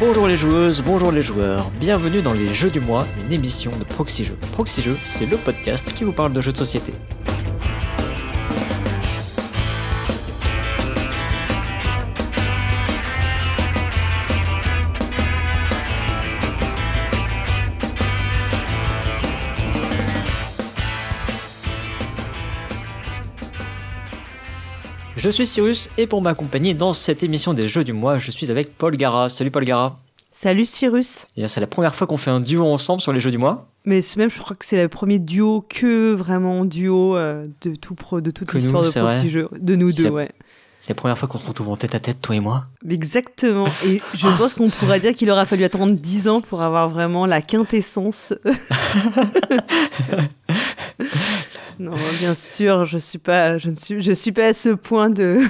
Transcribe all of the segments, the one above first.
Bonjour les joueuses, bonjour les joueurs, bienvenue dans les Jeux du mois, une émission de Proxy Jeux. C'est le podcast qui vous parle de jeux de société. Je suis Cyrus et pour m'accompagner dans cette émission des Jeux du mois, je suis avec Paul Gara. Salut Paul Gara. Salut Cyrus. C'est la première fois qu'on fait un duo ensemble sur les Jeux du mois. Mais même, je crois que c'est le premier duo que vraiment duo euh, de tout pro, de toute l'histoire de Proxy Jeux, de nous deux, ouais. C'est la première fois qu'on se retrouve en tête à tête, toi et moi. Exactement. Et je pense qu'on pourrait dire qu'il aura fallu attendre 10 ans pour avoir vraiment la quintessence. non, bien sûr, je suis pas, je ne suis, je suis pas à ce point de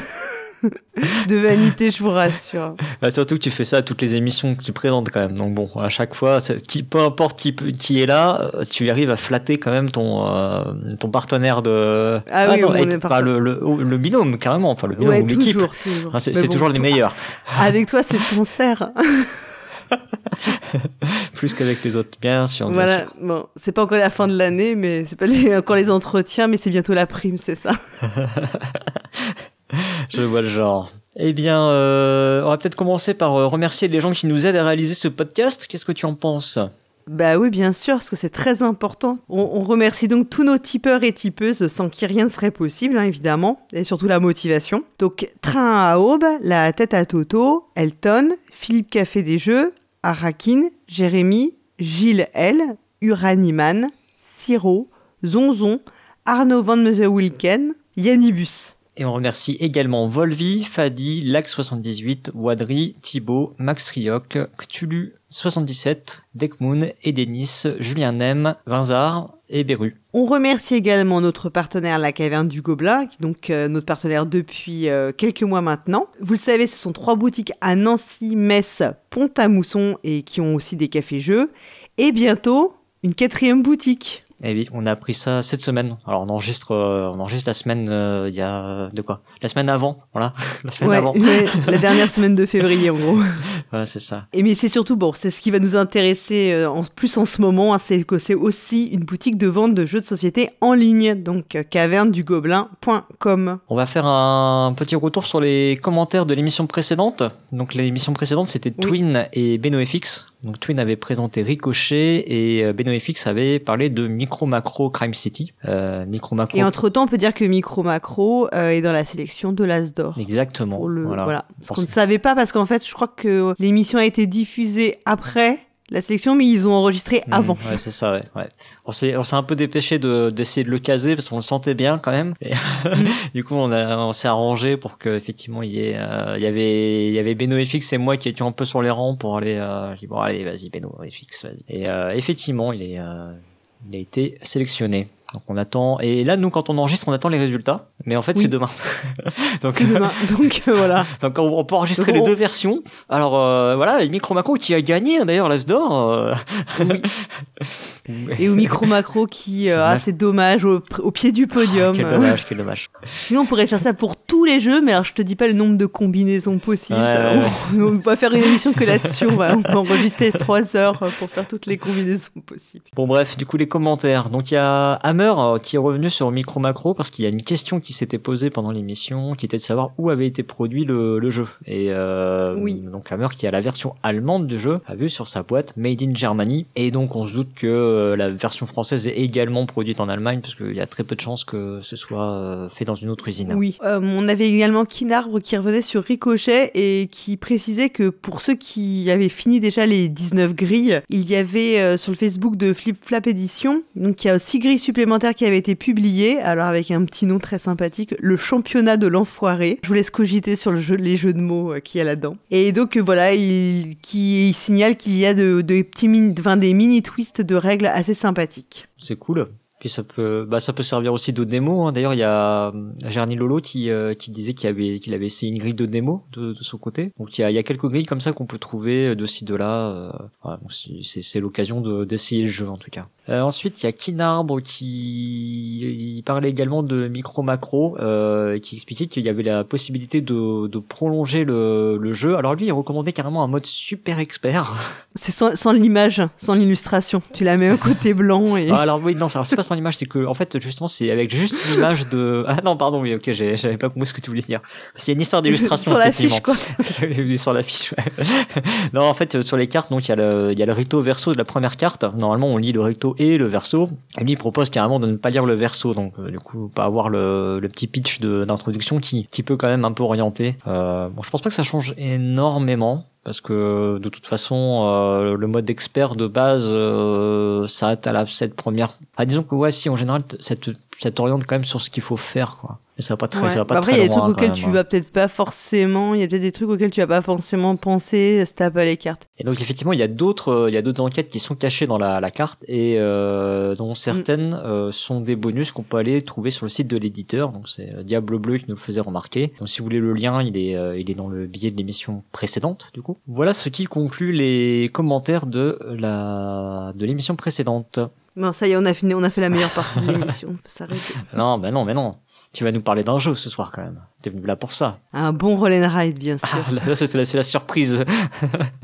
de vanité, je vous rassure. Bah, surtout que tu fais ça à toutes les émissions que tu présentes quand même. Donc bon, à chaque fois, qui, peu importe qui, qui est là, euh, tu arrives à flatter quand même ton, euh, ton partenaire de... Ah, oui, ah le, le, le, binôme, carrément. Enfin, le binôme ou l'équipe. c'est toujours les meilleurs. Avec toi, c'est sincère. Plus qu'avec les autres, bien sûr. voilà, bon, c'est pas encore la fin de l'année, mais c'est pas encore les entretiens, mais c'est bientôt la prime, c'est ça. Je vois le genre. Eh bien, euh, on va peut-être commencer par euh, remercier les gens qui nous aident à réaliser ce podcast. Qu'est-ce que tu en penses? Bah oui, bien sûr, parce que c'est très important. On, remercie donc tous nos tipeurs et tipeuses, sans qui rien ne serait possible, hein, évidemment, et surtout la motivation. Donc, Train à Aube, La Tête à Toto, Elton, Philippe Café des Jeux, Arakin, Jérémy, Gilles L, Uraniman, Siro, Zonzon, Arnaud Van Wilken, Yannibus. Et on remercie également Volvi, Fadi, Lac78, Wadri, Thibaut, Max Rioc, Cthulhu 77, Dekmoon, Edenis, Julien Nem, Vinzard et Beru. On remercie également notre partenaire La Caverne du Gobelin, donc euh, notre partenaire depuis euh, quelques mois maintenant. Vous le savez, ce sont trois boutiques à Nancy, Metz, Pont-à-Mousson et qui ont aussi des cafés-jeux. Et bientôt, une quatrième boutique. Eh oui, on a appris ça cette semaine. Alors on enregistre, euh, on enregistre la semaine, euh, il y a de quoi? La semaine avant, voilà, la semaine avant. la dernière semaine de février en gros. voilà, c'est ça. Et mais c'est surtout bon, c'est ce qui va nous intéresser euh, en plus en ce moment, hein, c'est que c'est aussi une boutique de vente de jeux de société en ligne, donc cavernedugobelin.com. On va faire un petit retour sur les commentaires de l'émission précédente. Donc l'émission précédente c'était Twin et BenoFX donc Twin avait présenté Ricochet et euh, BenoFX avait parlé de Micro Macro Crime City. Euh, Micro Macro. Et entre temps, on peut dire que Micro Macro euh, est dans la sélection de l'Asdor. Exactement. voilà. Ce qu'on ne savait pas parce qu'en fait, je crois que l'émission a été diffusée après la sélection, mais ils ont enregistré mmh, avant. ouais, c'est ça, ouais. ouais. On s'est, on s'est un peu dépêché de, d'essayer de le caser parce qu'on le sentait bien quand même. Et mmh. du coup, on a, on s'est arrangé pour que effectivement il y ait, euh, il y avait, il y avait Beno FX et moi qui étions un peu sur les rangs pour aller. Euh, dit, bon allez, vas-y Beno FX, vas-y. Et euh, effectivement, il est, euh, il a été sélectionné. Donc on attend et là nous quand on enregistre on attend les résultats mais en fait c'est demain. donc c'est demain. Donc euh, voilà. Donc on, peut enregistrer les deux versions. Alors euh, voilà, Micro Macro qui a gagné hein, d'ailleurs l'Asdor. Euh... Oui. et au Micro Macro qui euh, ah c'est dommage au, pied du podium. quel dommage, quel dommage. Sinon on pourrait faire ça pour tous les jeux mais alors je te dis pas le nombre de combinaisons possibles. on, va faire une émission que là-dessus on va, on va enregistrer trois heures pour faire toutes les combinaisons possibles. Bon bref, du coup les commentaires. Donc il y a euh, qui est revenu sur Micro Macro parce qu'il y a une question qui s'était posée pendant l'émission qui était de savoir où avait été produit le, le jeu. Et euh, oui. donc Hammer qui a la version allemande du jeu a vu sur sa boîte Made in Germany et donc on se doute que euh, la version française est également produite en Allemagne parce qu'il y a très peu de chances que ce soit fait dans une autre usine. Oui, on avait également Kinarbre qui revenait sur Ricochet et qui précisait que pour ceux qui avaient fini déjà les 19 grilles, il y avait sur le Facebook de Flip Flap Edition, donc il y a 6 grilles supplémentaires qui avait été publié, alors avec un petit nom très sympathique, le championnat de l'enfoiré. Je vous laisse cogiter sur les jeux de mots euh, qu'il y a là-dedans. Et donc euh, voilà, il, signale qu'il y a de, petits mini, des mini twists de règles assez sympathiques. C'est cool. Puis ça peut, bah ça peut servir aussi de démo. Hein. D'ailleurs, il y a Gerny Lolo qui euh, qui disait qu'il avait qu'il avait essayé une grille de démo de, son côté. Donc il y a, quelques grilles comme ça qu'on peut trouver de ci de là. Euh, c'est l'occasion de d'essayer le jeu en tout cas. Euh, ensuite, il y a Kinarbre qui il parlait également de micro macro, euh, qui expliquait qu'il y avait la possibilité de, de prolonger le, le jeu. Alors lui, il recommandait carrément un mode super expert. C'est sans, sans l'image, sans l'illustration. Tu la mets un côté blanc et. Ah, alors oui, non, c'est pas sans l'image, c'est que en fait justement c'est avec juste l'image de. Ah non, pardon, oui, ok, j'avais pas compris ce que tu voulais dire. C'est une histoire d'illustration. sur l'affiche quoi. sur l'affiche. Ouais. non, en fait sur les cartes, donc il y a le il y a le recto verso de la première carte. Normalement, on lit le recto et le verso. Et lui propose carrément de ne pas lire le verso, donc euh, du coup pas avoir le, le petit pitch d'introduction qui qui peut quand même un peu orienter. Euh, bon, je pense pas que ça change énormément parce que de toute façon euh, le mode expert de base euh, s'arrête à la cette première ah, disons que ouais si en général cette ça t'oriente quand même sur ce qu'il faut faire quoi mais ça va pas très ouais. ça va pas bah après il y a des trucs auxquels tu hein. vas peut-être pas forcément il y a peut-être des trucs auxquels tu vas pas forcément penser si t'as pas les cartes Et donc effectivement, il y a d'autres, euh, il y a d'autres enquêtes qui sont cachées dans la, la carte et euh, dont certaines euh, sont des bonus qu'on peut aller trouver sur le site de l'éditeur. Donc c'est euh, Diable Bleu qui nous le faisait remarquer. Donc si vous voulez le lien, il est, euh, il est dans le billet de l'émission précédente du coup. Voilà ce qui conclut les commentaires de la de l'émission précédente. Bon ça y est on a fini on a fait la meilleure partie de l'émission on peut s'arrêter Non, ben non, mais non. Tu vas nous parler d'un jeu ce soir quand même. T'es venu là pour ça. un bon roll and ride bien sûr Ah, là, c'est la, c'est la surprise.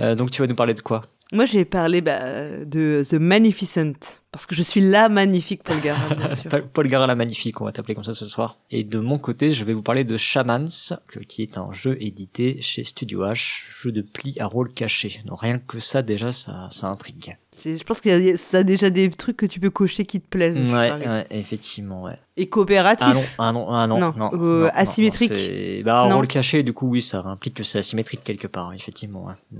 Euh, donc tu vas nous parler de quoi? Moi j'ai parlé bah, de The Magnificent parce que je suis la magnifique Polgara bien sûr Paul- Paul Gara la magnifique, on va t'appeler comme ça ce soir. Et de mon côté, je vais vous parler de Shamans, qui est un jeu édité chez Studio H, jeu de pli à rôle caché. Donc rien que ça, déjà, ça, ça intrigue. Je pense qu'il y a ça a déjà des trucs que tu peux cocher qui te plaisent Ouais, ouais, effectivement, ouais. et coopératif Ah non, ah non, ah non, euh, non, asymétrique. bah, Non. rôle caché, du coup, oui, ça implique que c'est asymétrique quelque part, effectivement, ouais.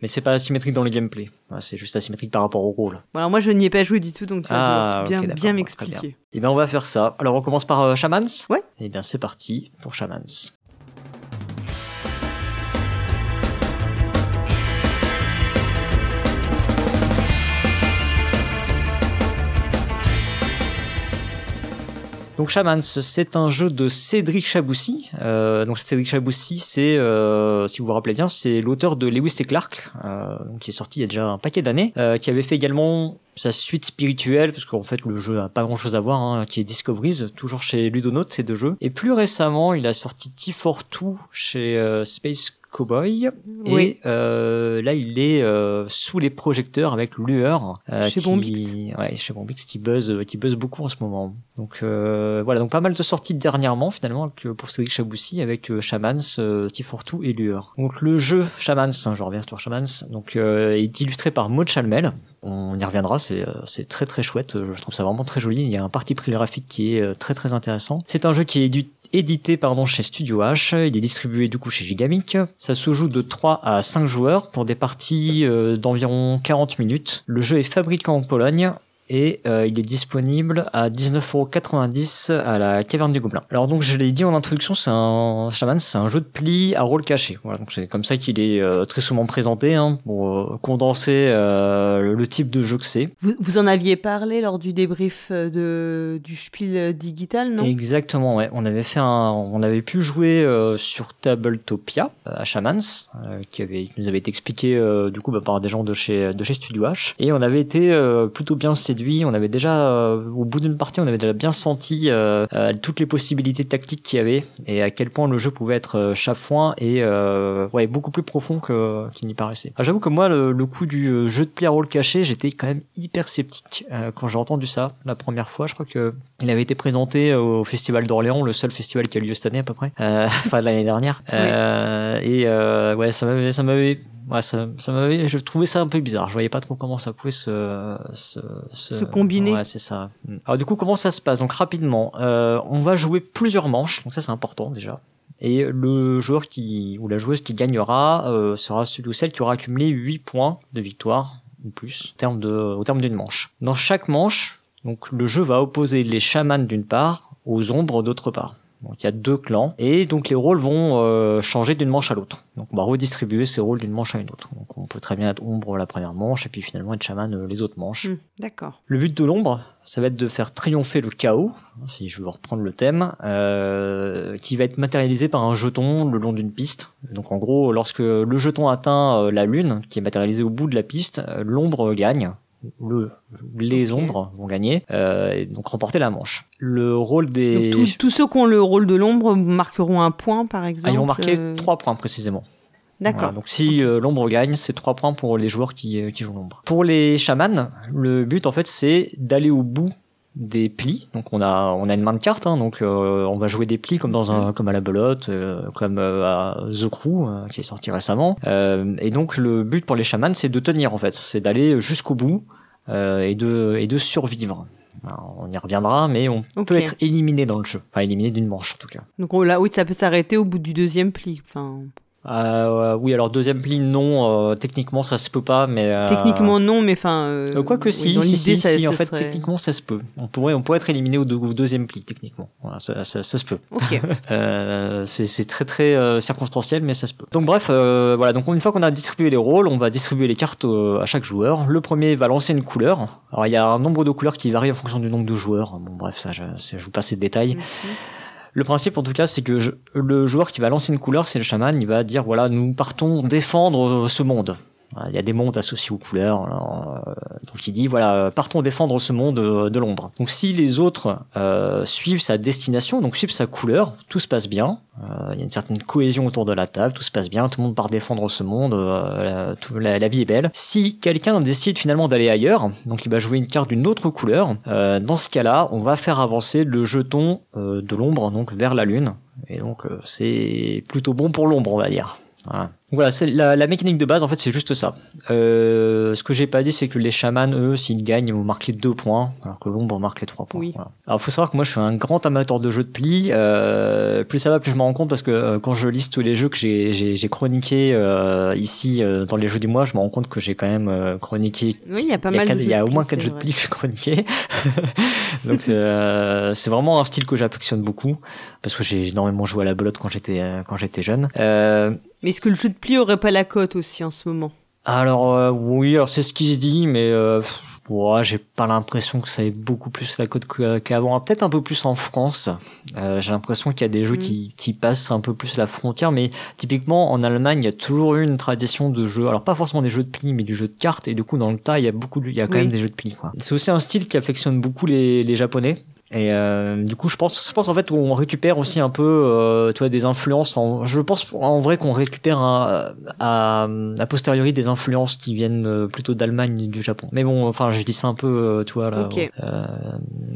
Mais c'est pas asymétrique dans le gameplay. C'est juste asymétrique par rapport au rôle. Moi je n'y ai pas joué du tout donc tu vas Ah, devoir bien, m'expliquer Eh bien, on va faire ça. Alors, on commence par euh, Shamans? Ouais. Eh bien, c'est parti pour Shamans. Donc Shamans, c'est un jeu de Cédric Chaboussi. Euh, donc Cédric Chaboussi, c'est, euh, si vous vous rappelez bien, c'est l'auteur de Lewis et Clark, euh, qui est sorti il y a déjà un paquet d'années, euh, qui avait fait également sa suite spirituelle, parce qu'en fait le jeu a pas grand chose à voir, hein, qui est Discoveries, toujours chez Ludonote, ces deux jeux. Et plus récemment, il a sorti T42 chez euh, Space Cowboy. Oui. Et euh, là, il est euh, sous les projecteurs avec Lueur. euh, Chez qui- Bombix. Ouais, chez Bombix qui buzz, qui buzz beaucoup en ce moment. Donc euh, voilà, donc pas mal de sorties dernièrement finalement euh, pour Cédric Chaboussi avec euh, Shamans, euh, T42 et Lueur. Donc le jeu Shamans, hein, je reviens sur Shamans, donc euh, est illustré par Maud Chalmel. On y reviendra, c'est euh, c'est très très chouette. euh, Je trouve ça vraiment très joli. Il y a un parti pris graphique qui est euh, très très intéressant. C'est un jeu qui est édu- édité pardon chez Studio H. Il est distribué du coup chez Gigamic. Ça se joue de 3 à 5 joueurs pour des parties euh, d'environ 40 minutes. Le jeu est fabriqué en Pologne et euh, il est disponible à 19,90€ à la Caverne du Gobelin. Alors donc je l'ai dit en introduction, c'est un Shaman, c'est un jeu de pli à rôle caché. Voilà, donc c'est comme ça qu'il est euh, très souvent présenté hein, pour euh, condenser euh, le type de jeu que c'est. vous, vous en aviez parlé lors du débrief euh, de, du Spiel digital non? Exactement, ouais. On avait fait un, on avait pu jouer euh, sur Tabletopia à Shamans, euh, qui avait, qui nous avait été expliqué euh, du coup bah, par des gens de chez de chez Studio H, et on avait été euh, plutôt bien séduit. On avait déjà, euh, au bout d'une partie, on avait déjà bien senti euh, euh, toutes les possibilités tactiques qu'il y avait et à quel point le jeu pouvait être chafouin et ouais beaucoup plus profond que qu'il n'y paraissait. Ah, J'avoue que moi, le, le coup du jeu de pli à rôle caché, j'étais quand même hyper sceptique quand j'ai entendu ça la première fois. Je crois que il avait été présenté au Festival d'Orléans, le seul festival qui a lieu cette année à peu près, enfin de l'année dernière. Et ouais, ça m'avait, ça m'avait, ouais, ça, ça m'avait, je trouvais ça un peu bizarre. Je voyais pas trop comment ça pouvait se, se, Se combiner. Ouais, c'est ça. Mm. Alors du coup, comment ça se passe? Donc rapidement, euh, on va jouer plusieurs manches, donc ça c'est important déjà. Et le joueur qui ou la joueuse qui gagnera euh, sera celui ou celle qui aura accumulé 8 points de victoire ou plus au terme de au terme d'une manche. Dans chaque manche, donc le jeu va opposer les chamans d'une part aux ombres d'autre part. Donc il y a deux clans et donc les rôles vont euh, changer d'une manche à l'autre. Donc on va redistribuer ces rôles d'une manche à une autre. Donc on peut très bien être ombre la première manche et puis finalement être chaman euh, les autres manches. Hmm, D'accord. Le but de l'ombre, ça va être de faire triompher le chaos, si je veux reprendre le thème, euh, qui va être matérialisé par un jeton le long d'une piste. Donc en gros, lorsque le jeton atteint euh, la lune, qui est matérialisée au bout de la piste, euh, l'ombre gagne. Le, les ombres vont gagner, euh, et donc remporter la manche. Le rôle des... Tous- tous ceux qui ont le rôle de l'ombre marqueront un point, par exemple. Ah, ils vont marquer euh, trois points précisément. D'accord. Voilà, donc si euh, l'ombre gagne, c'est trois points pour les joueurs qui, qui jouent l'ombre. Pour les chamans, le but en fait c'est d'aller au bout des plis. Donc on a on a une main de cartes, hein, donc euh, on va jouer des plis comme dans un comme à la belote, euh, comme euh, à The Crew euh, qui est sorti récemment. Euh, et donc le but pour les chamans c'est de tenir en fait, c'est d'aller jusqu'au bout euh, et de et de survivre. Alors, on y reviendra, mais on peut être éliminé dans le jeu, enfin éliminé d'une manche en tout cas. Donc on- là, oui, ça peut s'arrêter au bout du deuxième pli. Enfin, Euh, oui, alors deuxième pli, non. euh, techniquement, ça se peut pas, mais euh, techniquement non, mais enfin. euh, euh, quoi que si, dans si, si, ça, si, en fait, serait- techniquement, ça se peut. On pourrait, on pourrait être éliminé au, deux- au deuxième pli, techniquement. Voilà, ça, ça, ça se peut. Ok. Euh, c'est très très euh, circonstanciel, mais ça se peut. Donc bref, euh, voilà. Donc une fois qu'on a distribué les rôles, on va distribuer les cartes à chaque joueur. Le premier va lancer une couleur. Alors il y a un nombre de couleurs qui varie en fonction du nombre de joueurs. Bon bref, ça, je, je vous passe les détails. Le principe, en tout cas, c'est que le joueur qui va lancer une couleur, c'est le chaman, il va dire voilà, nous partons défendre euh, ce monde. Il y a des mondes associés aux couleurs. alors, euh, donc il dit voilà, partons défendre ce monde euh, de l'ombre. Donc si les autres euh, suivent sa destination, donc suivent sa couleur, tout se passe bien. Euh, il y a une certaine cohésion autour de la table, tout se passe bien, tout le monde part défendre ce monde, euh, la, vie est belle. Si quelqu'un décide finalement d'aller ailleurs, donc il va jouer une carte d'une autre couleur, euh, dans ce cas-là, on va faire avancer le jeton euh, de l'ombre donc vers la lune. Et donc euh, c'est plutôt bon pour l'ombre, on va dire. Voilà. Voilà, c'est la, la mécanique de base, en fait, c'est juste ça. Euh, ce que j'ai pas dit, c'est que les chamans, eux, s'ils gagnent, ils vont marquer deux points, alors que l'ombre marque les trois points. Oui. Voilà. Alors, faut savoir que moi, je suis un grand amateur de jeux de plis. Euh, plus ça va, plus je me rends compte parce que euh, quand je liste tous les jeux que j'ai j'ai j'ai chroniqués ici dans les jeux du mois, je me rends compte que j'ai quand même chroniqué Oui, il y a pas y a, mal il y a au moins pli, quatre jeux de plis que je chroniquais. Donc c'est vraiment un style que j'affectionne beaucoup parce que j'ai énormément joué à la belote quand j'étais quand j'étais jeune. Mais est-ce que le jeu de pli aurait pas la cote aussi en ce moment alors euh, oui, alors c'est ce qui se dit, mais euh, j'ai pas l'impression que ça ait beaucoup plus la cote que- qu'avant. Peut-être un peu plus en France. Euh, j'ai l'impression qu'il y a des jeux Mhm. qui, qui passent un peu plus la frontière, mais typiquement en Allemagne, il y a toujours eu une tradition de jeux. Alors pas forcément des jeux de plis, mais du jeu de cartes. Et du coup, dans le tas, il y a beaucoup, de, il y a quand Oui. même des jeux de quoi. C'est aussi un style qui affectionne beaucoup les, les Japonais. Et euh, du coup, je pense, je pense en fait qu'on récupère aussi un peu, euh, tu vois, des influences. En, je pense en vrai qu'on récupère un, à, à posteriori des influences qui viennent euh, plutôt d'Allemagne du Japon. Mais bon, enfin, je dis ça un peu, euh, tu vois là, Ok. euh,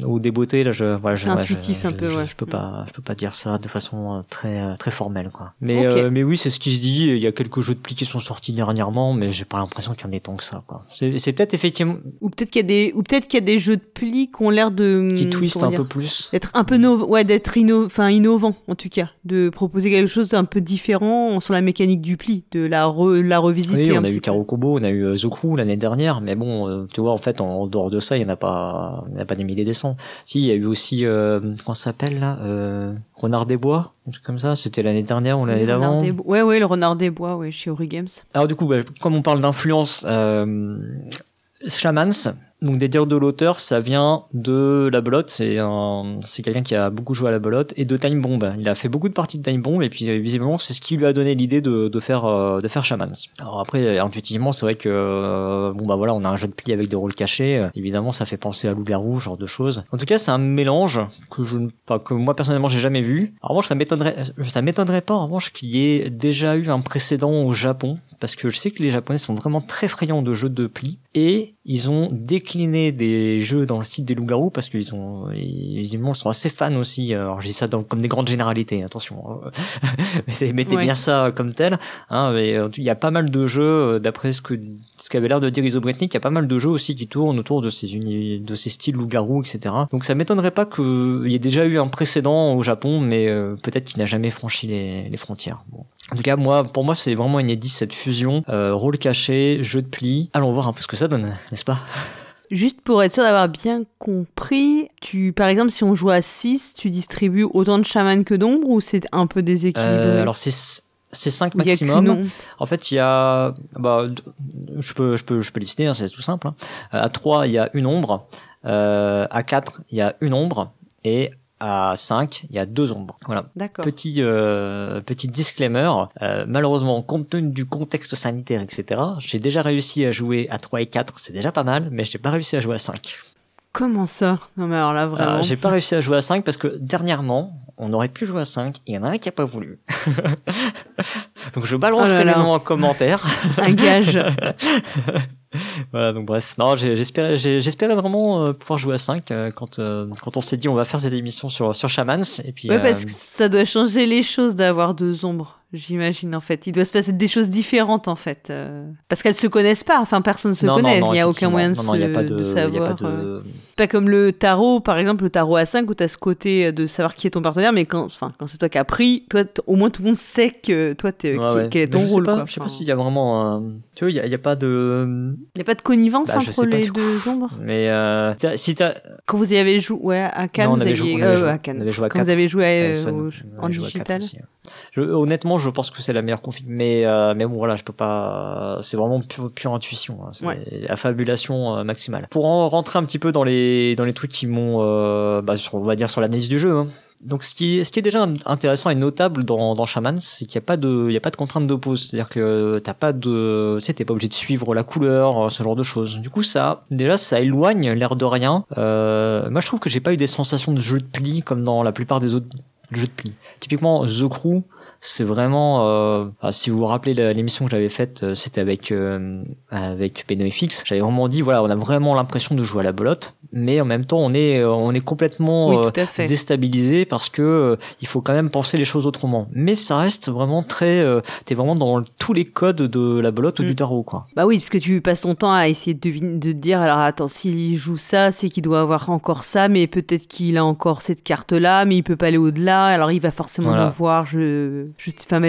au débeauté là, je, voilà, je, ouais, intuitif je, un peu, ouais. Je peux pas, je peux pas dire ça de façon euh, très, très formelle, quoi. Mais, Ok. euh, mais oui, c'est ce qui se dit. Il y a quelques jeux de plis qui sont sortis dernièrement, mais j'ai pas l'impression qu'il y en ait tant que ça, quoi. C'est c'est peut-être effectivement Ou peut-être qu'il y a des, ou peut-être qu'il y a des jeux de pli qui ont l'air de qui twist comment un dire, peu plus. d'être un peu nov ouais, d'être inno enfin innovant en tout cas, de proposer quelque chose d'un peu différent sur la mécanique du pli, de la re- la revisiter Oui, un on a eu Caro Combo, on a eu euh, The Crew l'année dernière, mais bon, euh, tu vois, en fait, en, dehors de ça, il y en a pas, il y en a pas des milliers des cents. Si, il y a eu aussi, euh, comment ça s'appelle là, euh, Renard des Bois, un truc comme ça. C'était l'année dernière ou l'année d'avant. des Ouais ouais, le renard des bois ouais, chez Ori Games. Alors du coup, bah, comme on parle d'influence, euh, Shamans, donc des dires de l'auteur, ça vient de la belote. C'est un, c'est quelqu'un qui a beaucoup joué à la belote et de Time Bomb. Il a fait beaucoup de parties de Time Bomb et puis euh, visiblement c'est ce qui lui a donné l'idée de, faire euh, de faire Shamans. Alors après, euh, intuitivement, c'est vrai que euh, bon bah voilà, on a un jeu de pli avec des rôles cachés. Euh, évidemment, ça fait penser à loup-garou, ce genre de choses. En tout cas, c'est un mélange que je pas que moi personnellement j'ai jamais vu. En revanche, ça m'étonnerait ça m'étonnerait pas en revanche qu'il y ait déjà eu un précédent au Japon parce que je sais que les Japonais sont vraiment très friands de jeux de pli et ils ont décliné des jeux dans le style des loups-garous parce qu'ils ont visiblement ils sont assez fans aussi. Alors je dis ça dans- comme des grandes généralités, attention. hein. mettez mettez Ouais. bien ça comme tel. Hein, mais euh, il y a pas mal de jeux euh, d'après ce que ce qu'avait l'air de dire Isobretnik, il y a pas mal de jeux aussi qui tournent autour de ces uni de ces styles loups-garous, etc. Donc ça m'étonnerait pas qu'il y ait déjà eu un précédent au Japon, mais euh, peut-être qu'il n'a jamais franchi les, les frontières. Bon. En tout cas, moi, pour moi, c'est vraiment inédit cette fusion euh, rôle caché, jeu de pli. Allons voir un peu ce que ça donne, n'est-ce pas? Juste pour être sûr d'avoir bien compris, tu, par exemple, si on joue à 6, tu distribues autant de chamans que d'ombres ou c'est un peu déséquilibré? Euh, alors c'est c'est 5 maximum. En fait, il y a bah je peux je peux je peux lister hein, c'est tout simple. Hein. À 3, il y a une ombre, euh, à 4, il y a une ombre et à 5, il y a deux ombres. Voilà. D'accord. Petit euh, petit disclaimer, euh, malheureusement compte tenu du contexte sanitaire etc, j'ai déjà réussi à jouer à 3 et 4, c'est déjà pas mal, mais j'ai pas réussi à jouer à 5. Comment ça? Non mais alors là vraiment. Euh, j'ai pas réussi à jouer à 5 parce que dernièrement, on aurait pu jouer à 5, il y en a un qui a pas voulu. donc je balancerai Oh là là. les noms en commentaire. Un gage. voilà, donc bref. Non, j'espérais, vraiment euh, pouvoir jouer à 5 euh, quand, euh, quand on s'est dit on va faire cette émission sur, sur Shamans. Et puis, Ouais, euh, parce que ça doit changer les choses d'avoir deux ombres, j'imagine, en fait. Il doit se passer des choses différentes, en fait. Parce qu'elles se connaissent pas, enfin, personne ne se non, connaît. non, non, il n'y a aucun moyen de, y a se- pas de, de il y a savoir. pas de- Pas comme le tarot, par exemple, le tarot à 5, où tu as ce côté de savoir qui est ton partenaire, mais quand, enfin, quand c'est toi qui as pris, toi, au moins tout le monde sait que toi, t'es- Ouais, qui- ouais. quel est Mais ton je sais rôle. pas, quoi. Je sais pas s'il y a vraiment un... Tu vois, il y a, pas de... Il n'y a pas de connivence Bah, je entre sais les deux ombres Mais euh, t'as- si t'as... Quand vous y avez joué ouais, à Cannes, Non, on vous aviez... joué- euh, à Cannes. on avait joué à Quand vous avez joué Ouais, euh, au- en à digital aussi, hein. Je- honnêtement, je pense que c'est la meilleure config, mais euh, mais bon voilà, je peux pas. C'est vraiment pure, pure intuition, hein. c'est affabulation euh, maximale. Pour en rentrer un petit peu dans les dans les trucs qui m'ont, euh, bah, on va dire sur l'analyse du jeu. hein. Donc ce qui ce qui est déjà intéressant et notable dans, dans Shaman, c'est qu'il n'y a pas de, a pas de contrainte de pause. C'est-à-dire que t'as pas de, tu sais, t'es pas obligé de suivre la couleur, euh, ce genre de choses. Du coup, ça, déjà, ça éloigne l'air de rien. Euh, moi, je trouve que j'ai pas eu des sensations de jeu de pli comme dans la plupart des autres jeux de pli. Typiquement, The Crew, c'est vraiment, euh, si vous vous rappelez l'émission que j'avais faite, euh, c'était avec euh, avec BenoFX. J'avais vraiment dit, voilà, on a vraiment l'impression de jouer à la belote, mais en même temps, on est euh, on est complètement Oui, déstabilisé parce que il faut quand même penser les choses autrement. Mais ça reste vraiment très, t'es vraiment dans tous les codes de la belote ou Mm. du tarot, quoi. Bah oui, parce que tu passes ton temps à essayer de, deviner, de te dire, alors attends, s'il joue ça, c'est qu'il doit avoir encore ça, mais peut-être qu'il a encore cette carte-là, mais il peut pas aller au-delà, alors il va forcément Voilà. devoir je, enfin,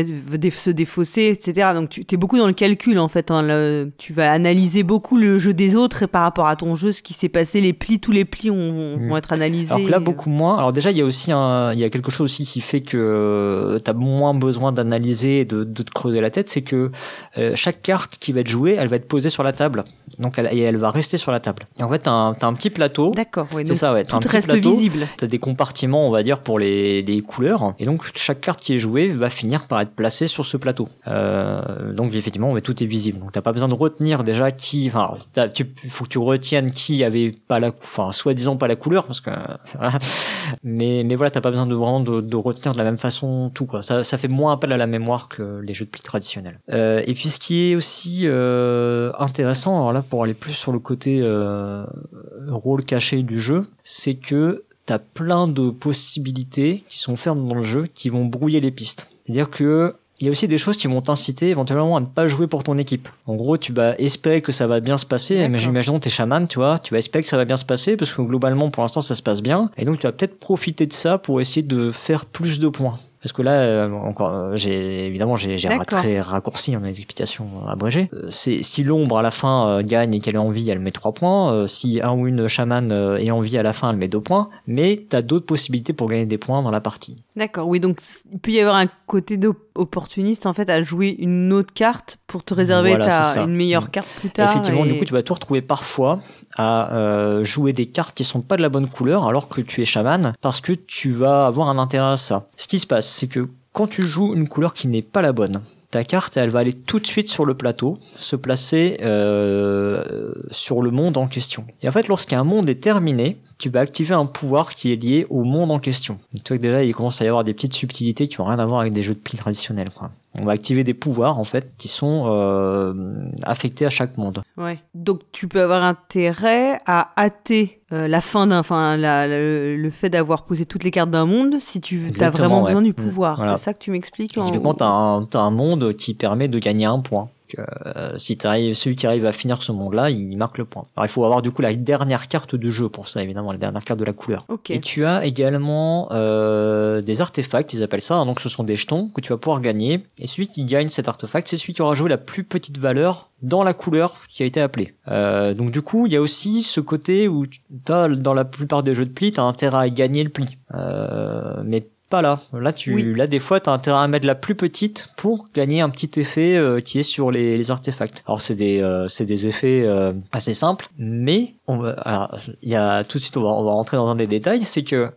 se défausser, etc. Donc tu es beaucoup dans le calcul, en fait. hein, le- tu vas analyser beaucoup le jeu des autres et par rapport à ton jeu, ce qui s'est passé, les plis, tous les plis ont- Mm. vont être analysés. Alors que là, beaucoup moins. Alors déjà, il y a aussi un, il y a quelque chose aussi qui fait que tu as moins besoin d'analyser et de, de te creuser la tête, c'est que euh, chaque carte qui va être jouée, elle va être posée sur la table. Donc elle, et elle va rester sur la table. Et en fait, t'as un, t'as un petit plateau. D'accord, oui. C'est ça, ouais. Un tout reste plateau. visible. T'as des compartiments, on va dire, pour les, les couleurs. Et donc, chaque carte qui est jouée va finir par être placée sur ce plateau. Euh, donc, effectivement, mais tout est visible. Donc, t'as pas besoin de retenir déjà qui, enfin, tu, faut que tu retiennes qui avait pas la, enfin, soi-disant pas la couleur, parce que. Mais, mais voilà, t'as pas besoin de vraiment de, retenir de la même façon tout, quoi. Ça, fait moins appel à la mémoire que les jeux de pli traditionnels. Euh, et puis, ce qui est aussi, euh, intéressant, alors là, pour aller plus sur le côté, rôle caché du jeu, c'est que t'as plein de possibilités qui sont offertes dans le jeu qui vont brouiller les pistes. C'est-à-dire que il y a aussi des choses qui vont t'inciter éventuellement à ne pas jouer pour ton équipe. En gros, tu vas espérer que ça va bien se passer. Mais j'imagine t'es chaman, tu vois, tu vas espérer que ça va bien se passer parce que globalement, pour l'instant, ça se passe bien. Et donc, tu vas peut-être profiter de ça pour essayer de faire plus de points. Parce que là, euh, encore, euh, j'ai évidemment j'ai très raccourci dans les explications abrégées. Euh, c'est si l'ombre à la fin gagne et qu'elle est en vie, elle met 3 points. Si un ou une chamane est en vie à la fin, elle met 2 points. Mais t'as d'autres possibilités pour gagner des points dans la partie. D'accord, oui, donc il peut y avoir un côté opportuniste en fait à jouer une autre carte pour te réserver Voilà, ta- une meilleure Mm. carte plus tard. Effectivement, et- du coup, tu vas te retrouver parfois à euh, jouer des cartes qui sont pas de la bonne couleur alors que tu es chaman parce que tu vas avoir un intérêt à ça. Ce qui se passe, c'est que quand tu joues une couleur qui n'est pas la bonne, ta carte, elle va aller tout de suite sur le plateau, se placer euh, sur le monde en question. Et en fait, lorsqu'un monde est terminé, tu vas activer un pouvoir qui est lié au monde en question. Tu vois que déjà, il commence à y avoir des petites subtilités qui ont rien à voir avec des jeux de pli traditionnels. Quoi. On va activer des pouvoirs en fait qui sont euh, affectés à chaque monde. Ouais. Donc tu peux avoir intérêt à hâter euh, la fin d'un, enfin le fait d'avoir posé toutes les cartes d'un monde si tu as vraiment ouais. besoin du Mm, pouvoir. voilà. C'est ça que tu m'expliques. en- Typiquement, t'as un, t'as un monde qui permet de gagner un point. Euh, si t'arrives, celui qui arrive à finir ce monde-là, il marque le point. Alors il faut avoir du coup la dernière carte de jeu pour ça, évidemment, la dernière carte de la couleur. Et tu as également euh, des artefacts, ils appellent ça. hein. donc ce sont des jetons que tu vas pouvoir gagner. Et celui qui gagne cet artefact, c'est celui qui aura joué la plus petite valeur dans la couleur qui a été appelée. Euh, donc du coup, il y a aussi ce côté où as, dans la plupart des jeux de pli, tu as intérêt à gagner le pli. Euh, mais pas là. Là, tu, Oui. là, des fois, t'as intérêt à mettre la plus petite pour gagner un petit effet euh, qui est sur les, les artefacts. Alors, c'est des, euh, c'est des effets euh, assez simples, mais on va, alors, il y a tout de suite, on va, on va rentrer dans un des détails, c'est que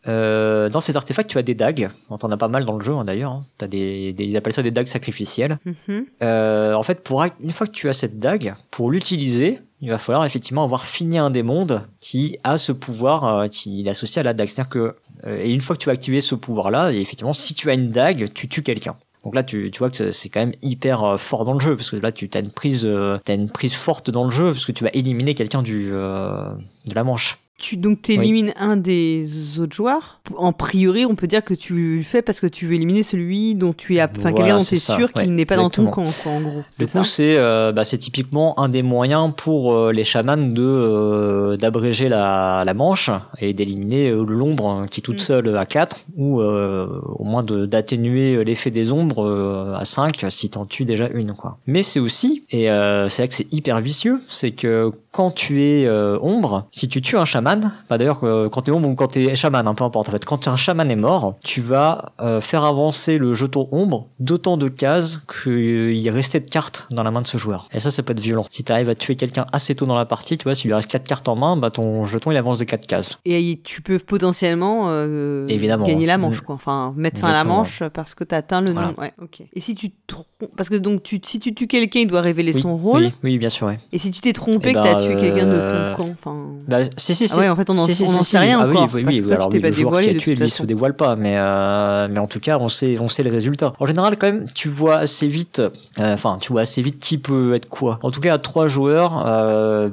dans ces artefacts, tu as des dagues. On t'en a pas mal dans le jeu, hein, d'ailleurs. Hein. T'as des, des, ils appellent ça des dagues sacrificielles. Mhm. Euh, en fait, pour une fois que tu as cette dague, pour l'utiliser, il va falloir effectivement avoir fini un des mondes qui a ce pouvoir euh, qui est associé à la dague. C'est-à-dire que et une fois que tu vas activer ce pouvoir-là, effectivement, si tu as une dague, tu tues quelqu'un. Donc là, tu, tu vois que c'est- quand même hyper euh, fort dans le jeu, parce que là, tu as une prise, euh, t'as une prise forte dans le jeu, parce que tu vas éliminer quelqu'un du euh, de la manche. Tu, donc, élimines un des autres joueurs. En priori, on peut dire que tu le fais parce que tu veux éliminer celui dont tu es, enfin, Voilà, quelqu'un dont tu es ça, sûr qu'il n'est pas dans ton camp, quoi, en gros. Du coup, c'est euh, bah, c'est typiquement un des moyens pour euh, les chamans de euh, d'abréger la, la manche et d'éliminer l'ombre hein, qui toute Mm. seule à 4 ou au moins de d'atténuer l'effet des ombres à 5 si t'en tues déjà une quoi. Mais c'est aussi et c'est là que c'est hyper vicieux, c'est que quand tu es ombre, si tu tues un chaman, bah d'ailleurs euh, quand t'es ombre ou quand t'es chaman, hein, peu importe en fait, quand un chaman est mort, tu vas euh, faire avancer le jeton ombre d'autant de cases qu'il restait de cartes dans la main de ce joueur. Et ça, ça peut être violent. Si t'arrives à tuer quelqu'un assez tôt dans la partie, tu vois, s'il lui reste 4 cartes en main, bah ton jeton il avance de 4 cases. Et tu peux potentiellement euh, Évidemment. gagner la manche, Mm. quoi. Enfin, mettre fin à la manche parce que tu atteint le Voilà. nom. Ouais, ok. Et si tu parce que donc tu, si tu tues quelqu'un, il doit révéler Oui, son rôle. Oui, oui, bien sûr, oui. Et si tu t'es trompé, Eh que ben, t'as tué quelqu'un de ton camp, enfin. Bah, si, si, si. Ah ouais, en fait, on en, Si, si, on si, en si. sait rien ah, encore. Oui, oui, parce oui, que toi, alors oui, le joueur qui a tué, lui, façon. se dévoile pas, mais, euh, mais en tout cas, on sait, on sait le résultat. En général, quand même, tu vois assez vite, euh, enfin, tu vois assez vite qui peut être quoi. En tout cas, à trois joueurs, euh,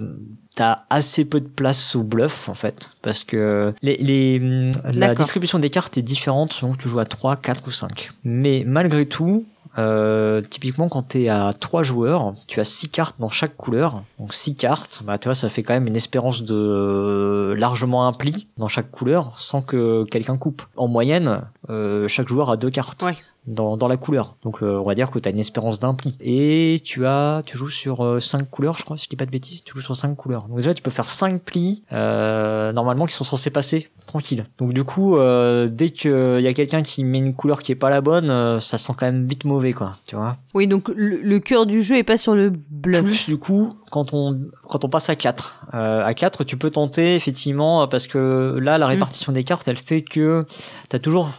T'as assez peu de place au bluff en fait parce que les, les la distribution des cartes est différente selon que tu joues à 3, 4 ou 5. Mais malgré tout, euh, typiquement quand t'es à 3 joueurs, tu as 6 cartes dans chaque couleur. Donc 6 cartes, bah tu vois ça fait quand même une espérance de euh, largement un pli dans chaque couleur sans que quelqu'un coupe. En moyenne, euh, chaque joueur a deux cartes. Ouais. Dans, dans la couleur. Donc euh, on va dire que tu as une espérance d'un pli. Et tu as tu joues sur 5 couleurs, je crois, si je dis pas de bêtises, tu joues sur 5 couleurs. Donc déjà tu peux faire 5 plis euh, normalement qui sont censés passer tranquille. Donc du coup euh, dès que y a quelqu'un qui met une couleur qui est pas la bonne, euh, ça sent quand même vite mauvais quoi, tu vois. Oui, donc le, le cœur du jeu est pas sur le bluff. Plus du coup, quand on quand on passe à 4, euh, à 4, tu peux tenter effectivement euh, parce que là la répartition des cartes, elle fait que t'as toujours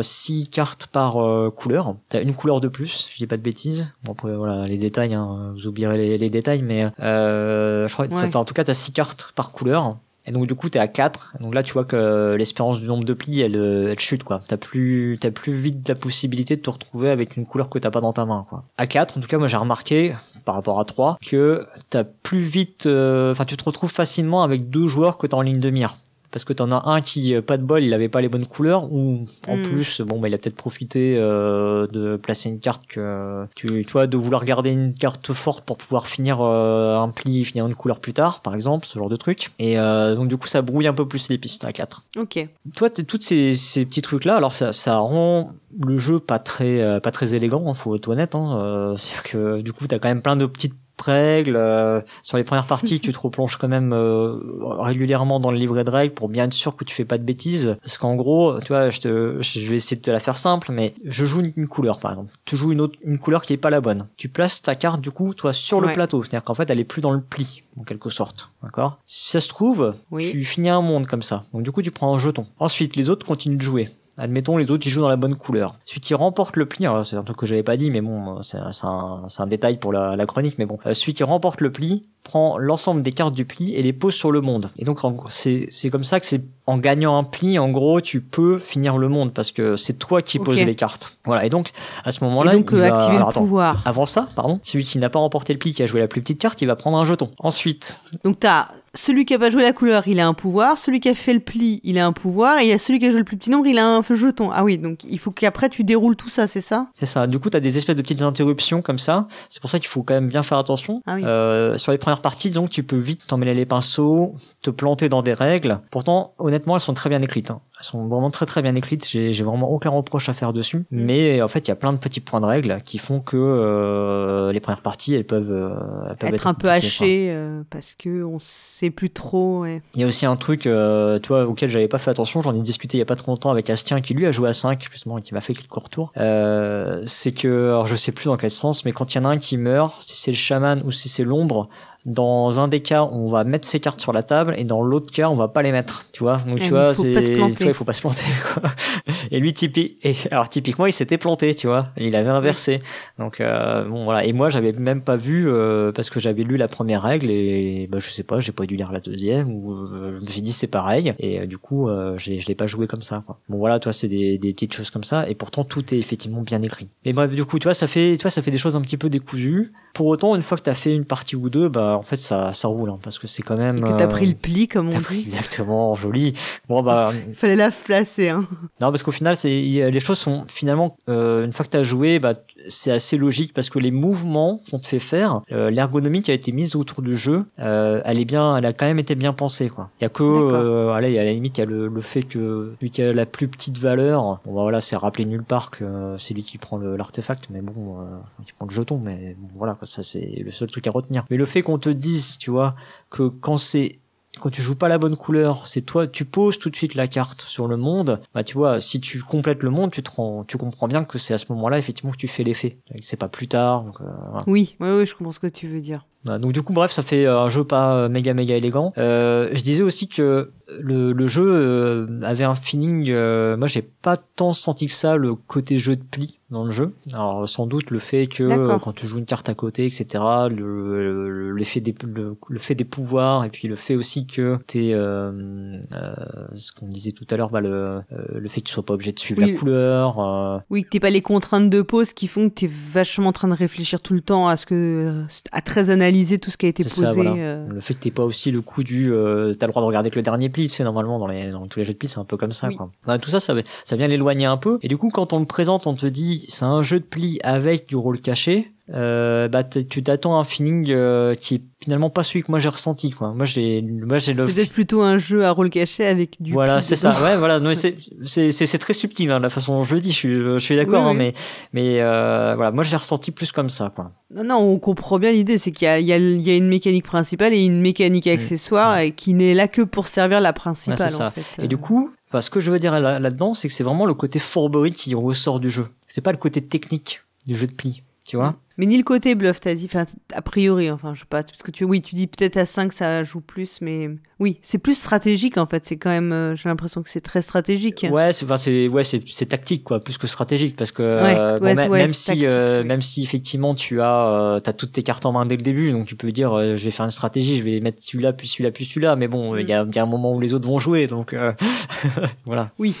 6 cartes par euh, couleur. T'as une couleur de plus, si je dis pas de bêtises. Bon après voilà les détails, hein, vous oublierez les, les détails, mais euh, je crois Ouais. en tout cas t'as 6 cartes par couleur. Et donc du coup t'es à 4 donc là tu vois que l'espérance du nombre de plis elle, euh, elle chute quoi. T'as plus t'as plus vite la possibilité de te retrouver avec une couleur que t'as pas dans ta main quoi. À 4 en tout cas moi j'ai remarqué par rapport à 3 que t'as plus vite euh, enfin tu te retrouves facilement avec deux joueurs que t'as en ligne de mire. Parce que t'en as un qui, euh, pas de bol, il avait pas les bonnes couleurs, ou en Mm. plus, bon, bah, il a peut-être profité euh, de placer une carte que tu, tu vois, de vouloir garder une carte forte pour pouvoir finir euh, un pli, finir une couleur plus tard, par exemple, ce genre de truc. Et euh, donc du coup, ça brouille un peu plus les pistes à 4 Ok. toi t'es toutes ces, ces petits trucs là alors ça, ça rend le jeu pas très pas très élégant hein, faut être honnête hein, c'est que du coup t'as quand même plein de petites règles euh, sur les premières parties tu te replonges quand même euh, régulièrement dans le livret de règles pour bien être sûr que tu fais pas de bêtises parce qu'en gros tu vois je te je vais essayer de te la faire simple mais je joue une, une couleur par exemple tu joues une autre une couleur qui est pas la bonne tu places ta carte du coup toi sur le plateau c'est à dire qu'en fait elle est plus dans le pli en quelque sorte d'accord? Si ça se trouve Oui. tu finis un monde comme ça. Donc du coup, tu prends un jeton. Ensuite, les autres continuent de jouer. Admettons, les autres, ils jouent dans la bonne couleur. Celui qui remporte le pli, c'est un truc que j'avais pas dit, mais bon, c'est c'est un, un détail pour la, chronique, mais bon. Euh, Celui qui remporte le pli prends l'ensemble des cartes du pli et les poses sur le monde. Et donc c'est comme ça que c'est en gagnant un pli, en gros, tu peux finir le monde parce que c'est toi qui poses les cartes. Voilà. Et donc, à ce moment-là, donc il activer le pouvoir. Avant ça, pardon, celui qui n'a pas remporté le pli, qui a joué la plus petite carte, il va prendre un jeton. Ensuite. Donc, t'as celui qui a pas joué la couleur, il a un pouvoir. Celui qui a fait le pli, il a un pouvoir. Et il y a celui qui a joué le plus petit nombre, il a un jeton. Ah oui, donc il faut qu'après tu déroules tout ça, c'est ça? C'est ça. Du coup, tu as des espèces de petites interruptions comme ça. C'est pour ça qu'il faut quand même bien faire attention. Ah euh, sur les premières parties, donc tu peux vite t'emmêler les pinceaux, te planter dans des règles. Pourtant, honnêtement, elles sont très bien écrites. Hein. Elles sont vraiment très très bien écrites. J'ai vraiment aucun reproche à faire dessus. Mm. Mais en fait, il y a plein de petits points de règles qui font que euh, les premières parties, elles peuvent, euh, être, un peu hachées parce que on sait plus trop il y a aussi un truc, euh, toi, auquel j'avais pas fait attention, j'en ai discuté il y a pas trop longtemps avec Astien qui lui a joué à 5, justement, et qui m'a fait quelques retours. Euh, c'est que, alors je sais plus dans quel sens, mais quand il y en a un qui meurt, si c'est le chaman ou si c'est l'ombre, dans un des cas, on va mettre ses cartes sur la table et dans l'autre cas, on va pas les mettre. Tu vois Donc tu vois, c'est il faut pas se planter quoi. Et lui et alors typiquement, il s'était planté, tu vois. Il avait inversé. Donc euh, bon voilà, et moi j'avais même pas vu euh, parce que j'avais lu la première règle et bah je sais pas, j'ai pas dû lire la deuxième ou euh, je me suis dit c'est pareil et du coup je l'ai pas joué comme ça quoi. Bon voilà, toi c'est des, des petites choses comme ça et pourtant tout est effectivement bien écrit. Mais bref, du coup, tu vois, ça fait tu vois ça fait des choses un petit peu décousues. Pour autant, une fois que tu as fait une partie ou deux, bah en fait ça ça roule hein, parce que c'est quand même. Et que t'as pris le pli comme on dit. Exactement, joli. Bon bah. Fallait la placer hein. Non parce qu'au final c'est les choses sont finalement euh, une fois que t'as joué bah c'est assez logique parce que les mouvements qu'on te fait faire, euh, l'ergonomie qui a été mise autour du jeu, euh, elle est bien, elle a quand même été bien pensée quoi. Il y a que, euh, allez, à la limite il y a le, le fait que celui qui a la plus petite valeur, bon bah, voilà, c'est rappelé nulle part que c'est lui qui prend l'artefact, mais bon, euh, qui prend le jeton, mais bon, voilà, ça c'est le seul truc à retenir. Mais le fait qu'on te dise, tu vois, que quand c'est quand tu joues pas la bonne couleur, c'est toi, tu poses tout de suite la carte sur le monde. Bah tu vois, si tu complètes le monde, tu te rends, tu comprends bien que c'est à ce moment-là effectivement que tu fais l'effet. C'est pas plus tard. Donc, euh, Oui, oui, oui, je comprends ce que tu veux dire. Bah, donc du coup, bref, ça fait euh, un jeu pas euh, méga méga élégant. Euh, je disais aussi que le, le jeu avait un feeling. moi, j'ai pas tant senti que ça le côté jeu de pli dans le jeu. Alors sans doute le fait que quand tu joues une carte à côté, etc. Le l'effet des le, fait des pouvoirs et puis le fait aussi que t'es euh, euh, ce qu'on disait tout à l'heure, bah le le fait que tu sois pas obligé de suivre la couleur. Oui, que t'es pas les contraintes de pose qui font que t'es vachement en train de réfléchir tout le temps à ce que à très analyser tout ce qui a été posé. Euh. Le fait que t'aies pas aussi le coup du euh, t'as le droit de regarder que le dernier pli, tu sais normalement dans les dans tous les jeux de pli c'est un peu comme ça quoi. Bah, tout ça ça ça vient l'éloigner un peu et du coup quand on le présente on te dit c'est un jeu de pli avec du rôle caché euh, bah tu t'attends à un feeling euh, qui est finalement pas celui que moi j'ai ressenti quoi. Moi j'ai moi j'ai le C'est plutôt un jeu à rôle caché avec du Voilà, c'est ça. Ouais, voilà, c'est c'est c'est très subtil hein, la façon dont je le dis, je suis je suis d'accord hein, mais mais euh, voilà, moi j'ai ressenti plus comme ça quoi. Non non, on comprend bien l'idée, c'est qu'il y a il y a il y a une mécanique principale et une mécanique mm. accessoire et qui n'est là que pour servir la principale en fait. Et du coup, enfin, ce que je veux dire là-dedans, c'est que c'est vraiment le côté fourberie qui ressort du jeu. C'est pas le côté technique du jeu de pli, tu vois. Mais ni le côté bluff, t'as dit, enfin, a priori, enfin, je sais pas, parce que tu, oui, tu dis peut-être à 5 ça joue plus, mais oui, c'est plus stratégique en fait, c'est quand même, euh, j'ai l'impression que c'est très stratégique. Ouais, c'est, enfin, c'est, ouais, c'est, c'est tactique quoi, plus que stratégique, parce que euh, même si, euh, même si effectivement tu as, t'as toutes tes cartes en main dès le début, donc tu peux dire, je vais faire une stratégie, je vais mettre celui-là, puis celui-là, puis celui-là, mais bon, il y, a, y a un moment où les autres vont jouer, donc voilà. Oui.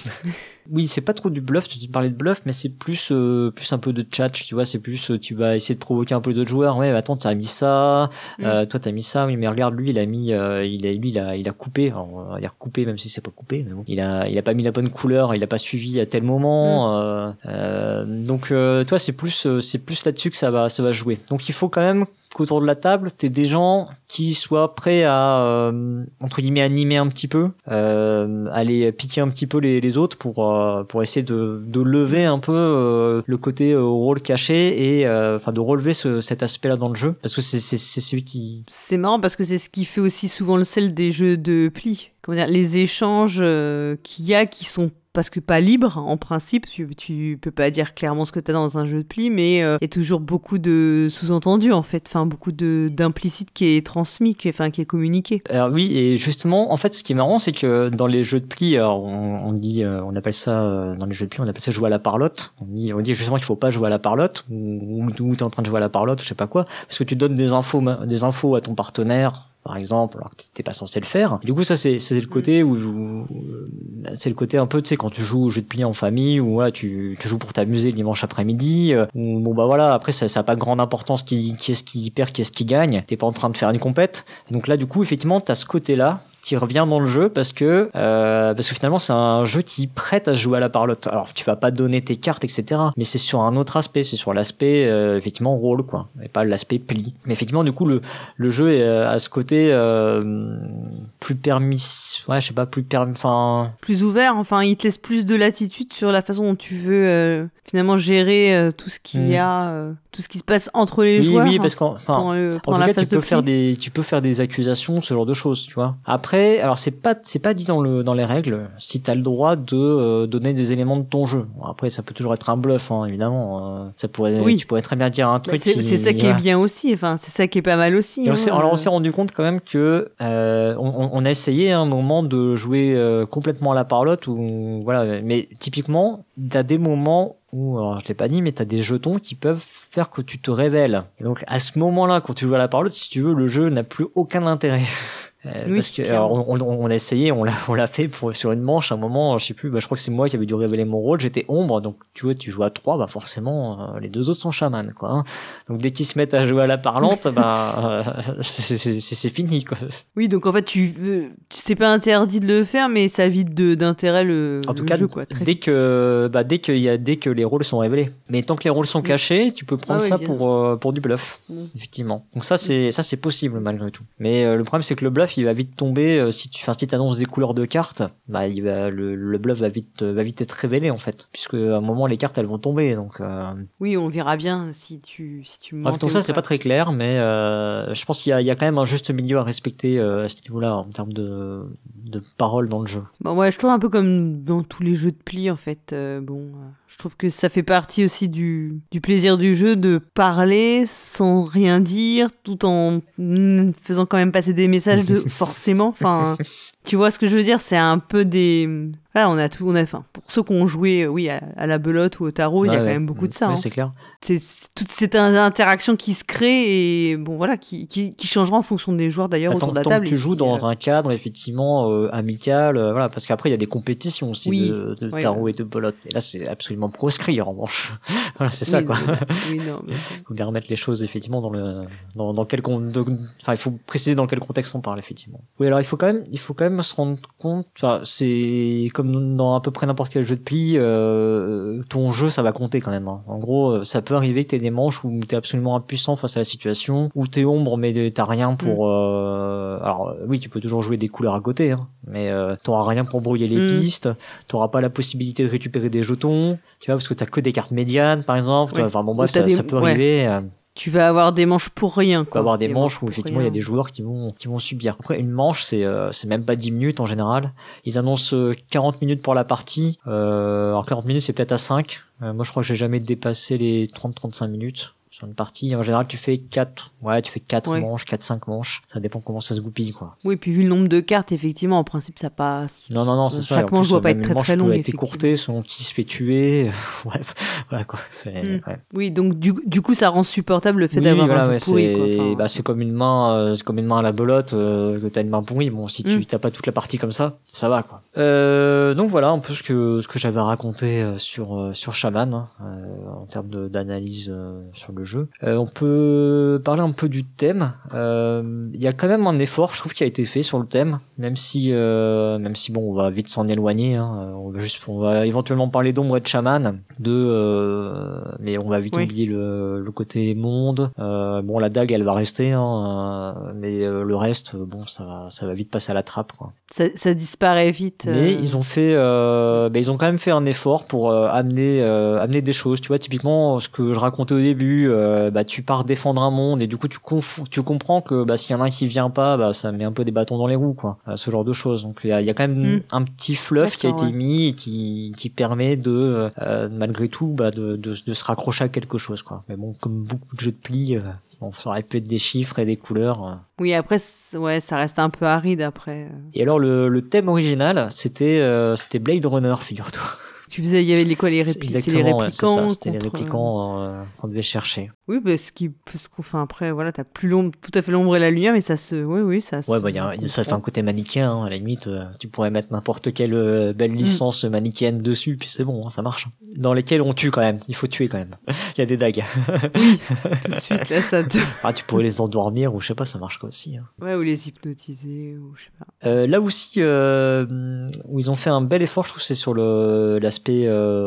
Oui, c'est pas trop du bluff, tu parlais de bluff, mais c'est plus plus un peu de chat, tu vois, c'est plus tu vas essayer de provoquer un peu d'autres joueurs. Ouais, attends, t'as mis ça, mm. euh, toi t'as mis ça, oui, mais regarde lui, il a mis, euh, il a, lui, il a, il a coupé, on va dire coupé, même si c'est pas coupé, mais bon, il a, il a pas mis la bonne couleur, il a pas suivi à tel moment. Mm. Euh, donc, toi, c'est plus, c'est plus là-dessus que ça va, ça va jouer. Donc, il faut quand même qu'autour de la table, t'es des gens qui soient prêts à euh, entre guillemets animer un petit peu, euh, aller piquer un petit peu les, autres pour euh, pour essayer de, de lever un peu euh, le côté euh, rôle caché et enfin de relever ce, cet aspect-là dans le jeu. Parce que c'est c'est celui qui c'est marrant parce que c'est ce qui fait aussi souvent le sel des jeux de pli comment dire, les échanges qu'il y a qui sont parce que pas libre en principe, tu, tu peux pas dire clairement ce que tu as dans un jeu de pli, mais euh, il y a toujours beaucoup de sous-entendus en fait, enfin beaucoup d'implicite qui est transmis, qui est, enfin qui est communiqué. Alors oui, et justement, en fait, ce qui est marrant, c'est que dans les jeux de pli, alors on, dit, euh, on appelle ça euh, dans les jeux de pli, on appelle ça jouer à la parlotte. On dit, on dit justement qu'il faut pas jouer à la parlotte, ou, ou, tu es en train de jouer à la parlotte, je sais pas quoi, parce que tu donnes des infos, des infos à ton partenaire par exemple, alors que t'es pas censé le faire. du coup, ça c'est c'est le côté où, c'est le côté un peu, tu sais, quand tu joues au jeu de plier en famille, ou tu, tu joues pour t'amuser le dimanche après-midi, euh, ou bon bah voilà, après ça ça a pas grande importance qui qui est-ce qui perd, qui est-ce qui gagne. T'es pas en train de faire une compète. donc là, du coup, effectivement, t'as ce côté-là qui revient dans le jeu parce que euh, parce que finalement c'est un jeu qui prête à jouer à la parlotte. Alors tu vas pas donner tes cartes etc. Mais c'est sur un autre aspect, c'est sur l'aspect euh, effectivement rôle quoi, et pas l'aspect pli. Mais effectivement du coup le le jeu est euh, à ce côté euh, plus permis, ouais je sais pas plus permis, enfin plus ouvert. Enfin il te laisse plus de latitude sur la façon dont tu veux euh, finalement gérer tout ce qu'il y mm. a tout ce qui se passe entre les oui, joueurs. Oui, parce qu'en en tout cas, tu peux faire des, tu peux faire des accusations, ce genre de choses, tu vois. Après, alors c'est pas, c'est pas dit dans le, dans les règles, si t'as le droit de euh, donner des éléments de ton jeu. Après, ça peut toujours être un bluff, hein, évidemment. Euh, ça pourrait, oui. tu pourrais très bien dire un truc. C'est ça qui est bien aussi. Enfin, c'est ça qui est pas mal aussi. Hein. alors on s'est rendu compte quand même que euh, on, on, a essayé un moment de jouer euh, complètement à la parlotte ou voilà, mais typiquement, t'as des moments ou alors je l'ai pas dit, mais tu as des jetons qui peuvent faire que tu te révèles. Et donc à ce moment-là, quand tu à la parole, si tu veux, le jeu n'a plus aucun intérêt. Euh, parce que on, on, a essayé, on l'a on l'a fait pour sur une manche à un moment, je sais plus, bah, je crois que c'est moi qui avait dû révéler mon rôle, j'étais ombre, donc tu vois, tu joues à trois, bah forcément euh, les deux autres sont chamans quoi. Hein. Donc dès qu'ils se mettent à jouer à la parlante, bah euh, c'est fini quoi. Oui, donc en fait tu c'est pas interdit de le faire, mais ça vide d'intérêt le, en tout cas, jeu, quoi. dès que bah dès qu'il y a dès que les rôles sont révélés, mais tant que les rôles sont cachés, tu peux prendre ah ça pour pour du bluff, effectivement. Donc ça c'est ça c'est possible malgré tout. Mais le problème c'est que le bluff il va vite tomber euh, si tu enfin si annonces des couleurs de cartes bah il va le, le bluff va vite va vite être révélé en fait. Puisque à un moment les cartes elles vont tomber donc euh... oui on verra bien si tu si tu donc ça c'est pas très clair mais euh, je pense qu'il y a il y a quand même un juste milieu à respecter euh, à ce niveau-là en termes de de paroles dans le jeu. Bah ouais je trouve un peu comme dans tous les jeux de pli en fait bon je trouve que ça fait partie aussi du, du plaisir du jeu de parler sans rien dire, tout en faisant quand même passer des messages de forcément. Enfin, tu vois ce que je veux dire? C'est un peu des. Voilà, on a tout. On a, enfin, pour ceux qui ont joué, euh, oui, à, la belote ou au tarot, il y a quand même beaucoup de ça. Hein. c'est clair. C'est toute cette interaction qui se crée et bon, voilà, qui, qui, qui changera en fonction des joueurs d'ailleurs autour de la table. tu joues dans euh, un cadre effectivement euh, amical, voilà, parce qu'après il y a des compétitions aussi de, de tarot et de belote. Et là, c'est absolument proscrit en revanche. voilà, c'est ça quoi. oui, non. Mais... faut bien remettre les choses effectivement dans le dans, dans quel enfin il faut préciser dans quel contexte on parle effectivement. Oui, alors il faut quand même il faut quand même se rendre compte, c'est comme dans à peu près n'importe quel jeu de pli, euh, ton jeu ça va compter quand même. Hein. En gros, euh, ça peut arriver que t'aies des manches où t'es absolument impuissant face à la situation, où t'es ombre mais t'as rien pour. Mm. Euh... Alors oui, tu peux toujours jouer des couleurs à côté, hein, mais euh, t'auras rien pour brouiller les mm. pistes, t'auras pas la possibilité de récupérer des jetons, tu vois, parce que t'as que des cartes médianes par exemple. Enfin bon bref, ça, ça, peut arriver. Tu vas avoir des manches pour rien. Quoi. Tu vas avoir des, manches, où effectivement il y a des joueurs qui vont qui vont subir. Après une manche c'est euh, c'est même pas 10 minutes en général. Ils annoncent 40 euh, minutes pour la partie. Euh, alors 40 minutes c'est peut-être à 5. Euh, moi je crois que j'ai jamais dépassé les 30-35 minutes sur une partie. En général, tu fais 4, ouais, tu fais 4 manches, 4, 5 manches. Ça dépend comment ça se goupille, quoi. Oui, puis vu le nombre de cartes, effectivement, en principe, ça passe. Non, non, non, c'est ça. Chaque manche doit pas être très très long. être écourtée selon qui se fait tuer. Bref, voilà, quoi. Mm. Ouais. Oui, donc, du, du coup, ça rend supportable le fait d'avoir un jeu pourri, quoi. bah, c'est comme une main, euh, c'est comme une main à la belote, euh, que t'as une main pourrie. Bon, si tu mm. t'as pas toute la partie comme ça, ça va, quoi. Euh, donc voilà, un peu ce que, ce que j'avais raconté euh, sur, euh, sur Shaman, hein, en termes d'analyse sur le jeu. Euh, on peut parler un peu du thème. Euh, il y a quand même un effort, je trouve, qui a été fait sur le thème, même si, euh, même si bon, on va vite s'en éloigner. Hein. On va juste, on va éventuellement parler d'ombre et de chaman, de, mais on va vite oublier le, le, côté monde. bon, la dague, elle va rester, hein, mais le reste, bon, ça va, ça va vite passer à la trappe. Quoi. Ça, ça disparaît vite. Mais ils ont fait, euh, ben, ils ont quand même fait un effort pour amener, amener des choses. Tu vois, typiquement, ce que je racontais au début euh, bah tu pars défendre un monde et du coup tu tu comprends que bah s'il y en a un qui vient pas, bah ça met un peu des bâtons dans les roues quoi, euh, ce genre de choses. Donc il y a, y a, quand même mm. un petit fluff qui a été mis et qui qui permet de malgré tout bah de, de, de se raccrocher à quelque chose quoi. Mais bon comme beaucoup de jeux de pli Bon, ça aurait pu être des chiffres et des couleurs. Oui, après, ouais, ça reste un peu aride après. Et alors, le, le thème original, c'était c'était Blade Runner, figure-toi. Tu faisais, il y avait les quoi, les, répli les répliquants. c'était les répliquants euh, qu'on devait chercher. Oui, parce ce qui, ce qu'on fait après, voilà, t'as plus l'ombre, tout à fait l'ombre et la lumière, mais ça se, oui, oui, ça se. Ouais, bah, y a, ça fait un côté manichéen, hein, à la limite, euh, tu pourrais mettre n'importe quelle euh, belle mm. licence manichéenne dessus, puis c'est bon, hein, ça marche. Dans lesquelles on tue quand même, il faut tuer quand même. il y a des dagues. oui, tout de suite, là, ça te. ah, tu pourrais les endormir, ou je sais pas, ça marche aussi. Hein. Ouais, ou les hypnotiser, ou je sais pas. Euh, là aussi, où ils ont fait un bel effort, je trouve, c'est sur le, l'aspect,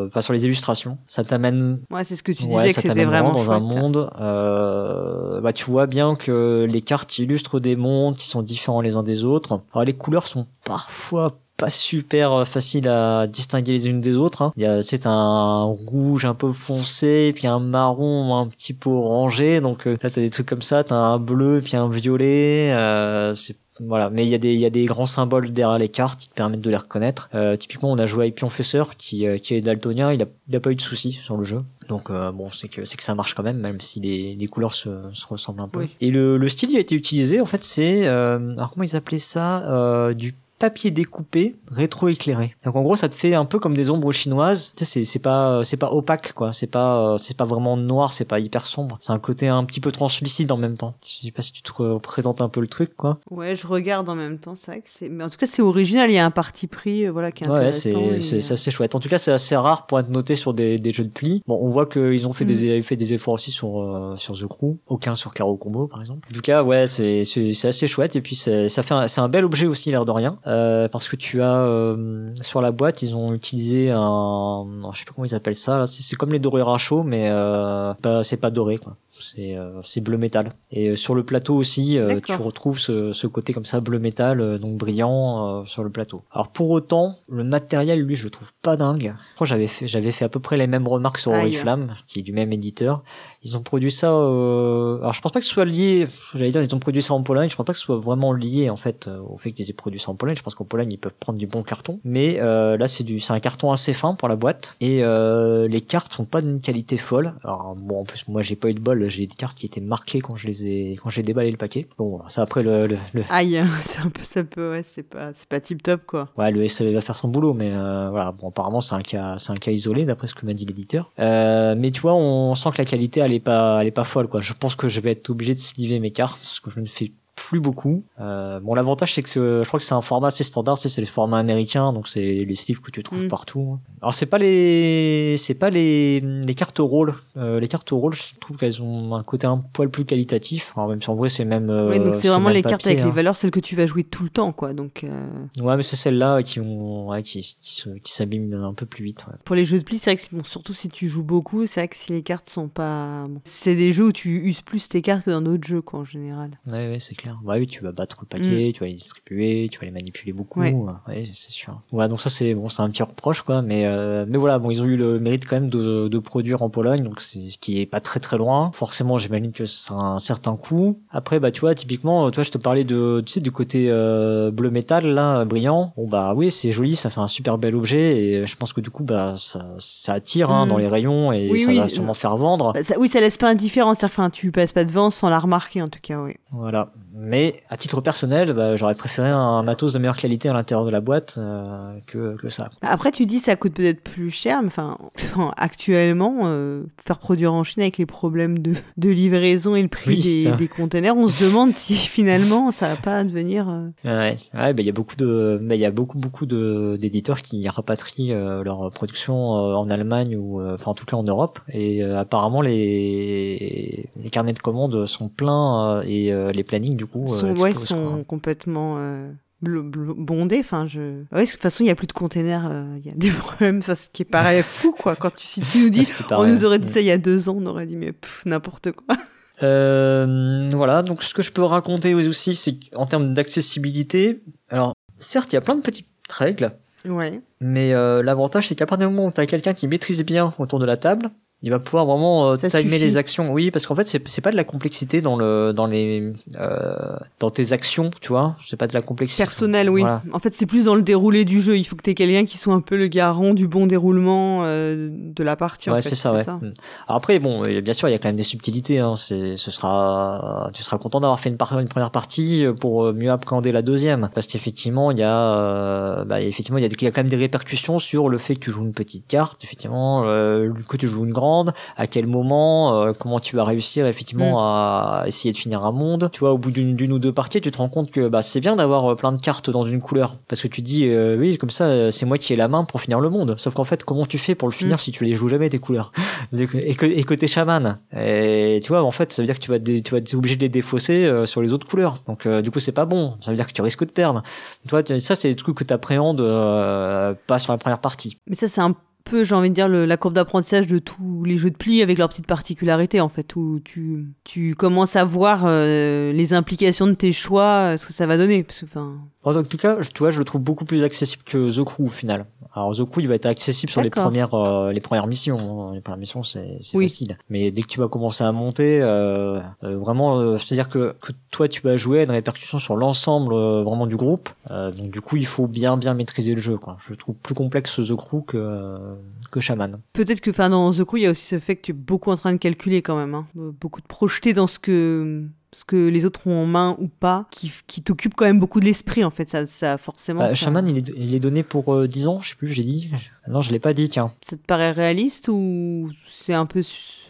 enfin, sur les illustrations. Ça t'amène. Ouais, c'est ce que tu disais, que c'était vraiment dans un monde euh, bah, tu vois bien que les cartes illustrent des mondes qui sont différents les uns des autres. Alors les couleurs sont parfois pas super faciles à distinguer les unes des autres. Hein. Il y a c'est un rouge un peu foncé, puis un marron un petit peu orangé. Donc euh, là t'as des trucs comme ça, t'as un bleu puis un violet. Euh, c'est voilà, mais il y a des il y a des grands symboles derrière les cartes qui te permettent de les reconnaître. Euh, typiquement, on a joué avec Pionfesseur qui euh, qui est daltonien, il a il a pas eu de soucis sur le jeu. Donc euh, bon, c'est que c'est que ça marche quand même, même si les, les couleurs se, se ressemblent un peu. Et le, le style qui a été utilisé, en fait, c'est euh, alors comment ils appelaient ça, euh, du papier découpé rétro-éclairé. Donc en gros, ça te fait un peu comme des ombres chinoises. Tu sais, c'est pas c'est pas opaque quoi. C'est pas c'est pas vraiment noir, c'est pas hyper sombre. C'est un côté un petit peu translucide en même temps. Je sais pas si tu te représentes un peu le truc quoi. Ouais, je regarde en même temps. C'est vrai que c'est. Mais en tout cas, c'est original. Il y a un parti pris, euh, voilà, qui est intéressant. Ouais, c'est c'est assez chouette. En tout cas, c'est assez rare pour être noté sur des, des jeux de pli. Bon, on voit qu'ils ont fait des mm. fait des efforts aussi sur euh, sur The Crew. Aucun sur Caro Combo par exemple. En tout cas, ouais, c'est c'est assez chouette. Et puis ça fait c'est un bel objet aussi l'air de rien. Euh, parce que tu as euh, sur la boîte, ils ont utilisé un, je sais pas comment ils appellent ça. C'est comme les dorures à chaud, mais euh, c'est pas doré quoi c'est euh, c'est bleu métal. Et euh, sur le plateau aussi, euh, tu retrouves ce, ce, côté comme ça bleu métal, donc brillant sur le plateau. Alors pour autant, le matériel, lui, je trouve pas dingue. Moi, j'avais fait j'avais fait à peu près les mêmes remarques sur Oriflamme, qui est du même éditeur. Ils ont produit ça. alors je pense pas que ce soit lié. J'allais dire ils ont produit ça en Pologne. Je pense pas que ce soit vraiment lié en fait au fait qu'ils aient produit ça en Pologne. Je pense qu'en Pologne ils peuvent prendre du bon carton. Mais là c'est du c'est un carton assez fin pour la boîte et les cartes sont pas d'une qualité folle. Alors bon en plus moi j'ai pas eu de bol j'ai des cartes qui étaient marquées quand je les ai quand j'ai déballé le paquet. Bon, ça après le, le, aïe, c'est un peu ça peut ouais, c'est pas c'est pas tip top quoi. Ouais, le SAV va faire son boulot mais euh, voilà, bon apparemment c'est un cas c'est un cas isolé d'après ce que m'a dit l'éditeur. Euh, mais tu vois, on sent que la qualité elle est pas elle est pas folle quoi. Je pense que je vais être obligé de sliver mes cartes parce que je ne fais plus beaucoup. Euh, bon, l'avantage c'est que je crois que c'est un format assez standard, c'est le format américain, donc c'est les sleeves que tu trouves mm. partout. Alors c'est pas les, c'est pas les les cartes rôle. Euh, les cartes rôle, je trouve qu'elles ont un côté un poil plus qualitatif. Alors, même si en vrai c'est même. Euh, oui, donc c'est vraiment les cartes avec les hein. valeurs, celles que tu vas jouer tout le temps, quoi. Donc. Euh, ouais, mais c'est celles-là qui ont, ouais, qui qui, qui s'abîment un peu plus vite. Ouais. Pour les jeux de pli, c'est vrai que bon, surtout si tu joues beaucoup, c'est vrai que si les cartes sont pas, c'est des jeux où tu uses plus tes cartes que dans d'autres jeux, quoi, en général. Ouais, ouais, c'est clair. Bah oui, tu vas battre le paquet, mm. tu vas les distribuer, tu vas les manipuler beaucoup. Ouais, c'est sûr. Voilà, donc ça c'est bon, c'est un petit reproche, quoi, mais euh, mais voilà, bon, ils ont eu le mérite quand même de, de produire en Pologne, donc c'est ce qui est pas très très loin. Forcément, j'imagine que c'est un certain coût. Après, bah tu vois, typiquement, toi, je te parlais de, tu sais, du côté euh, bleu métal là, brillant. Bon bah oui, c'est joli, ça fait un super bel objet, et je pense que du coup, bah ça, ça attire hein, mm. dans les rayons et ça va sûrement faire vendre. Bah, ça, oui, ça laisse pas indifférent, c'est-à-dire, enfin, tu passes pas devant sans la remarquer en tout cas, oui. Voilà. Mais à titre personnel, bah, j'aurais préféré un matos de meilleure qualité à l'intérieur de la boîte euh, que, que, ça. Après, tu dis ça coûte peut-être plus cher, mais enfin, actuellement, euh, faire produire en Chine avec les problèmes de, de livraison et le prix des, des, containers, on se demande si finalement ça va pas devenir. Euh... Ouais, ouais, bah, il y a beaucoup de, il y a beaucoup beaucoup de d'éditeurs qui rapatrient euh, leur production euh, en Allemagne ou, enfin en tout cas en Europe, et apparemment les les carnets de commandes sont pleins et les plannings du coup sont, ouais, sont complètement euh, bondés. Enfin, je. Ouais, de toute façon, il n'y a plus de containers. Euh, il y a des problèmes. Ça, ce qui paraît fou, quoi. Quand tu, si tu nous dis, on nous aurait dit ça il y a deux ans, on aurait dit mais n'importe quoi. Euh, voilà. Donc, ce que je peux raconter aussi, c'est en termes d'accessibilité. Alors, certes, il y a plein de petites règles. Ouais. Mais euh, l'avantage, c'est qu'à partir du moment où tu as quelqu'un qui maîtrise bien autour de la table, il va pouvoir vraiment euh, timer suffit. les actions. Oui, parce qu'en fait, c'est c'est pas de la complexité dans le dans les euh, dans tes actions, tu vois. C'est pas de la complexité. Personnel, oui. Voilà. En fait, c'est plus dans le déroulé du jeu. Il faut que tu aies quelqu'un qui soit un peu le garant du bon déroulement euh, de la partie. Ouais, c'est ça, ouais. Mm. Alors après, bon, euh, bien sûr, il y a quand même des subtilités. Hein. C'est, ce sera, tu seras content d'avoir fait une, par- une première partie pour euh, mieux appréhender la deuxième, parce qu'effectivement, il y a, euh, bah, effectivement, il y a, il y a quand même des répercussions sur le fait que tu joues une petite carte, effectivement, euh, que tu joues une grande, à quel moment, euh, comment tu vas réussir effectivement à essayer de finir un monde. Tu vois, au bout d'une, ou deux parties, tu te rends compte que bah, c'est bien d'avoir euh, plein de cartes dans une couleur, parce que tu te dis, euh, oui, comme ça, c'est moi qui ai la main pour finir le monde. Sauf qu'en fait, comment tu fais pour le finir Mm. si tu les joues jamais tes couleurs? Et que, et t'es chaman. Et tu vois en fait ça veut dire que tu vas dé- tu vas être obligé de les défausser euh, sur les autres couleurs. Donc du coup c'est pas bon. Ça veut dire que tu risques de perdre. Tu vois tu- ça c'est des trucs que t'appréhendes pas sur la première partie. Mais ça, c'est un peu, j'ai envie de dire, le- la courbe d'apprentissage de tous les jeux de pli avec leurs petites particularités, en fait, où tu, tu commences à voir euh, les implications de tes choix, euh, ce que ça va donner. Parce que, en tout cas je- tu vois je le trouve beaucoup plus accessible que The Crew au final alors The Crew il va être accessible sur les premières euh, les premières missions hein. les premières missions c'est Oui. facile mais dès que tu vas commencer à monter euh, euh, vraiment c'est à dire que, que toi tu vas jouer à une répercussion sur l'ensemble euh, vraiment du groupe Euh, donc du coup il faut bien bien maîtriser le jeu quoi je trouve plus complexe The Crew que euh, que Shaman peut-être que, enfin, dans The Crew, il y a aussi ce fait que tu es beaucoup en train de calculer quand même, hein. Euh, beaucoup de projeter dans ce que ce que les autres ont en main ou pas, qui, qui t'occupe quand même beaucoup de l'esprit, en fait. Ça, ça forcément, Euh, ça, Shaman il est, il est donné pour euh, 10 ans je sais plus j'ai dit non je l'ai pas dit tiens ça te paraît réaliste ou c'est un peu...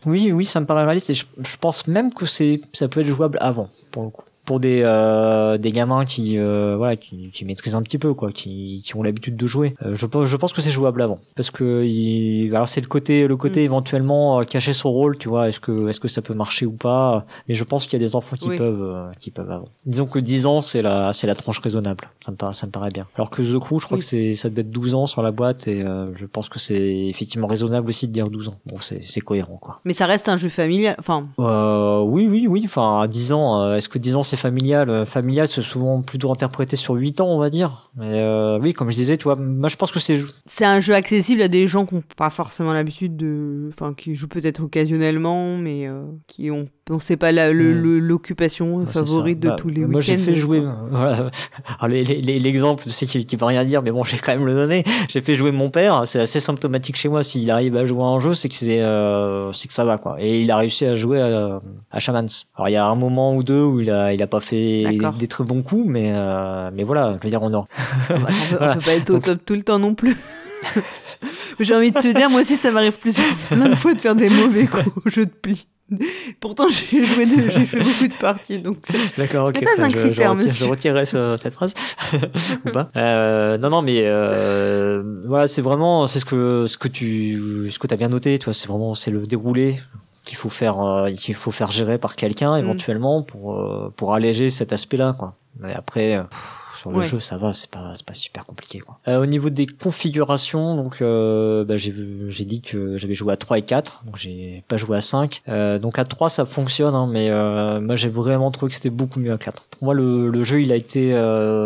Oui, oui, ça me paraît réaliste et je, je pense même que c'est ça peut être jouable avant pour le coup. Pour des euh, des gamins qui euh, voilà qui, qui maîtrisent un petit peu quoi, qui, qui ont l'habitude de jouer. Euh, je pense je pense que c'est jouable avant parce que il, alors c'est le côté le côté Mm. éventuellement cacher son rôle, tu vois, est-ce que est-ce que ça peut marcher ou pas? Mais je pense qu'il y a des enfants qui Oui. peuvent qui peuvent avant. Disons que 10 ans c'est la c'est la tranche raisonnable. Ça me paraît ça me paraît bien. Alors que The Crew, je crois Oui. que c'est ça doit être 12 ans sur la boîte et je pense que c'est effectivement raisonnable aussi de dire 12 ans. Bon, c'est cohérent quoi. Mais ça reste un jeu familial. Enfin, oui, oui, oui. Enfin, à 10 ans, est-ce que 10 ans c'est familial Euh, Familial, c'est souvent plutôt interprété sur 8 ans, on va dire. Mais euh, oui, comme je disais, tu vois, moi je pense que c'est. c'est un jeu accessible à des gens qui n'ont pas forcément l'habitude de. Enfin, qui jouent peut-être occasionnellement, mais euh, qui ont. On sait pas Mm. le- l'occupation favorite de Bah, tous les week-ends. Moi j'ai fait jouer. Voilà. L'exemple, je sais qu'il qui veut rien dire, mais bon, je vais quand même le donner. J'ai fait jouer mon père. C'est assez symptomatique chez moi. S'il arrive à jouer à un jeu, c'est que c'est, euh, que ça va quoi. Et il a réussi à jouer à, à Shamans. Alors il y a un moment ou deux où il a, il a pas fait D'accord. des très bons coups, mais euh, mais voilà, je veux dire, on bah, on, peut, on Voilà. peut pas être au Donc- top tout le temps non plus. J'ai envie de te dire, moi aussi, ça m'arrive plusieurs plein de fois de faire des mauvais coups au jeu de pli. Pourtant, j'ai joué, de- j'ai fait beaucoup de parties, donc c'est- D'accord, ok. Pas enfin, un je, je retire- retirerai ce- cette phrase ou pas. Euh, non, non, mais euh, voilà, c'est vraiment c'est ce que ce que tu ce que t'as bien noté. Toi, c'est vraiment c'est le déroulé qu'il faut faire euh, qu'il faut faire gérer par quelqu'un Mm. éventuellement pour euh, pour alléger cet aspect-là, quoi. Mais après. euh, sur le Ouais. jeu, ça va, c'est pas, c'est pas super compliqué, quoi. Euh, au niveau des configurations, donc, euh, bah, j'ai, j'ai dit que j'avais joué à 3 et 4, donc j'ai pas joué à 5. Euh, donc à 3, ça fonctionne, hein, mais euh, moi j'ai vraiment trouvé que c'était beaucoup mieux à 4. Pour moi, le, le jeu, il a été,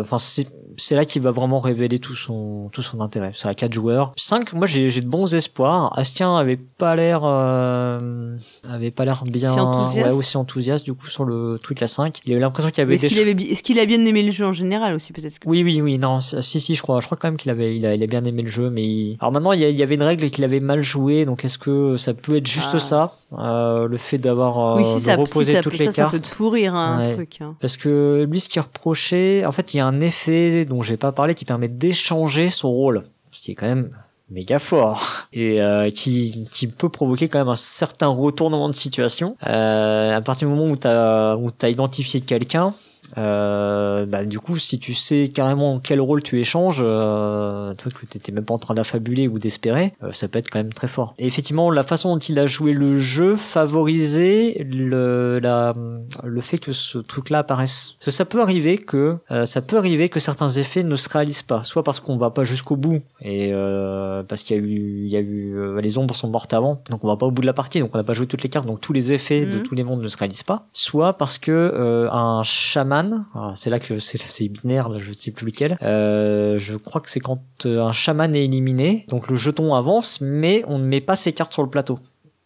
enfin, c'est, c'est là qu'il va vraiment révéler tout son, tout son intérêt. C'est à 4 joueurs. 5, moi j'ai, j'ai de bons espoirs. Astien avait pas l'air, euh, avait pas l'air bien, Si enthousiaste. ouais, aussi enthousiaste, du coup, sur le truc à 5. Il a eu l'impression qu'il avait est-ce qu'il avait, qu'il a bien aimé le jeu en général aussi, peut-être que- oui, oui, oui, non, si, si, je crois, je crois quand même qu'il avait, il a, il a bien aimé le jeu, mais il... alors maintenant, il y, avait une règle qu'il avait mal joué, donc est-ce que ça peut être juste Ah. ça, euh, le fait d'avoir euh, Oui, si ça, si ça, toutes ça, les ça peut cartes, pourrir hein, un truc. hein. parce que lui, ce qui reprochait, en fait, il y a un effet dont j'ai pas parlé qui permet d'échanger son rôle, ce qui est quand même méga fort et euh, qui, qui peut provoquer quand même un certain retournement de situation. Euh, à partir du moment où t'as où t'as identifié quelqu'un euh, bah, du coup si tu sais carrément quel rôle tu échanges euh, toi que t'étais même pas en train d'affabuler ou d'espérer euh, ça peut être quand même très fort. Et effectivement la façon dont il a joué le jeu favorisait le la le fait que ce truc là apparaisse. Parce que ça peut arriver que euh, ça peut arriver que certains effets ne se réalisent pas. Soit parce qu'on va pas jusqu'au bout et euh, parce qu'il y a eu il y a eu euh, les ombres sont mortes avant donc on va pas au bout de la partie donc on n'a pas joué toutes les cartes donc tous les effets de Mhm. tous les mondes ne se réalisent pas. Soit parce que euh, un chaman alors, c'est là que c'est binaire je ne sais plus lequel. Euh, je crois que c'est quand euh, un chaman est éliminé. Donc le jeton avance mais on ne met pas ses cartes sur le plateau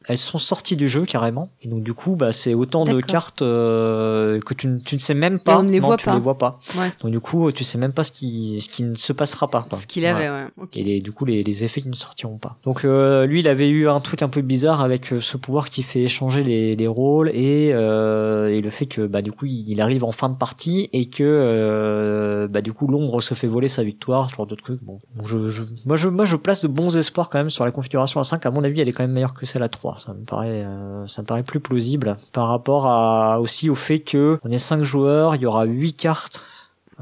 elles sont sorties du jeu carrément. Et donc du coup, bah c'est autant de cartes euh, que tu, tu, ne sais même pas. on ne les voit tu pas. les vois pas. Donc du coup, tu sais même pas ce qui ce qui ne se passera pas. Ce qu'il avait, ouais. Et les, du coup, les, les effets qui ne sortiront pas. Donc euh, lui, il avait eu un truc un peu bizarre avec euh, ce pouvoir qui fait échanger les, les rôles et, euh, et le fait que bah du coup, il arrive en fin de partie et que euh, bah du coup, l'ombre se fait voler sa victoire, ce genre de truc. Bon, je, je, moi je moi je place de bons espoirs quand même sur la configuration à 5. À mon avis, elle est quand même meilleure que celle à 3. Ça me paraît euh, ça me paraît plus plausible par rapport à aussi au fait que on est 5 joueurs, il y aura 8 cartes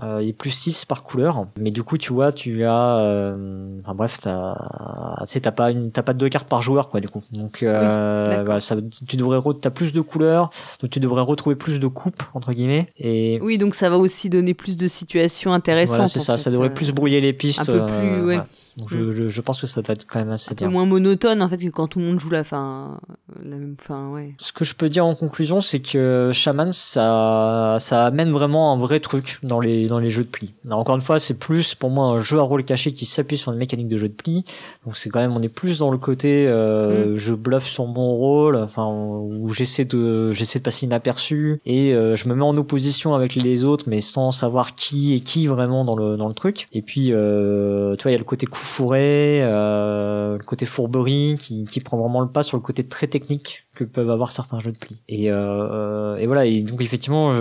euh, et plus 6 par couleur. Mais du coup, tu vois, tu as, euh, enfin bref, t'as, tu t'as pas une, t'as pas deux cartes par joueur, quoi, du coup. Donc, euh, voilà, ça, tu devrais, t'as plus de couleurs, donc tu devrais retrouver plus de coupes entre guillemets. Et oui, donc ça va aussi donner plus de situations intéressantes. Voilà, c'est ça, ça devrait plus brouiller les pistes. Un peu plus, ouais. Donc je, je, je, pense que ça va être quand même assez un bien. Peu moins monotone en fait que quand tout le monde joue la fin, la même fin, ouais. Ce que je peux dire en conclusion, c'est que Shaman, ça, ça amène vraiment un vrai truc dans les dans les jeux de pli. Alors, encore une fois, c'est plus pour moi un jeu à rôle caché qui s'appuie sur une mécanique de jeu de pli. Donc c'est quand même, on est plus dans le côté, euh, mm. je bluffe sur mon rôle, enfin où j'essaie de j'essaie de passer inaperçu et euh, je me mets en opposition avec les autres, mais sans savoir qui est qui vraiment dans le dans le truc. Et puis, euh, tu vois, il y a le côté coup fourré, euh, le côté fourberie qui, prend vraiment le pas sur le côté très technique que peuvent avoir certains jeux de pli. Et, euh, et voilà, et donc effectivement,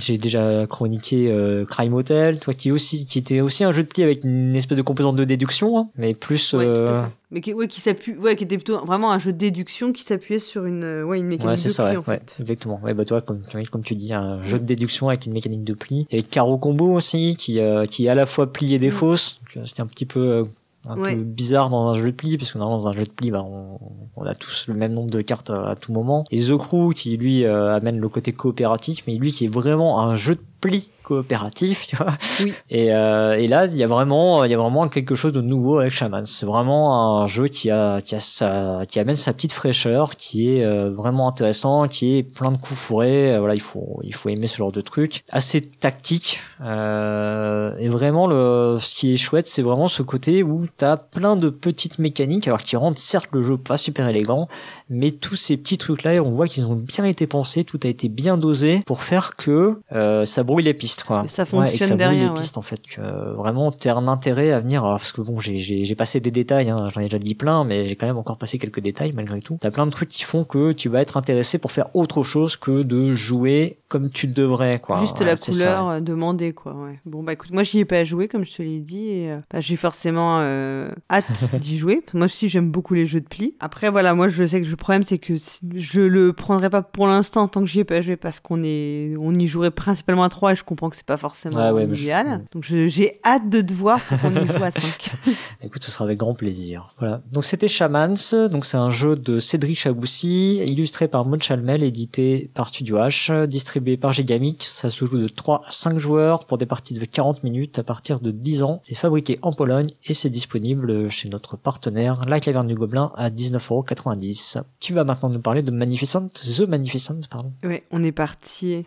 j'ai déjà chroniqué euh, Crime Hotel, toi qui aussi qui était aussi un jeu de pli avec une espèce de composante de déduction, hein, mais plus. Ouais, euh... Mais qui, ouais, qui s'appuie, ouais, qui était plutôt vraiment un jeu de déduction qui s'appuyait sur une, ouais, une mécanique ouais, de pli ouais, en fait. exactement. Ouais, bah toi, comme, comme tu dis, un jeu de déduction avec une mécanique de pli. Et Caro Combo aussi, qui euh, qui est à la fois plié et des fausses. C'est un petit peu un Ouais. peu bizarre dans un jeu de pli parce que normalement dans un jeu de pli bah, on, on a tous le même nombre de cartes à, à tout moment et The Crew qui lui euh, amène le côté coopératif mais lui qui est vraiment un jeu de pli coopératif tu vois. Oui. et, euh, et là il y a vraiment il y a vraiment quelque chose de nouveau avec Shaman. C'est vraiment un jeu qui a qui a sa qui amène sa petite fraîcheur qui est euh, vraiment intéressant qui est plein de coups fourrés. Euh, voilà il faut il faut aimer ce genre de truc. Assez tactique euh, et vraiment le ce qui est chouette c'est vraiment ce côté où t'as plein de petites mécaniques alors qui rendent certes le jeu pas super élégant mais tous ces petits trucs là on voit qu'ils ont bien été pensés tout a été bien dosé pour faire que ça brouille les pistes quoi Et ça Ouais, et que fonctionne ça brouille derrière, les ouais. pistes en fait que vraiment t'as un intérêt à venir alors, parce que bon j'ai passé des détails hein, j'en ai déjà dit plein mais j'ai quand même encore passé quelques détails malgré tout t'as plein de trucs qui font que tu vas être intéressé pour faire autre chose que de jouer comme tu devrais quoi Juste Ouais, la couleur ça. euh, demandée, quoi. Ouais. Bon, bah écoute, moi j'y ai pas joué, comme je te l'ai dit, et euh, bah, j'ai forcément euh, hâte d'y jouer. Moi aussi, j'aime beaucoup les jeux de pli. Après, voilà, moi je sais que le problème, c'est que je le prendrai pas pour l'instant tant que j'y ai pas joué parce qu'on est, on y jouerait principalement à 3 et je comprends que c'est pas forcément ouais, je- idéal. Donc j'ai hâte de te voir pour qu'on y joue à 5. Écoute, ce sera avec grand plaisir. Voilà. Donc c'était Shamans. Donc c'est un jeu de Cédric Chaboussi, illustré par Mon Chalmel, édité par Studio H, distribué par Gigamic. Ça se joue de 3 à 5 joueurs pour des parties de 40 minutes à partir de 10 ans. C'est fabriqué en Pologne et c'est disponible chez notre partenaire La Caverne du Gobelin à 19,90€. Tu vas maintenant nous parler de Magnificent, The Magnificent, pardon. ouais, on est parti.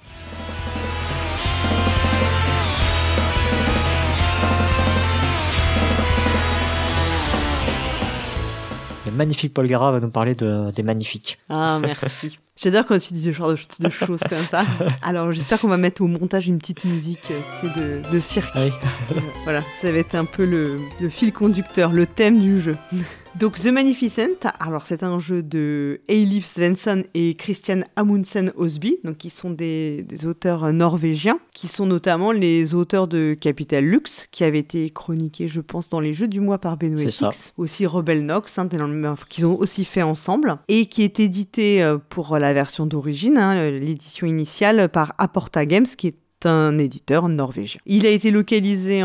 Le magnifique Paul Gara va nous parler de, des magnifiques. Ah, merci. J'adore quand tu dis ce genre de, de choses comme ça. Alors, j'espère qu'on va mettre au montage une petite musique euh, tu sais, de, de cirque. Oui. Euh, voilà, ça va être un peu le, le fil conducteur, le thème du jeu. Donc The Magnificent, alors c'est un jeu de Eilif Svensson et Christian Amundsen Osby, donc qui sont des, des auteurs norvégiens, qui sont notamment les auteurs de Capital Lux, qui avait été chroniqué, je pense, dans les jeux du mois par Benoît. X, aussi Rebel Nox, hein, qu'ils ont aussi fait ensemble, et qui est édité euh, pour la version d'origine, hein, l'édition initiale, par Aporta Games, qui est un éditeur norvégien. Il a été localisé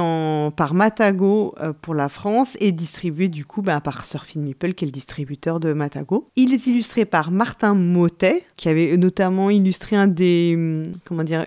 par Matago euh, pour la France et distribué du coup bah, par Surfing Meeple qui est le distributeur de Matago. Il est illustré par Martin Motet qui avait notamment illustré hum,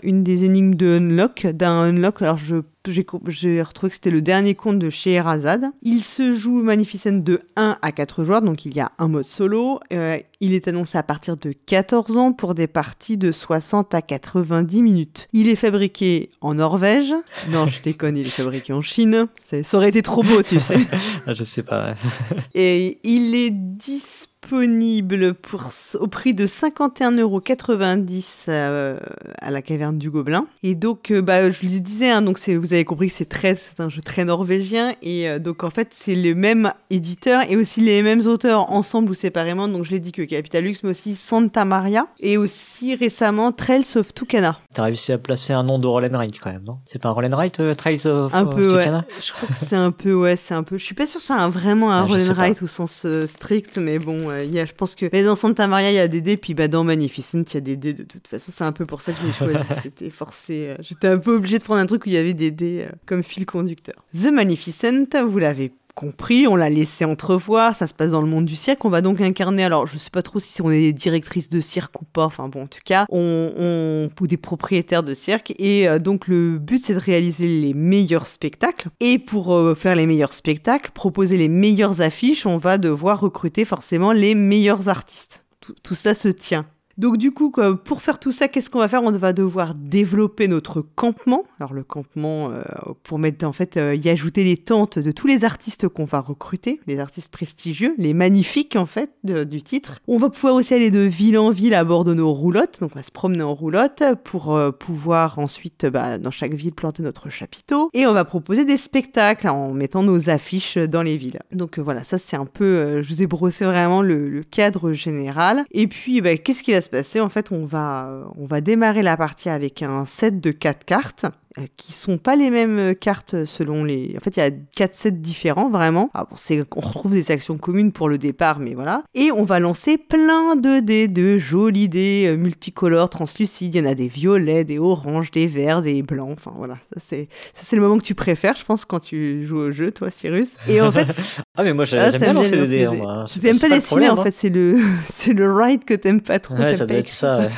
une des énigmes de Unlock, d'un Unlock. Alors j'ai retrouvé que c'était le dernier conte de Scheherazade. Il se joue Magnificent de 1 à 4 joueurs, donc il y a un mode solo. Euh, Il est annoncé à partir de 14 ans pour des parties de 60 à 90 minutes. Il est fabriqué en Norvège. Non, je déconne, il est fabriqué en Chine. Ça aurait été trop beau, tu sais. Ah, je sais pas. Et il est disponible pour, au prix de 51,90€ euh, à la caverne du Gobelin. Et donc, euh, bah, je le disais, hein, donc vous avez compris que c'est très, c'est un jeu très norvégien. Et euh, donc, en fait, c'est le même éditeur et aussi les mêmes auteurs ensemble ou séparément. Donc, je l'ai dit que Capitalux, mais aussi Santa Maria et aussi récemment Trails of Tucana. T'as réussi à placer un nom de Roland Wright quand même, non? C'est pas un Roland Wright, Trails of, un peu, Tucana? Je crois que c'est un peu, ouais, c'est un peu. Je suis pas sûr que c'est vraiment un ah, Roland Wright au sens strict, mais bon, il y a, je pense que mais dans Santa Maria, il y a des dés, puis bah, dans Magnificent, il y a des dés. De toute façon, c'est un peu pour ça que j'ai choisi. C'était forcé. Euh, j'étais un peu obligé de prendre un truc où il y avait des dés euh, comme fil conducteur. The Magnificent, vous l'avez compris, on l'a laissé entrevoir, ça se passe dans le monde du cirque, on va donc incarner, alors je sais pas trop si on est directrice de cirque ou pas, enfin bon en tout cas, on, ou des propriétaires de cirque, et euh, donc le but c'est de réaliser les meilleurs spectacles, et pour euh, faire les meilleurs spectacles, proposer les meilleures affiches, on va devoir recruter forcément les meilleurs artistes. Tout, tout ça se tient. Donc du coup, pour faire tout ça, qu'est-ce qu'on va faire? On va devoir développer notre campement. Alors le campement, euh, pour mettre en fait, euh, y ajouter les tentes de tous les artistes qu'on va recruter, les artistes prestigieux, les magnifiques en fait du titre. On va pouvoir aussi aller de ville en ville à bord de nos roulottes. Donc on va se promener en roulotte pour euh, pouvoir ensuite, bah, dans chaque ville, planter notre chapiteau. Et on va proposer des spectacles en mettant nos affiches dans les villes. Donc voilà, ça c'est un peu, je vous ai brossé vraiment le, cadre général. Et puis, bah, qu'est-ce qui va se en fait, on va, on va démarrer la partie avec un set de 4 cartes. Euh, qui sont pas les mêmes cartes selon les. En fait, il y a quatre sets différents vraiment. Ah bon, c'est on retrouve des actions communes pour le départ, mais voilà. Et on va lancer plein de dés, de jolis dés euh, multicolores, translucides. Il y en a des violets, des oranges, des verts, des blancs. Enfin voilà, ça c'est ça c'est le moment que tu préfères, je pense, quand tu joues au jeu, toi, Cyrus. Et en fait. ah mais moi j'aime bien lancer des dés. Hein, tu t'aimes pas, dessiner en hein. fait, c'est le c'est le ride que t'aimes pas trop. Ouais, ça doit être ça. Ouais.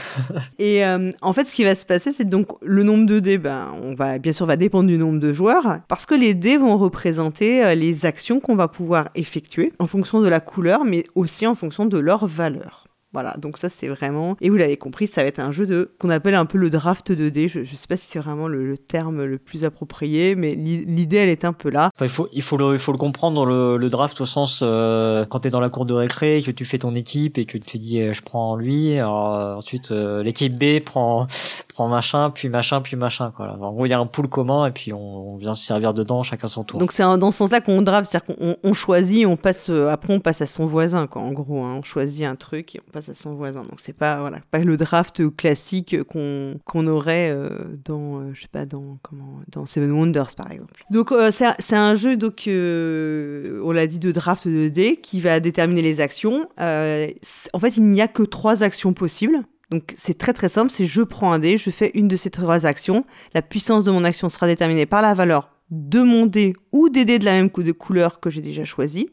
Et euh, en fait, ce qui va se passer, c'est donc le nombre de dés, ben on va bien sûr va dépendre du nombre de joueurs parce que les dés vont représenter euh, les actions qu'on va pouvoir effectuer en fonction de la couleur mais aussi en fonction de leur valeur. Voilà, donc ça c'est vraiment, et vous l'avez compris, ça va être un jeu de qu'on appelle un peu le draft de dés. Je, ne sais pas si c'est vraiment le, terme le plus approprié, mais l'idée elle est un peu là. il faut il faut le il faut le comprendre le, le draft au sens euh, quand tu es dans la cour de récré, que tu fais ton équipe et que tu dis euh, je prends lui, alors, euh, ensuite l'équipe B prend prend machin, puis machin, puis machin quoi. En gros il y a un pool commun et puis on, vient se servir dedans chacun son tour. Donc c'est dans ce sens-là qu'on draft, c'est-à-dire qu'on on choisit, on passe après on passe à son voisin quoi. En gros, hein, on choisit un truc et on passe à son voisin. Donc c'est pas voilà, pas le draft classique qu'on qu'on aurait euh, dans euh, je sais pas dans comment dans Seven Wonders par exemple. Donc euh, c'est un jeu donc on l'a dit de draft de dés qui va déterminer les actions. en fait, il n'y a que trois actions possibles. Donc c'est très très simple, c'est je prends un dé, je fais une de ces trois actions. La puissance de mon action sera déterminée par la valeur de mon dé ou des dés de la même couleur que j'ai déjà choisi.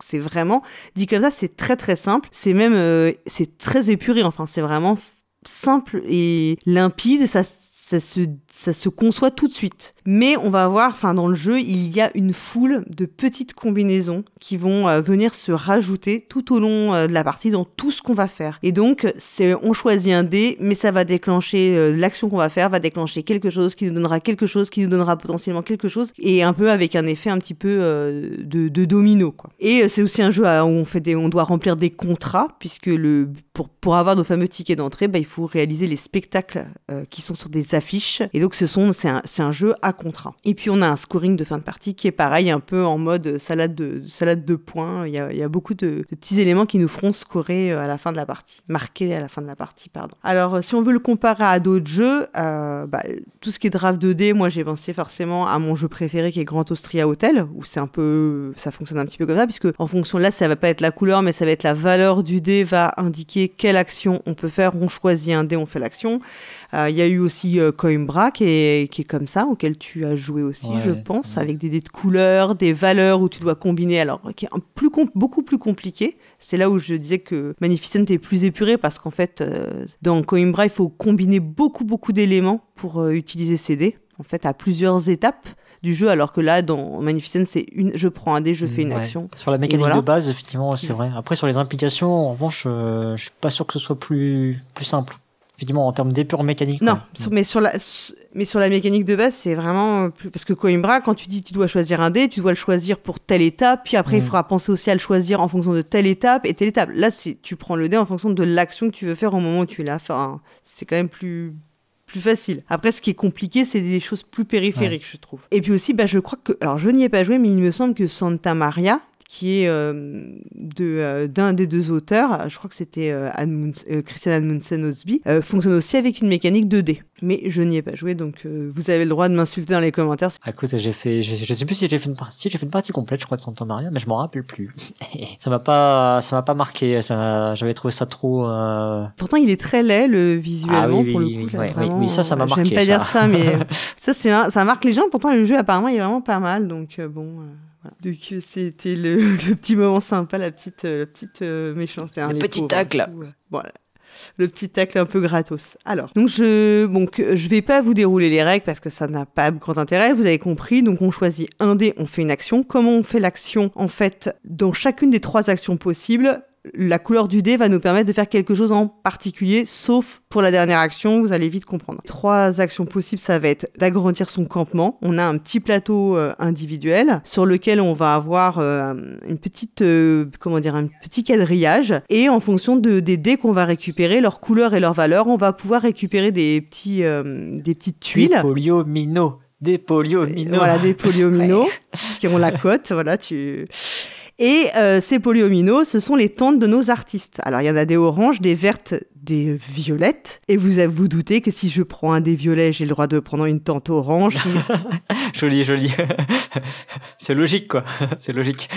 C'est vraiment, dit comme ça, c'est très très simple. C'est même, euh, c'est très épuré. Enfin, c'est vraiment simple et limpide. Ça, ça se, ça se conçoit tout de suite. Mais on va voir, enfin dans le jeu, il y a une foule de petites combinaisons qui vont euh, venir se rajouter tout au long euh, de la partie dans tout ce qu'on va faire. Et donc, c'est on choisit un dé, mais ça va déclencher euh, l'action qu'on va faire, va déclencher quelque chose qui nous donnera quelque chose, qui nous donnera potentiellement quelque chose, et un peu avec un effet un petit peu de, de, domino. Et c'est aussi un jeu où on fait on doit remplir des contrats, puisque pour, pour avoir nos fameux tickets d'entrée, bah, il faut réaliser les spectacles qui sont sur des affiches. Et donc, ce sont c'est un, un jeu à contrat. Et puis on a un scoring de fin de partie qui est pareil, un peu en mode salade de, salade de points. Il y a, il y a beaucoup de, petits éléments qui nous feront scorer euh, à la fin de la partie, marquer à la fin de la partie, pardon. Alors euh, si on veut le comparer à d'autres jeux, euh, bah, tout ce qui est draft 2D, moi j'ai pensé forcément à mon jeu préféré qui est Grand Austria Hotel, où c'est un peu, ça fonctionne un petit peu comme ça, puisque en fonction de là, ça va pas être la couleur, mais ça va être la valeur du dé va indiquer quelle action on peut faire. On choisit un dé, on fait l'action. Il y a eu aussi Coimbra qui est, qui est comme ça, auquel tu as joué aussi, je pense, avec des dés de couleurs, des valeurs où tu dois combiner, alors qui est un plus beaucoup plus compliqué. C'est là où je disais que Magnificent est plus épuré parce qu'en fait, euh, dans Coimbra, il faut combiner beaucoup beaucoup d'éléments pour euh, utiliser ces dés, en fait, à plusieurs étapes. du jeu, alors que là, dans Magnificent, c'est une, je prends un dé, je fais une Ouais. action. Sur la mécanique voilà. de base, effectivement, c'est vrai. Après, sur les implications, en revanche, euh, je suis pas sûr que ce soit plus, plus simple. Effectivement, en termes d'épure mécanique. Non, sur- mais sur la mais sur la mécanique de base, c'est vraiment plus parce que Coimbra, quand tu dis tu dois choisir un dé, tu dois le choisir pour telle étape, puis après il Mm. faudra penser aussi à le choisir en fonction de telle étape et telle étape. Là, c'est tu prends le dé en fonction de l'action que tu veux faire au moment où tu l'as. Enfin, c'est quand même plus plus facile. Après, ce qui est compliqué, c'est des choses plus périphériques, je trouve. Et puis aussi, bah, je crois que, alors je n'y ai pas joué, mais il me semble que Santa Maria, qui est euh, de euh, d'un des deux auteurs, je crois que c'était euh, Christian Admundsen Osby, fonctionne aussi avec une mécanique 2D. Mais je n'y ai pas joué, donc vous avez le droit de m'insulter dans les commentaires. Ah, écoute, j'ai fait, je, je sais plus si j'ai fait une partie, j'ai fait une partie complète, je crois, de Santa Maria, mais je m'en rappelle plus. ça m'a pas, ça m'a pas marqué, ça, j'avais trouvé ça trop, euh, Pourtant, il est très laid le visuellement Ah oui, pour oui, le coup. oui, là, oui, vraiment, oui, ça, ça m'a marqué, J'aime pas ça. dire ça, mais ça, c'est ça marque les gens. Pourtant, le jeu apparemment, il est vraiment pas mal, donc bon. euh, voilà. Donc euh, c'était le, le petit moment sympa, la petite, euh, la petite euh, méchanceté. Le petit pauvres, tacle. Voilà. Le petit tacle un peu gratos. Alors, donc je, donc je vais pas vous dérouler les règles parce que ça n'a pas grand intérêt. Vous avez compris. Donc on choisit un dé, on fait une action. Comment on fait l'action En fait, dans chacune des trois actions possibles, la couleur du dé va nous permettre de faire quelque chose en particulier, sauf pour la dernière action, vous allez vite comprendre. Trois actions possibles, ça va être d'agrandir son campement. On a un petit plateau euh, individuel sur lequel on va avoir euh, une petite, euh, comment dire, un petit quadrillage. Et en fonction de, des dés qu'on va récupérer, leur couleur et leur valeur, on va pouvoir récupérer des, petits, des petites tuiles. Des poliomino. Des poliomino. Voilà, des polyomino qui ont la cote. Voilà, tu. Et euh, ces polyomino, ce sont les tentes de nos artistes. Alors, il y en a des oranges, des vertes, des violettes. Et vous vous doutez que si je prends un des violets, j'ai le droit de prendre une tente orange. Joli, joli. c'est logique, quoi. c'est logique.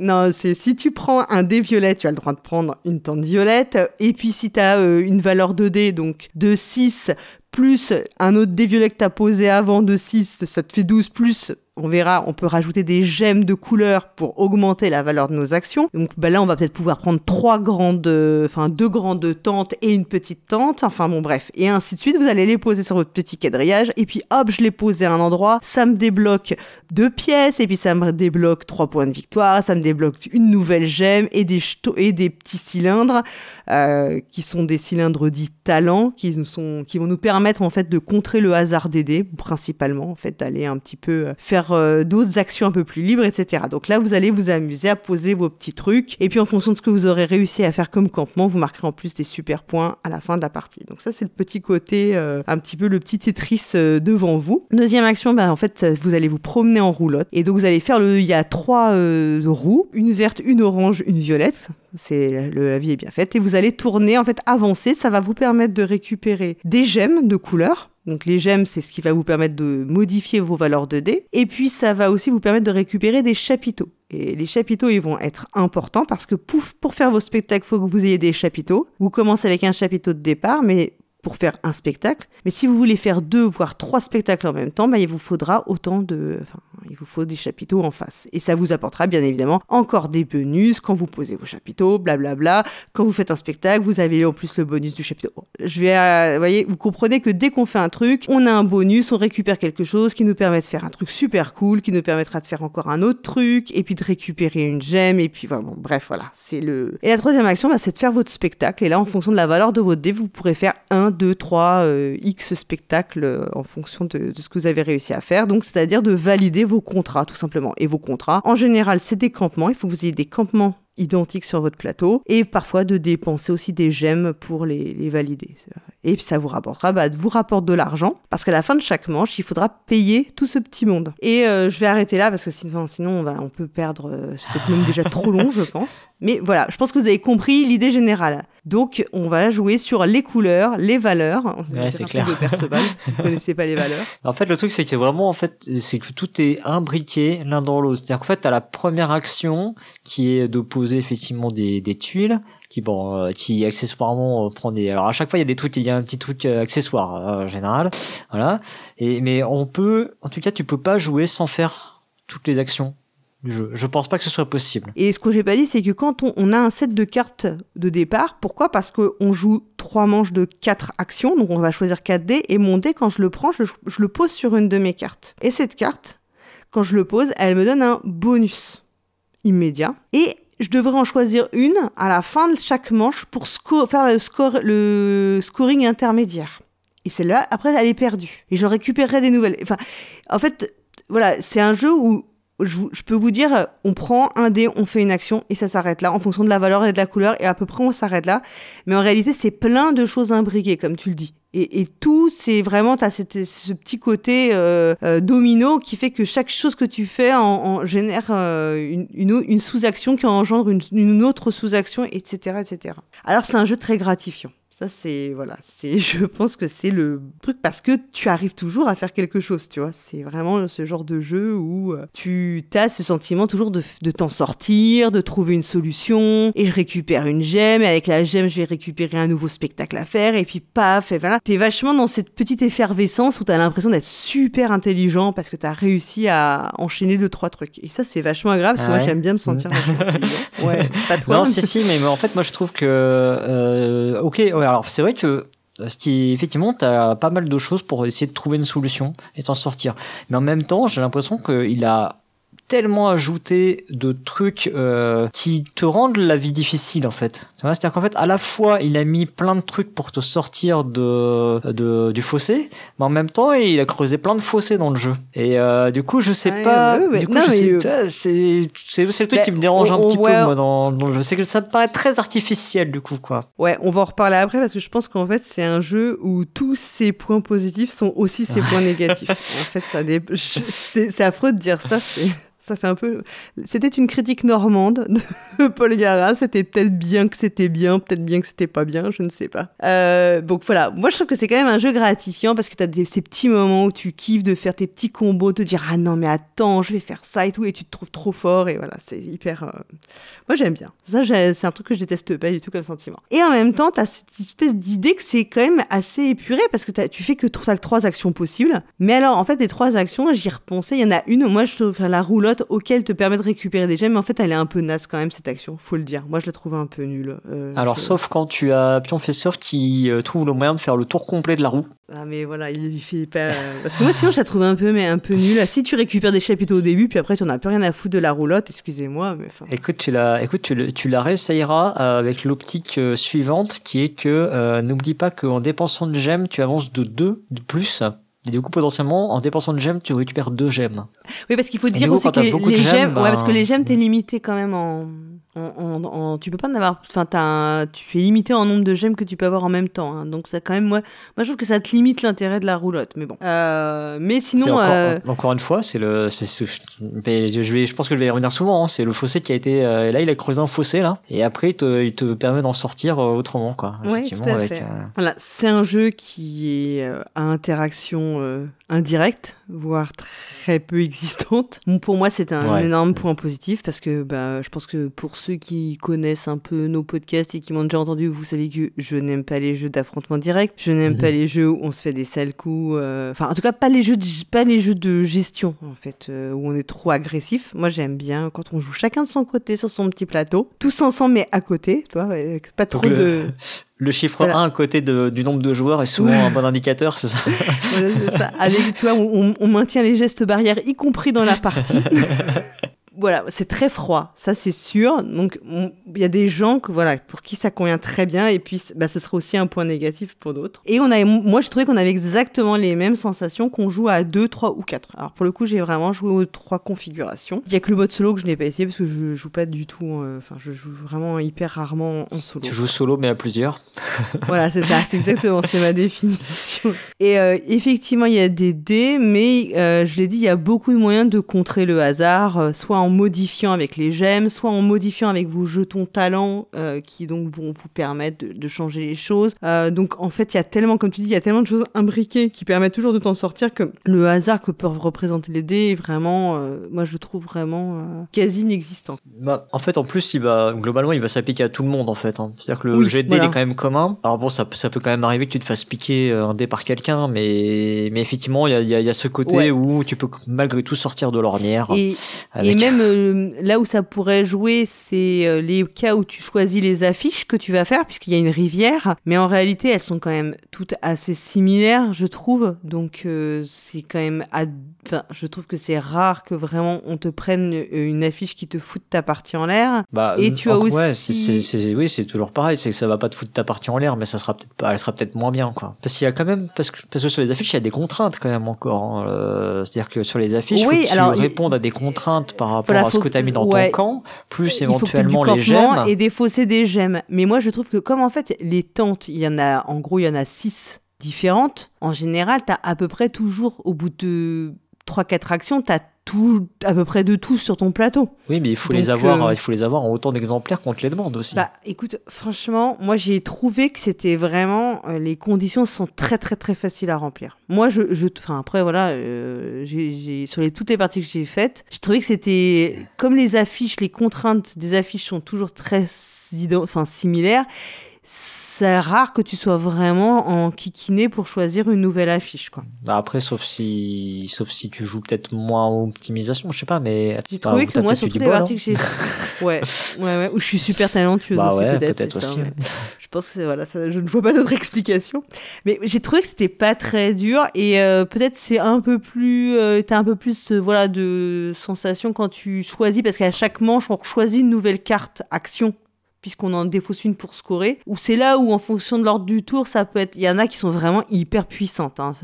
Non, c'est si tu prends un dé violet, tu as le droit de prendre une tente violette. Et puis si tu as une valeur de dé, donc de 6 plus un autre dé violet que tu as posé avant de 6, ça te fait 12 plus. On verra, on peut rajouter des gemmes de couleur pour augmenter la valeur de nos actions. Donc bah là, on va peut-être pouvoir prendre trois grandes, euh, enfin deux grandes tentes et une petite tente. Enfin bon, bref. Et ainsi de suite, vous allez les poser sur votre petit quadrillage. Et puis hop, je les pose à un endroit. Ça me débloque deux pièces. Et puis ça me débloque trois points de victoire. Ça me débloque une nouvelle gemme et des, petits cylindres euh, qui sont des cylindres dits talents qui sont qui vont nous permettre en fait de contrer le hasard des dés principalement en fait d'aller un petit peu euh, euh, d'autres actions un peu plus libres etc donc là vous allez vous amuser à poser vos petits trucs et puis en fonction de ce que vous aurez réussi à faire comme campement vous marquerez en plus des super points à la fin de la partie. Donc ça c'est le petit côté euh, un petit peu le petit Tetris euh, devant vous. Deuxième action ben, en fait euh, vous allez vous promener en roulotte. Et donc vous allez faire le il y a trois roues une verte une orange une violette. C'est la vie est bien faite. Et vous allez tourner en fait avancer. Ça va vous permettre de récupérer des gemmes de couleur donc les gemmes c'est ce qui va vous permettre de modifier vos valeurs de dés. Et puis ça va aussi vous permettre de récupérer des chapiteaux. Et les chapiteaux ils vont être importants parce que pouf pour faire vos spectacles faut que vous ayez des chapiteaux. Vous commencez avec un chapiteau de départ mais pour faire un spectacle. Mais si vous voulez faire deux, voire trois spectacles en même temps, bah, il vous faudra autant de, enfin, il vous faut des chapiteaux en face. Et ça vous apportera bien évidemment encore des bonus quand vous posez vos chapiteaux, blablabla. Quand vous faites un spectacle, vous avez en plus le bonus du chapiteau. Je vais, euh, vous voyez, vous comprenez que dès qu'on fait un truc, on a un bonus, on récupère quelque chose qui nous permet de faire un truc super cool, qui nous permettra de faire encore un autre truc, et puis de récupérer une gemme, et puis vraiment, bref, voilà, c'est le. Et la troisième action, bah, c'est de faire votre spectacle. Et là, en fonction de la valeur de votre dé, vous pourrez faire un, deux, trois, euh, X spectacles euh, en fonction de, de ce que vous avez réussi à faire. Donc, c'est-à-dire de valider vos contrats, tout simplement. Et vos contrats, en général, c'est des campements. Il faut que vous ayez des campements identiques sur votre plateau et parfois de dépenser aussi des gemmes pour les, les valider. Et puis ça vous rapportera, bah, vous rapporte de l'argent parce qu'à la fin de chaque manche, il faudra payer tout ce petit monde. Et euh, je vais arrêter là parce que sinon, sinon on, va, on peut perdre, euh, c'est peut-être même déjà trop long, je pense. Mais voilà, je pense que vous avez compris l'idée générale. Donc on va jouer sur les couleurs, les valeurs. Ouais, c'est clair. de Perceval, si vous connaissez pas les valeurs. En fait, le truc, c'est que vraiment, en fait, c'est que tout est imbriqué l'un dans l'autre. C'est-à-dire qu'en fait, t'as la première action qui est de poser effectivement des, des tuiles qui bon euh, qui accessoirement euh, prend des alors à chaque fois il y a des trucs il y a un petit truc euh, accessoire en général voilà et mais on peut en tout cas tu peux pas jouer sans faire toutes les actions du jeu. Je pense pas que ce soit possible. Et ce que j'ai pas dit, c'est que quand on, a un set de cartes de départ, pourquoi? Parce qu'on joue trois manches de quatre actions, donc on va choisir 4 dés, et mon dé, quand je le prends, je le pose sur une de mes cartes. Et cette carte, quand je le pose, elle me donne un bonus immédiat. Et je devrais en choisir une à la fin de chaque manche pour faire le, scoring intermédiaire. Et celle-là, après, elle est perdue. Et je récupérerai des nouvelles. Enfin, en fait, voilà, c'est un jeu où je, peux vous dire, on prend un dé, on fait une action et ça s'arrête là en fonction de la valeur et de la couleur et à peu près on s'arrête là. Mais en réalité, c'est plein de choses imbriquées, comme tu le dis. Et, et tout, c'est vraiment, tu as ce petit côté euh, euh, domino qui fait que chaque chose que tu fais en, en génère euh, une, une, une sous-action qui engendre une, une autre sous-action, etc., etc. Alors c'est un jeu très gratifiant. Ça, c'est, voilà, c'est, je pense que c'est le truc parce que tu arrives toujours à faire quelque chose, tu vois. C'est vraiment ce genre de jeu où euh, tu as ce sentiment toujours de, de t'en sortir, de trouver une solution, et je récupère une gemme, et avec la gemme, je vais récupérer un nouveau spectacle à faire, et puis paf, et voilà. T'es vachement dans cette petite effervescence où t'as l'impression d'être super intelligent parce que t'as réussi à enchaîner deux, trois trucs. Et ça, c'est vachement agréable parce que Ah moi, ouais j'aime bien me sentir. Ouais, pas toi. Non, si, si, mais, mais en fait, moi, je trouve que, euh, ok, ouais, alors c'est vrai que ce qui, effectivement, t'as pas mal de choses pour essayer de trouver une solution et t'en sortir. Mais en même temps, j'ai l'impression qu'il a tellement ajouté de trucs euh, qui te rendent la vie difficile en fait. C'est-à-dire qu'en fait, à la fois, il a mis plein de trucs pour te sortir de, de du fossé, mais en même temps, il a creusé plein de fossés dans le jeu. Et euh, du coup, je sais Ouais, pas. ouais, ouais, du coup, non, je mais, sais- tu vois, c'est le truc bah, qui me dérange un petit peu moi dans, dans le jeu. C'est que ça me paraît très artificiel du coup quoi. Ouais, on va en reparler après parce que je pense qu'en fait, c'est un jeu où tous ses points positifs sont aussi ses points négatifs. En fait, ça dé- c'est c'est affreux de dire ça. c'est- Ça fait un peu. C'était une critique normande de Paul Gara. C'était peut-être bien que c'était bien, peut-être bien que c'était pas bien, je ne sais pas. Euh, donc voilà, moi je trouve que c'est quand même un jeu gratifiant parce que tu as ces petits moments où tu kiffes de faire tes petits combos, te dire ah non mais attends, je vais faire ça et tout, et tu te trouves trop fort et voilà, c'est hyper. euh, moi, j'aime bien. Ça, c'est un truc que je déteste pas du tout comme sentiment. Et en même temps, t'as cette espèce d'idée que c'est quand même assez épuré parce que t'as- tu fais que trois, actions possibles. Mais alors, en fait, des trois actions, j'y repensais. Il y en a une, moi, je trouve enfin, la roulotte auquel te permet de récupérer des gemmes. Mais en fait, elle est un peu naze quand même, cette action. Faut le dire. Moi, je la trouve un peu nulle. Euh, Alors je- sauf quand tu as Pionfesseur qui euh, trouve le moyen de faire le tour complet de la roue. Ah, mais voilà, il il fait pas. Parce que moi, sinon, je la trouve un peu, mais un peu nulle. Si tu récupères des chapiteaux au début, puis après, tu en as plus rien à foutre de la roulotte, excusez-moi, mais enfin. Écoute, tu la, écoute, tu, le- tu la réessayeras euh, avec l'optique euh, suivante, qui est que euh, n'oublie pas qu'en dépensant de gemmes, tu avances de 2 de plus. Et du coup, potentiellement, en dépensant de gemmes, tu récupères deux gemmes. Oui, parce qu'il faut Et dire coup, aussi que les, beaucoup de les gemmes, gemmes, ouais, ben- parce que les gemmes, t'es limité quand même en, en, en, en- tu peux pas en avoir, enfin, un- tu es limité en nombre de gemmes que tu peux avoir en même temps, hein. donc ça quand même, moi, moi, je trouve que ça te limite l'intérêt de la roulotte, mais bon. Euh, mais sinon, encore, euh, encore une fois, c'est le, je je vais, je pense que je vais y revenir souvent. hein, c'est le fossé qui a été, euh, là, il a creusé un fossé là, et après, il te, il te permet d'en sortir autrement, quoi. Ouais, effectivement, tout à avec, fait. Voilà, c'est un jeu qui est à interaction indirecte, voire très peu existante. Bon, pour moi, c'est un Ouais. énorme point positif parce que bah, je pense que pour ceux qui connaissent un peu nos podcasts et qui m'ont déjà entendu, vous savez que je n'aime pas les jeux d'affrontement direct. Je n'aime Mhm. pas les jeux où on se fait des sales coups. euh, Enfin, en tout cas, pas les jeux de, pas les jeux de gestion en fait, euh, où on est trop agressif. Moi, j'aime bien quand on joue chacun de son côté sur son petit plateau, tous ensemble mais à côté, vois, avec pas trop de. Le chiffre Voilà. 1 à côté de- du nombre de joueurs est souvent Ouais. un bon indicateur, c'est ça. Voilà, ça. Avec, tu vois, on, on maintient les gestes barrières, y compris dans la partie. voilà, c'est très froid, ça c'est sûr. Donc, on- il y a des gens que, voilà, pour qui ça convient très bien, et puis bah, ce sera aussi un point négatif pour d'autres. Et on avait, moi, je trouvais qu'on avait exactement les mêmes sensations qu'on joue à 2, 3 ou 4. Alors, pour le coup, j'ai vraiment joué aux trois configurations. Il y a que le mode solo que je n'ai pas essayé parce que je joue pas du tout, euh, enfin, je joue vraiment hyper rarement en solo. tu joues solo, mais à plusieurs. Voilà, c'est ça, c'est exactement, c'est ma définition. Et euh, effectivement, il y a des dés, mais euh, je l'ai dit, il y a beaucoup de moyens de contrer le hasard, soit en modifiant avec les gemmes, soit en modifiant avec vos jetons talents, euh, qui donc vont vous permettre de, de changer les choses. Euh, donc en fait, il y a tellement, comme tu dis, il y a tellement de choses imbriquées qui permettent toujours de t'en sortir que le hasard que peuvent représenter les dés est vraiment, euh, moi je le trouve vraiment quasi inexistant. Bah, en fait, en plus, il va globalement, il va s'appliquer à tout le monde en fait. hein. C'est-à-dire que le Oui, jet de dés voilà. est quand même commun. Alors bon, ça, ça peut quand même arriver que tu te fasses piquer un dé par quelqu'un, mais mais effectivement, il y a, il y a, il y a ce côté Ouais. où tu peux malgré tout sortir de l'ornière. Et, avec- Et même euh, là où ça pourrait jouer, c'est euh, les cas où tu choisis les affiches que tu vas faire, puisqu'il y a une rivière. Mais en réalité, elles sont quand même toutes assez similaires, je trouve. Donc euh, c'est quand même, enfin, je trouve que c'est rare que vraiment on te prenne une affiche qui te fout ta partie en l'air. Bah, Et tu as aussi- ouais, oui, c'est toujours pareil, c'est que ça va pas te foutre ta partie en l'air, mais ça sera peut-être pas, elle sera peut-être moins bien, quoi. Parce qu'il y a quand même, parce que, parce que sur les affiches, il y a des contraintes quand même encore. hein. C'est-à-dire que sur les affiches, Oui, faut que alors, tu il- répondes à des contraintes par rapport Voilà, à ce que tu as mis dans ouais. ton camp, plus éventuellement les gemmes. et défausser des gemmes. Mais moi, je trouve que comme en fait, les tentes, il y en a, en gros, il y en a six différentes. En général, t'as à peu près toujours, au bout de 3-4 actions, t'as tout, à peu près de tout sur ton plateau. Oui, mais il faut Donc, les avoir, euh, il faut les avoir en autant d'exemplaires qu'on te les demande aussi. Bah, écoute, franchement, moi, j'ai trouvé que c'était vraiment, euh, les conditions sont très, très, très faciles à remplir. Moi, je, je enfin, après, voilà, euh, sur les, toutes les parties que j'ai faites, j'ai trouvé que c'était, comme les affiches, les contraintes des affiches sont toujours très, enfin, similaires. C'est rare que tu sois vraiment en kikiné pour choisir une nouvelle affiche, quoi. Bah après, sauf si, sauf si tu joues peut-être moins en optimisation, je sais pas, mais. J'ai trouvé ou que moi, sur du les bol, parties hein. que j'ai, ouais, ouais, ouais, où je suis super talentueuse Bah aussi, ouais, peut-être, ça, aussi. ouais. Je pense que voilà, ça, je ne vois pas d'autre explication. Mais j'ai trouvé que c'était pas très dur et euh, peut-être c'est un peu plus, euh, t'as un peu plus, euh, voilà, de sensation quand tu choisis parce qu'à chaque manche on choisit une nouvelle carte action puisqu'on en défausse une pour scorer. Ou c'est là où en fonction de l'ordre du tour, ça peut être, il y en a qui sont vraiment hyper puissantes, hein,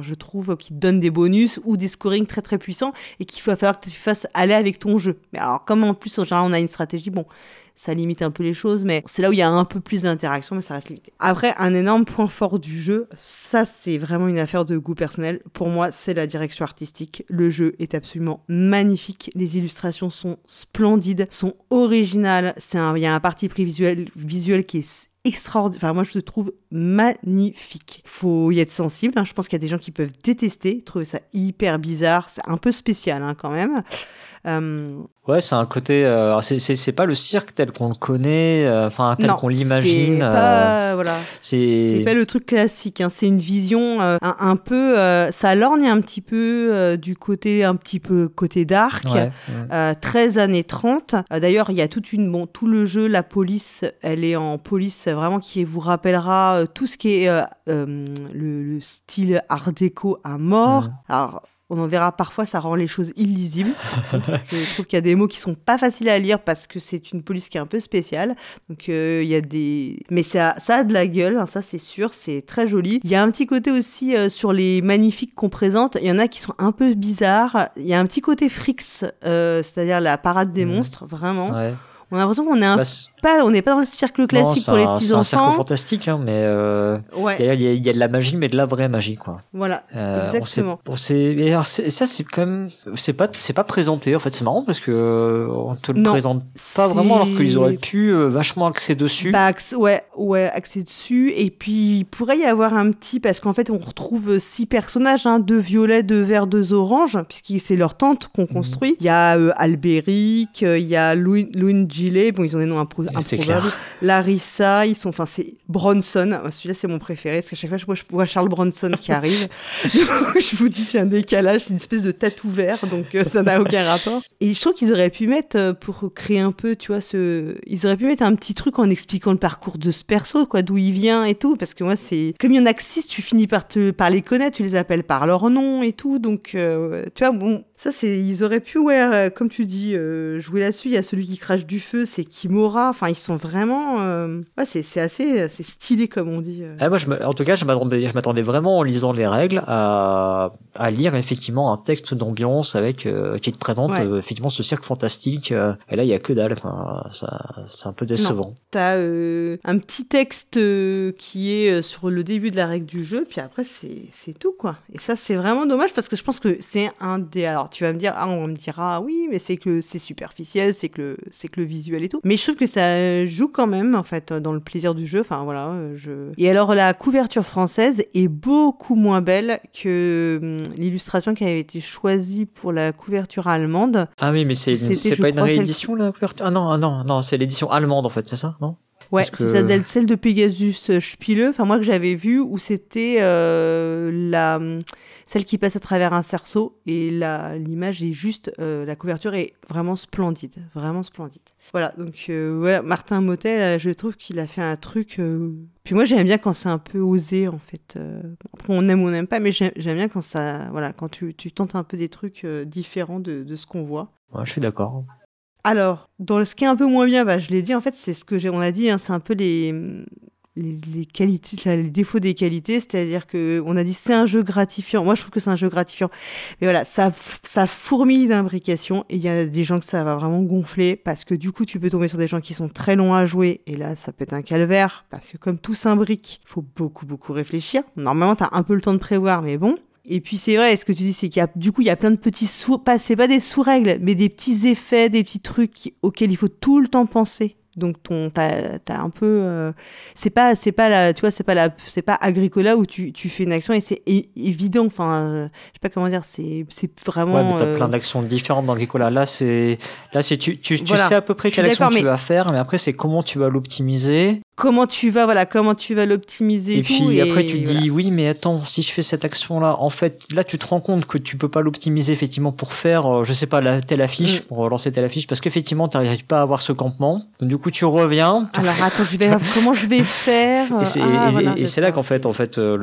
je trouve, qui donnent des bonus ou des scorings très très puissants et qu'il va falloir que tu fasses aller avec ton jeu. Mais alors comme en plus en général on a une stratégie, bon ça limite un peu les choses, mais c'est là où il y a un peu plus d'interaction, mais ça reste limité. Après, un énorme point fort du jeu, ça c'est vraiment une affaire de goût personnel. Pour moi, c'est la direction artistique. Le jeu est absolument magnifique. Les illustrations sont splendides, sont originales. Il y a un parti pris visuel, visuel qui est extraordinaire. Enfin, moi, je le trouve magnifique. Faut y être sensible. hein. Je pense qu'il y a des gens qui peuvent détester, trouver ça hyper bizarre. C'est un peu spécial hein, quand même. Euh, Ouais, c'est un côté. euh, c'est- pas le cirque tel qu'on le connaît, euh, enfin tel qu'on l'imagine. C'est pas, voilà. C'est C'est pas le truc classique, hein. c'est une vision un, un peu, ça lorgne un petit peu du côté, un petit peu côté dark, Ouais, ouais. euh, 13 années 30. Euh, D'ailleurs, il y a toute une, bon, tout le jeu, la police, elle est en police vraiment qui vous rappellera euh, tout ce qui est euh, euh, le, le style art déco à mort. Alors, on en verra parfois, ça rend les choses illisibles. Je trouve qu'il y a des mots qui sont pas faciles à lire parce que c'est une police qui est un peu spéciale. Donc euh, il y a des, mais ça, ça a de la gueule, hein, ça c'est sûr, c'est très joli. Il y a un petit côté aussi euh, sur les magnifiques qu'on présente. Il y en a qui sont un peu bizarres. Il y a un petit côté Frix, euh, c'est-à-dire la parade des Mhm. monstres, vraiment. Ouais. On a l'impression qu'on est un Bah, pas, on n'est pas dans le cercle classique pour les petits C'est un enfants. fantastique, hein, mais euh, il Ouais, y, a, y y de la magie, mais de la vraie magie, quoi. voilà. Euh, on Exactement. sait- On et alors ça, c'est quand même, c'est pas, c'est pas présenté. En fait, c'est marrant parce que euh, on te le Non, présente pas vraiment, alors qu'ils auraient pu euh, vachement axer dessus. Bah, axe- ouais, ouais, axé dessus. Et puis, il pourrait y avoir un petit, parce qu'en fait, on retrouve six personnages, hein, deux violets, deux verts, deux oranges, puisque c'est leur tente qu'on Mhm. construit. Il y a Albéric, il y a Louis, Louis Gillet, bon, ils ont des noms impro- Clair. Larissa, ils sont, enfin, c'est Bronson. Ah, Celui-là, c'est mon préféré, parce qu'à chaque fois, je vois, je vois Charles Bronson qui arrive. Je vous dis, c'est un décalage, c'est une espèce de tatou vert, donc euh, ça n'a aucun rapport. Et je trouve qu'ils auraient pu mettre, euh, pour créer un peu, tu vois, ce... ils auraient pu mettre un petit truc en expliquant le parcours de ce perso, quoi, d'où il vient et tout, parce que moi, c'est... Comme il y en a que six, tu finis par, te... par les connaître, tu les appelles par leur nom et tout, donc, euh, tu vois, bon, ça, c'est... Ils auraient pu, ouais, comme tu dis, jouer là-dessus. Il y a celui qui crache du feu, c'est Kimura, enfin, ils sont vraiment... euh, Ouais, c'est, assez assez stylé, comme on dit. euh. Ah, moi, je me- en tout cas, je m'attendais, vraiment en lisant les règles à, à lire effectivement un texte d'ambiance avec euh, qui te présente Ouais. effectivement ce cirque fantastique. et là, il y a que dalle. Ça, c'est un peu décevant. T'as un petit texte qui est sur le début de la règle du jeu, puis après c'est c'est tout quoi. Et ça c'est vraiment dommage parce que je pense que c'est un des. Alors tu vas me dire, ah, on me dira ah, oui, mais c'est que c'est superficiel, c'est que le c'est que le visuel et tout. Mais je trouve que ça joue quand même en fait dans le plaisir du jeu. Enfin voilà, euh, je. Et alors la couverture française est beaucoup moins belle que hum, l'illustration qui avait été choisie pour la couverture allemande. Ah oui, mais c'est, pas une celle- réédition la couverture? Ah non, ah non, non, c'est l'édition allemande en fait, c'est ça, non? Ouais, c'est que- celle, de Pegasus euh, Spiele, enfin moi que j'avais vu où c'était euh, la celle qui passe à travers un cerceau. Et là, l'image est juste, euh, la couverture est vraiment splendide, vraiment splendide. Voilà, donc euh, ouais, Martin Motel, je trouve qu'il a fait un truc. Puis moi, j'aime bien quand c'est un peu osé, en fait. Après, on aime ou on n'aime pas, mais j'aime bien quand ça, voilà, quand tu, tu, tentes un peu des trucs différents de, de ce qu'on voit. Ouais, je suis d'accord. Alors, dans ce qui est un peu moins bien, bah, je l'ai dit, en fait, c'est ce que j'ai, on a dit, hein, c'est un peu les, les, qualités, les défauts des qualités, c'est-à-dire que on a dit c'est un jeu gratifiant. Moi, je trouve que c'est un jeu gratifiant, mais voilà, ça, ça fourmille d'imbrications et il y a des gens que ça va vraiment gonfler parce que du coup, tu peux tomber sur des gens qui sont très longs à jouer et là, ça peut être un calvaire parce que comme tout s'imbrique, il faut beaucoup beaucoup réfléchir. Normalement, tu as un peu le temps de prévoir, mais bon. Et puis c'est vrai, ce que tu dis, c'est qu'il y a du coup il y a plein de petits sous, pas c'est pas des sous-règles, mais des petits effets, des petits trucs auxquels il faut tout le temps penser. Donc ton t'as as un peu euh, c'est pas c'est pas la tu vois c'est pas la c'est pas Agricola où tu, tu fais une action et c'est évident. Enfin euh, je sais pas comment dire c'est c'est vraiment ouais mais t'as plein euh, d'actions différentes dans Agricola. Là c'est là c'est tu tu, tu sais à peu près quelle action tu vas faire mais après c'est comment tu vas l'optimiser. Comment tu vas voilà comment tu vas l'optimiser et, puis après tu te dis oui mais attends si je fais cette action là en fait là tu te rends compte que tu peux pas l'optimiser effectivement pour faire je sais pas la telle affiche mm. pour lancer telle affiche parce qu'effectivement tu n'arrives pas à avoir ce campement. Donc du coup tu reviens. Alors attends je vais comment je vais faire. Et c'est ah, là qu'en fait en fait euh,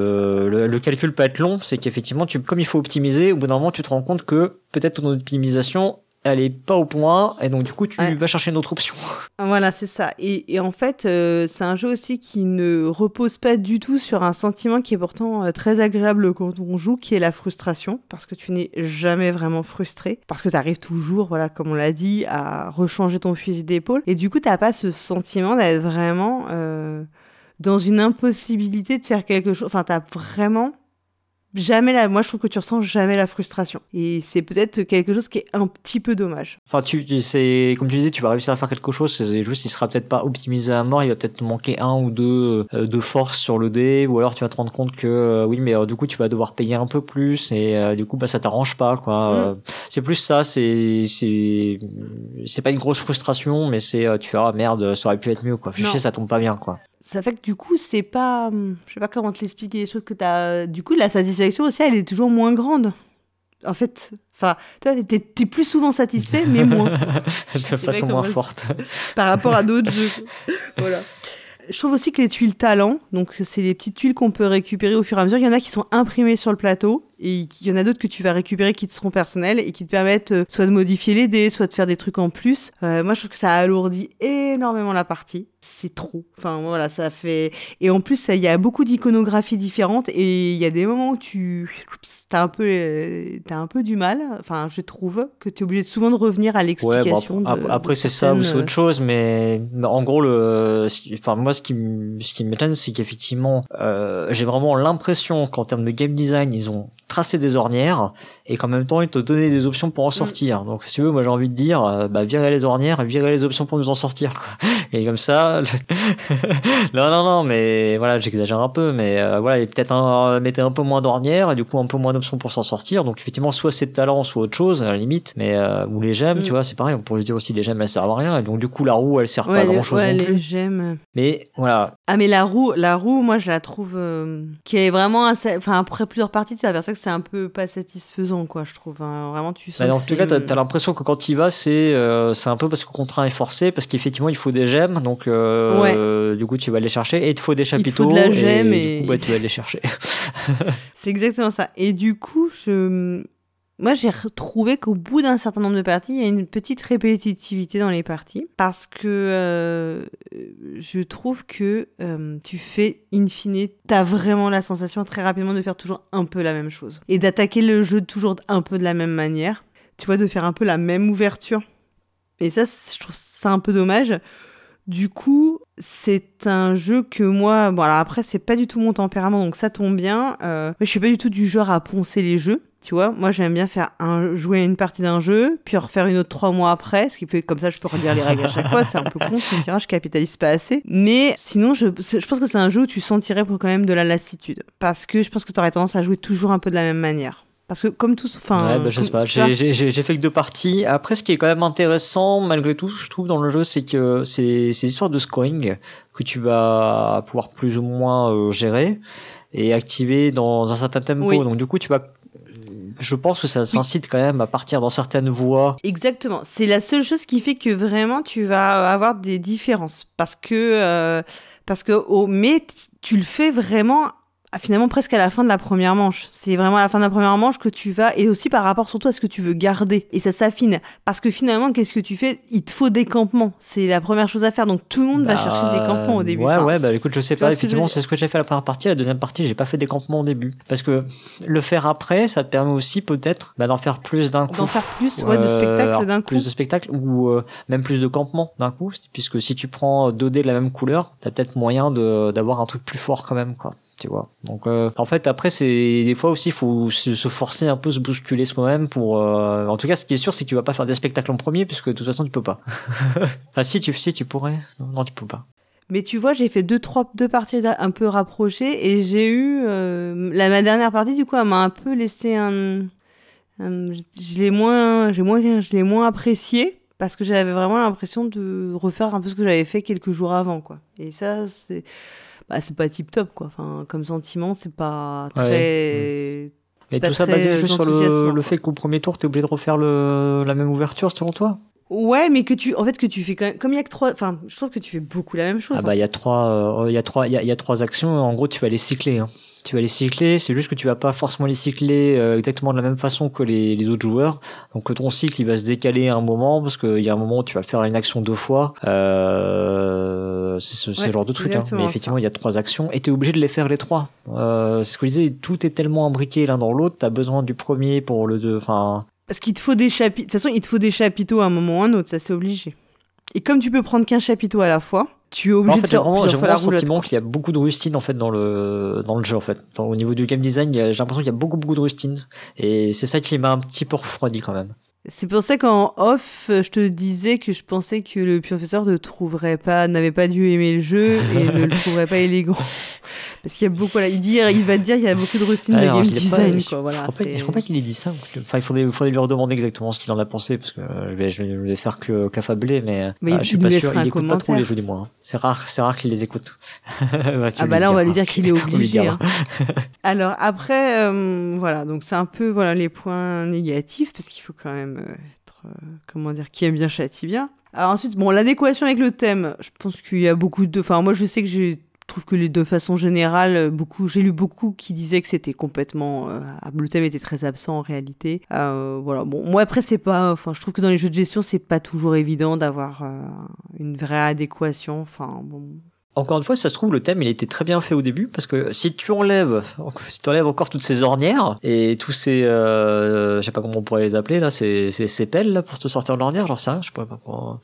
le, le, calcul peut être long. C'est qu'effectivement tu comme il faut optimiser au bout d'un moment tu te rends compte que peut-être ton optimisation elle est pas au point et donc du coup tu vas chercher une autre option. Voilà, c'est ça. Et, et, en fait, euh, c'est un jeu aussi qui ne repose pas du tout sur un sentiment qui est pourtant euh, très agréable quand on joue, qui est la frustration, parce que tu n'es jamais vraiment frustré, parce que tu arrives toujours, voilà, comme on l'a dit, à rechanger ton fusil d'épaule. Et du coup, t'as pas ce sentiment d'être vraiment euh, dans une impossibilité de faire quelque chose. Enfin, t'as vraiment jamais la moi je trouve que tu ressens jamais la frustration. Et c'est peut-être quelque chose qui est un petit peu dommage. Enfin tu c'est comme tu disais tu vas réussir à faire quelque chose c'est juste il sera peut-être pas optimisé à mort il va peut-être te manquer un ou deux euh, de force sur le dé ou alors tu vas te rendre compte que euh, oui mais euh, du coup tu vas devoir payer un peu plus et du coup bah ça t'arrange pas quoi. Mm. c'est plus ça c'est c'est c'est pas une grosse frustration mais c'est tu verras merde ça aurait pu être mieux quoi. Fichier ça tombe pas bien quoi ça fait que du coup, c'est pas. Hum, je sais pas comment te l'expliquer, les choses que tu as. Du coup, la satisfaction aussi, elle est toujours moins grande. En fait, enfin, toi, t'es es plus souvent satisfait, mais moins. de façon moins forte. Par rapport à d'autres jeux. voilà. Je trouve aussi que les tuiles talent, donc c'est les petites tuiles qu'on peut récupérer au fur et à mesure. Il y en a qui sont imprimées sur le plateau et il y en a d'autres que tu vas récupérer qui te seront personnels et qui te permettent euh, soit de modifier les dés, soit de faire des trucs en plus. Euh, moi, je trouve que ça alourdit énormément la partie. C'est trop. Enfin, voilà, ça fait. Et en plus, il y a beaucoup d'iconographie différentes et il y a des moments où tu. T'as un peu, euh, as un peu du mal. Enfin, je trouve que tu es obligé souvent de revenir à l'explication. Ouais, après, c'est ça ou c'est autre chose, mais en gros, le. Enfin, moi, ce qui, ce qui m'étonne, c'est qu'effectivement, euh, j'ai vraiment l'impression qu'en termes de game design, ils ont tracer des ornières et qu'en même temps il te donnait des options pour en mm. sortir. Donc si tu veux, moi j'ai envie de dire, euh, bah virer les ornières, virer les options pour nous en sortir. Quoi. Et comme ça, non non non, mais voilà, j'exagère un peu, mais euh, voilà, peut-être un, mettez un peu moins d'ornières et du coup un peu moins d'options pour s'en sortir. Donc effectivement, soit c'est de talent, soit autre chose à la limite, mais euh, ou les gemmes, tu mm. vois, c'est pareil. On pourrait se dire aussi les gemmes elles servent à rien et donc du coup la roue elle sert pas à grand chose. Ouais, non les gemmes. Mais voilà. Ah mais la roue, la roue, moi je la trouve qui est vraiment, assez... enfin après plusieurs parties, tu ça que c'est un peu pas satisfaisant, quoi, je trouve. Hein. Vraiment, tu sens. Bah, en tout cas, t'as as, l'impression que quand il va, c'est euh, c'est un peu parce que le contrat est forcé, parce qu'effectivement, il faut des gemmes, donc euh, du coup, tu vas les chercher, et il te faut des chapiteaux. Il faut de la gemme et, Du coup, tu vas les chercher. c'est exactement ça. Et du coup, je moi, j'ai retrouvé qu'au bout d'un certain nombre de parties, il y a une petite répétitivité dans les parties parce que euh, je trouve que euh, tu fais in fine, t'as vraiment la sensation très rapidement de faire toujours un peu la même chose et d'attaquer le jeu toujours un peu de la même manière. Tu vois, de faire un peu la même ouverture. Et ça, je trouve ça un peu dommage. Du coup, c'est un jeu que moi, bon alors après c'est pas du tout mon tempérament, donc ça tombe bien. Euh, je suis pas du tout du genre à poncer les jeux. Tu vois, moi j'aime bien faire un, jouer une partie d'un jeu, puis refaire une autre trois mois après, ce qui fait comme ça je peux redire les règles à chaque fois, c'est un peu con, tu me je capitalise pas assez. Mais sinon, je, je pense que c'est un jeu où tu sentirais quand même de la lassitude. Parce que je pense que tu aurais tendance à jouer toujours un peu de la même manière. Parce que comme tous, enfin. Ouais, bah, je sais pas. J'ai fait que deux parties. Après, ce qui est quand même intéressant, malgré tout, je trouve dans le jeu, c'est que c'est ces histoires de scoring que tu vas pouvoir plus ou moins euh, gérer et activer dans un certain tempo. Donc du coup, tu vas je pense que ça s'incite quand même à partir dans certaines voies. Exactement. C'est la seule chose qui fait que vraiment tu vas avoir des différences. Parce que, euh, parce que, oh, mais tu le fais vraiment finalement presque à la fin de la première manche. C'est vraiment à la fin de la première manche que tu vas, et aussi par rapport surtout à ce que tu veux garder. Et ça s'affine. Parce que finalement, qu'est-ce que tu fais? Il te faut des campements. C'est la première chose à faire. Donc tout le monde va Bah, chercher des campements au début. Ouais, Enfin, ouais, bah écoute, je sais pas. Effectivement, c'est ce que j'ai fait la première partie. La deuxième partie, j'ai pas fait des campements au début. Parce que le faire après, ça te permet aussi peut-être bah, d'en faire plus d'un coup. D'en faire plus, ouais, de Euh, spectacles d'un coup. Plus de spectacles ou euh, même plus de campements d'un coup. Puisque si tu prends deux dés de la même couleur, t'as peut-être moyen de d'avoir un truc plus fort quand même, quoi. Tu vois. Donc euh, en fait après c'est des fois aussi faut se, forcer un peu se bousculer soi-même pour euh, en tout cas ce qui est sûr c'est que tu vas pas faire des spectacles en premier puisque de toute façon tu peux pas. enfin si tu si tu pourrais non tu peux pas. Mais tu vois, j'ai fait deux, trois, deux parties un peu rapprochées et j'ai eu. euh, la, ma dernière partie, du coup, elle m'a un peu laissé un. un- je l'ai moins, j'ai moins, je l'ai moins apprécié parce que j'avais vraiment l'impression de refaire un peu ce que j'avais fait quelques jours avant, quoi. Et ça, c'est. Bah, c'est pas tip top, quoi. Enfin, comme sentiment, c'est pas très. Et Pas tout ça basé juste sur le, le fait qu'au premier tour t'es obligé de refaire le la même ouverture selon toi? Ouais, mais que tu, en fait, que tu fais quand même, comme il y a que trois, enfin, je trouve que tu fais beaucoup la même chose. Ah bah il y a trois euh, il y a trois il y a, il y a trois actions en gros tu vas les cycler hein. Tu vas les cycler, c'est juste que tu vas pas forcément les cycler euh, exactement de la même façon que les, les autres joueurs. Donc ton cycle il va se décaler à un moment parce qu'il y a un moment où tu vas faire une action deux fois. Euh, c'est ce, genre de truc. Hein. Mais effectivement il y a trois actions et t'es obligé de les faire les trois. Euh, c'est ce que je disais, tout est tellement imbriqué l'un dans l'autre. T'as besoin du premier pour le deux. Enfin Parce qu'il te faut des chapitres. De toute façon, il te faut des chapiteaux à un moment ou à un autre, ça c'est obligé. Et comme tu peux prendre qu'un chapiteau à la fois, tu es obligé en fait, de faire vraiment, j'ai vraiment le sentiment qu'il y a beaucoup de rustines en fait dans le dans le jeu en fait. Dans- au niveau du game design, j'ai l'impression qu'il y a beaucoup beaucoup de rustines et c'est ça qui m'a un petit peu refroidi quand même. C'est pour ça qu'en off, euh, je te disais que je pensais que le professeur ne trouverait pas, n'avait pas dû aimer le jeu et ne le trouverait pas élégant. Parce qu'il y a beaucoup, voilà, il, dit, il va te dire qu'il y a beaucoup de rustines de game pas- design, je- quoi. Voilà, crois pas- c'est- je crois pas qu'il ait dit ça. Enfin, il faudrait, faudrait lui redemander exactement ce qu'il en a pensé parce que euh, je vais, je faire que qu'affabler, mais, Mais euh, il- je suis pas sûr. Il écoute pas trop les jeux du mois. hein. C'est rare, c'est rare qu'il les écoute. Bah, Ah bah là, on va lui dire qu'il est obligé. dira. hein. Alors après, euh, voilà, donc c'est un peu voilà les points négatifs parce qu'il faut quand même être, euh, comment dire, qui aime bien châtie bien. Alors ensuite, bon, l'adéquation avec le thème, je pense qu'il y a beaucoup de, enfin moi je sais que j'ai trouve que les de façon générale, euh, beaucoup, j'ai lu beaucoup qui disaient que c'était complètement, euh, le thème était très absent en réalité. Euh, voilà, bon, moi après c'est pas, enfin je trouve que dans les jeux de gestion c'est pas toujours évident d'avoir euh, une vraie adéquation. Enfin bon, Encore une fois, ça se trouve, le thème, il était très bien fait au début, parce que si tu enlèves, si tu enlèves encore toutes ces ornières, et tous ces, euh, je sais pas comment on pourrait les appeler, là, ces, ces, ces pelles, là, pour te sortir de l'ornière, j'en sais rien, je sais pas comment.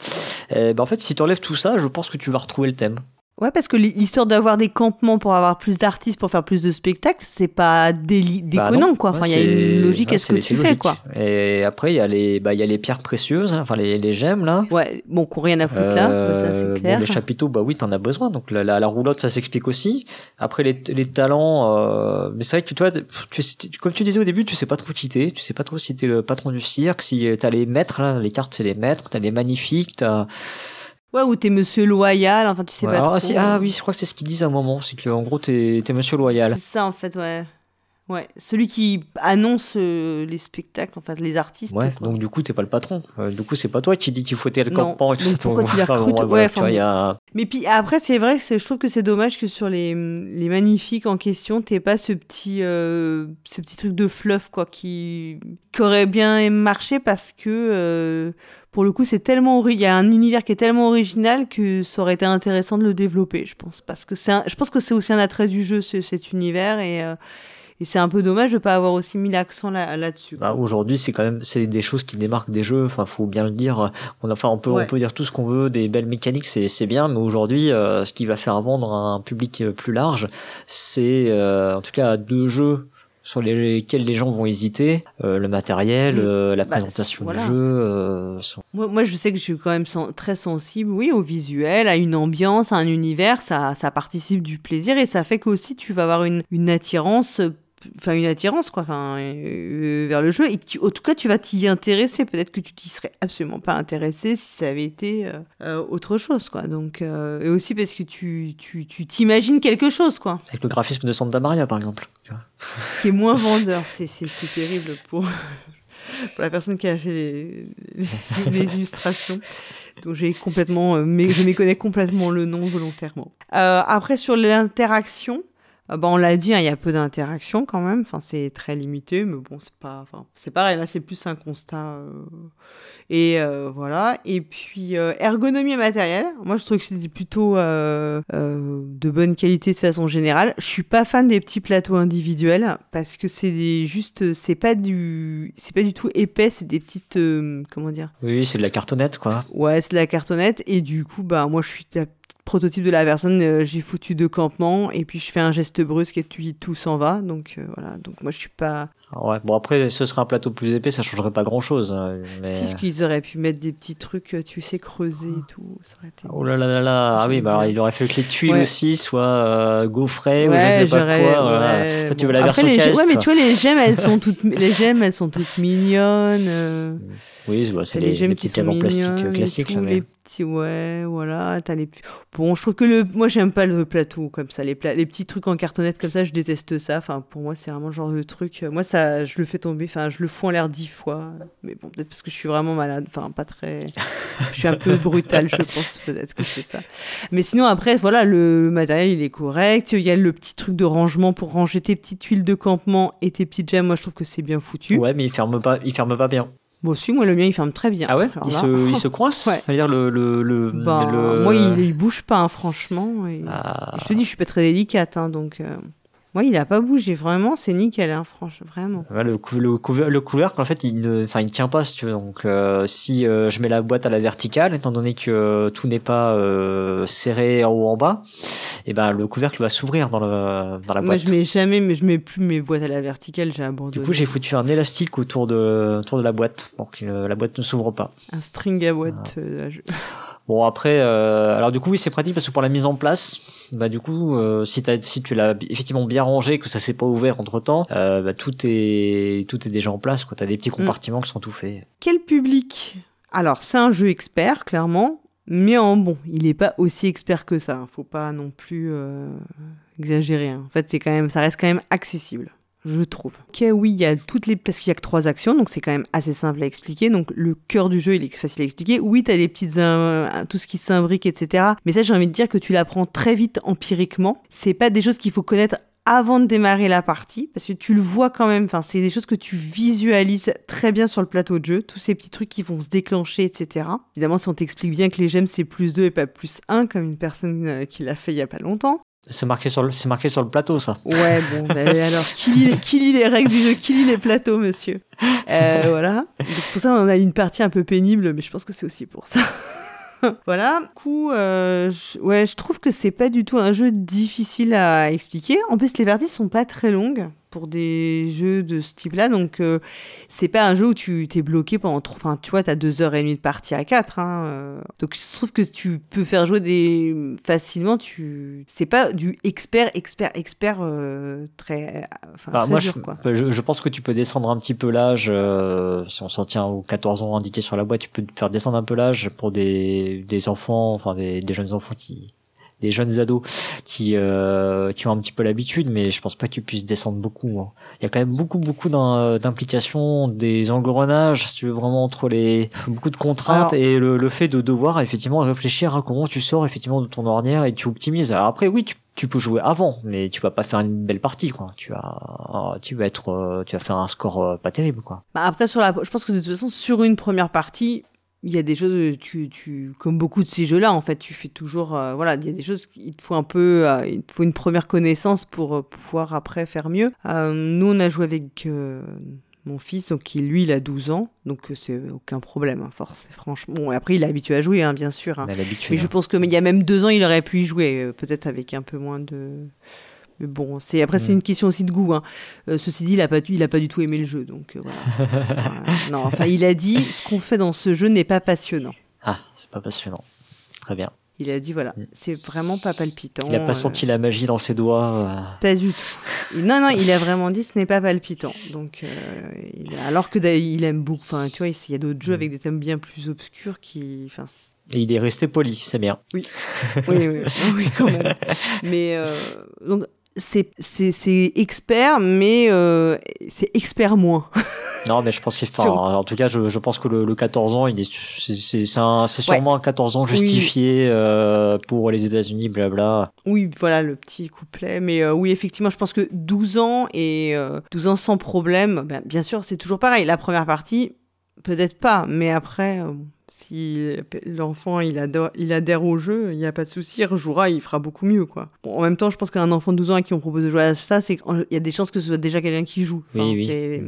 Eh ben, en fait, si tu enlèves tout ça, je pense que tu vas retrouver le thème. Ouais, parce que l'histoire d'avoir des campements pour avoir plus d'artistes, pour faire plus de spectacles, c'est pas déli- Bah déconnant, non. quoi. Enfin, il y a une logique ouais, à ce que tu fais, quoi. Et après, il y a les, bah, il y a les pierres précieuses, hein, enfin, les, les gemmes, là. Ouais, bon, qu'on rien à foutre là, Euh, ça c'est bon, clair. les chapiteaux, bah oui, t'en as besoin. Donc la, la, la roulotte, ça s'explique aussi. Après les, les talents, euh, mais c'est vrai que toi, tu, tu- comme tu disais au début, tu sais pas trop qui t'es, tu sais pas trop si t'es le patron du cirque, si t'as les maîtres, là, les cartes c'est les maîtres, t'as les magnifiques, t'as. Ouais, ou t'es monsieur loyal, enfin, tu sais Ouais, pas ah, trop. si- ah oui, je crois que c'est ce qu'ils disent à un moment, c'est que en gros t'es t'es Monsieur Loyal. C'est ça, en fait, ouais. Ouais, celui qui annonce euh, les spectacles, enfin, les artistes. Ouais, quoi. donc du coup t'es pas le patron. Euh, du coup c'est pas toi qui dis qu'il faut Non, campement et tout donc ça. pourquoi tu recrutes? bon, Ouais, voilà, enfin, a- Mais puis après, c'est vrai que je trouve que c'est dommage que sur les, les magnifiques en question, t'aies pas ce petit, euh, ce petit truc de fluff, quoi, qui, qui aurait bien marché parce que, pour le coup, c'est tellement, il y a un univers qui est tellement original que ça aurait été intéressant de le développer, je pense. Parce que c'est je pense que c'est aussi un attrait du jeu, ce- cet univers, et, et c'est un peu dommage de pas avoir aussi mis l'accent là- là-dessus. Bah, aujourd'hui, c'est quand même c'est des choses qui démarquent des jeux. Enfin, faut bien le dire. On enfin, on peut Ouais. on peut dire tout ce qu'on veut, des belles mécaniques, c'est c'est bien, mais aujourd'hui, euh, ce qui va faire vendre à un public euh, plus large, c'est euh, en tout cas deux jeux sur lesquels les gens vont hésiter, euh, le matériel, euh, la Bah, présentation voilà. du jeu. euh, Moi, moi, je sais que je suis quand même sen- très sensible, oui, au visuel, à une ambiance, à un univers, ça, ça participe du plaisir et ça fait qu'aussi tu vas avoir une, une attirance enfin une attirance quoi, enfin euh, vers le jeu et en tout cas tu vas t'y intéresser. Peut-être que tu t'y serais absolument pas intéressé si ça avait été euh, autre chose quoi. Donc et aussi parce que tu tu tu t'imagines quelque chose quoi. Avec le graphisme de Santa Maria par exemple. Tu vois. Qui est moins vendeur, c'est c'est terrible pour pour la personne qui a fait les, les, illustrations. Donc j'ai complètement, mais je méconnais complètement le nom volontairement. après sur l'interaction, bah, on l'a dit, hein, il y a peu d'interactions quand même. Enfin, c'est très limité, mais bon, c'est pas. Enfin, c'est pareil. Là, c'est plus un constat. Euh, et euh, voilà. Et puis euh, ergonomie et matériel. Moi, je trouve que c'était plutôt de bonne qualité de façon générale. Je suis pas fan des petits plateaux individuels parce que c'est juste, c'est pas du, c'est pas du tout épais. C'est des petites, comment dire Oui, c'est de la cartonnette, quoi. Ouais, c'est de la cartonnette. Et du coup, bah, moi, je suis prototype de la personne, euh, j'ai foutu deux campements et puis je fais un geste brusque et puis tout s'en va. Donc euh, voilà, donc moi je suis pas. Ah ouais, bon après ce serait un plateau plus épais, ça changerait pas grand chose. Hein, mais... Si, ce qu'ils auraient pu mettre des petits trucs, euh, tu sais, creuser et tout, ça aurait été. Oh là là là là, ah oui, bah il aurait fait que les tuiles aussi soient euh, gaufrées ou je sais pas quoi. Toi, tu veux la après, version les... Ouais, mais tu vois les gemmes, elles sont toutes, les gemmes, elles sont toutes mignonnes. Oui, c'est les, les, petites gemmes en plastique classiques. mais ouais, voilà, t'as les Bon, je trouve que le moi j'aime pas le plateau comme ça, les les petits trucs en cartonnette comme ça, je déteste ça. Enfin, pour moi, c'est vraiment le genre de truc moi ça je le fais tomber, enfin, je le fous en l'air dix fois. Mais bon, peut-être parce que je suis vraiment malade, enfin pas très je suis un peu brutal, je pense peut-être que c'est ça. Mais sinon après voilà, le, matériel il est correct, il y a le petit truc de rangement pour ranger tes petites tuiles de campement et tes petites gemmes, moi je trouve que c'est bien foutu. Ouais, mais il ferme pas il ferme pas bien. Bon, si, moi, le mien, il ferme très bien. Ah ouais il, se, il, se, coince ouais. dire le, le, le, ben, Moi, il, il, bouge pas, hein, franchement. Et... Ah. je te dis, je suis pas très délicate, hein, donc... Euh... Moi, il a pas bougé, vraiment, c'est nickel, hein, franchement, vraiment. Ouais, le, le, le, couvercle, en fait, il ne, enfin, il tient pas, si tu veux. Donc, euh, si euh, je mets la boîte à la verticale, étant donné que euh, tout n'est pas euh, serré en haut en bas, et eh ben le couvercle va s'ouvrir dans, le, dans la boîte. Moi, je mets jamais, mais je mets plus mes boîtes à la verticale, j'ai abandonné. Du coup, j'ai foutu un élastique autour de, autour de la boîte pour que la boîte ne s'ouvre pas. Un string à boîte. Bon après, euh, alors du coup oui c'est pratique parce que pour la mise en place, bah du coup euh, si, as, si tu l'as effectivement bien rangé, que ça s'est pas ouvert entre temps, euh, bah, tout est tout est déjà en place. Quoi, t'as des petits mm. compartiments qui sont tout faits. Quel public? Alors c'est un jeu expert clairement, mais en bon, il est pas aussi expert que ça. Faut pas non plus exagérer. Hein. En fait c'est quand même, ça reste quand même accessible je trouve. Ok, oui, il y a toutes les. Parce qu'il y a que trois actions, donc c'est quand même assez simple à expliquer. Donc le cœur du jeu, il est facile à expliquer. Oui, t'as des petites. tout ce qui s'imbrique, etc. Mais ça, j'ai envie de dire que tu l'apprends très vite empiriquement. C'est pas des choses qu'il faut connaître avant de démarrer la partie, parce que tu le vois quand même, enfin, c'est des choses que tu visualises très bien sur le plateau de jeu, tous ces petits trucs qui vont se déclencher, etc. Évidemment, si on t'explique bien que les gemmes, c'est plus 2 et pas plus 1, comme une personne euh, qui l'a fait il y a pas longtemps, c'est marqué sur le, c'est marqué sur le plateau, ça. Ouais, bon, bah, alors qui lit, qui lit, les règles du jeu, qui lit les plateaux, monsieur? Euh, Voilà. Donc, pour ça, on a une partie un peu pénible, mais je pense que c'est aussi pour ça. voilà. Du coup, euh, je, ouais, je trouve que c'est pas du tout un jeu difficile à expliquer. En plus, les parties sont pas très longues pour des jeux de ce type-là. Donc, euh, c'est pas un jeu où tu t'es bloqué pendant trop. Enfin, tu vois, t'as deux heures et demie de partie à quatre. Hein, euh. Donc, je trouve que tu peux faire jouer des facilement. Tu, c'est pas du expert, expert, expert euh, très. Enfin, bah, moi, je, quoi. Je, pense que tu peux descendre un petit peu l'âge. si on s'en tient aux 14 ans indiqués sur la boîte, tu peux faire descendre un peu l'âge pour des, des enfants, enfin des, des jeunes enfants qui des jeunes ados qui euh, qui ont un petit peu l'habitude, mais je pense pas que tu puisses descendre beaucoup. Hein. Il y a quand même beaucoup beaucoup d'implications, des engrenages, si tu veux vraiment entre les beaucoup de contraintes et le, le, fait de devoir effectivement réfléchir à comment tu sors effectivement de ton ornière et tu optimises. Alors après oui tu tu peux jouer avant, mais tu vas pas faire une belle partie, quoi. Tu vas, tu vas être, euh, tu vas faire un score euh, pas terrible, quoi. Bah après sur la, je pense que de toute façon sur une première partie, il y a des choses, tu, tu, comme beaucoup de ces jeux-là, en fait, tu fais toujours, euh, voilà, il y a des choses, il te faut un peu, euh, il te faut une première connaissance pour euh, pouvoir après faire mieux. nous, on a joué avec mon fils, donc qui, lui, il a 12 ans, donc c'est aucun problème, hein, force, franchement. Bon, après, il est habitué à jouer, hein, bien sûr. Hein. Mais je pense que, mais il y a même deux ans, il aurait pu y jouer, peut-être avec un peu moins de mais bon, c'est après c'est mm. une question aussi de goût. Hein. Euh, ceci dit, il a pas il a pas du tout aimé le jeu, donc euh, voilà. non, enfin, il a dit ce qu'on fait dans ce jeu n'est pas passionnant. Ah, c'est pas passionnant. Très bien. Il a dit voilà, Mm. c'est vraiment pas palpitant. Il a pas euh, senti la magie dans ses doigts. Pas du tout. Non, non, il a vraiment dit ce n'est pas palpitant. Donc, il a- alors que il aime beaucoup. Enfin, tu vois, il y a d'autres jeux Mm. avec des thèmes bien plus obscurs qui. Enfin, Et il est resté poli, c'est bien. oui, oui, oui, quand même. Mais euh, donc, c'est c'est- c'est expert, mais euh, c'est expert moins. Non, mais je pense qu'il. enfin, En tout cas, je, je pense que le, le 14 ans, il est, c'est, c'est, c'est, un- c'est Ouais. sûrement un 14 ans justifié euh, pour les États-Unis, blabla. Oui, voilà le petit couplet. Mais euh, oui, effectivement, je pense que 12 ans et euh, 12 ans sans problème, ben, bien sûr, c'est toujours pareil. La première partie, peut-être pas, mais après, euh, si l'enfant il adore, il adhère au jeu, il n'y a pas de souci, il rejouera, il fera beaucoup mieux, quoi. Bon, en même temps, je pense qu'un enfant de 12 ans à qui on propose de jouer à ça, c'est qu'il y a des chances que ce soit déjà quelqu'un qui joue. Enfin, Oui, oui.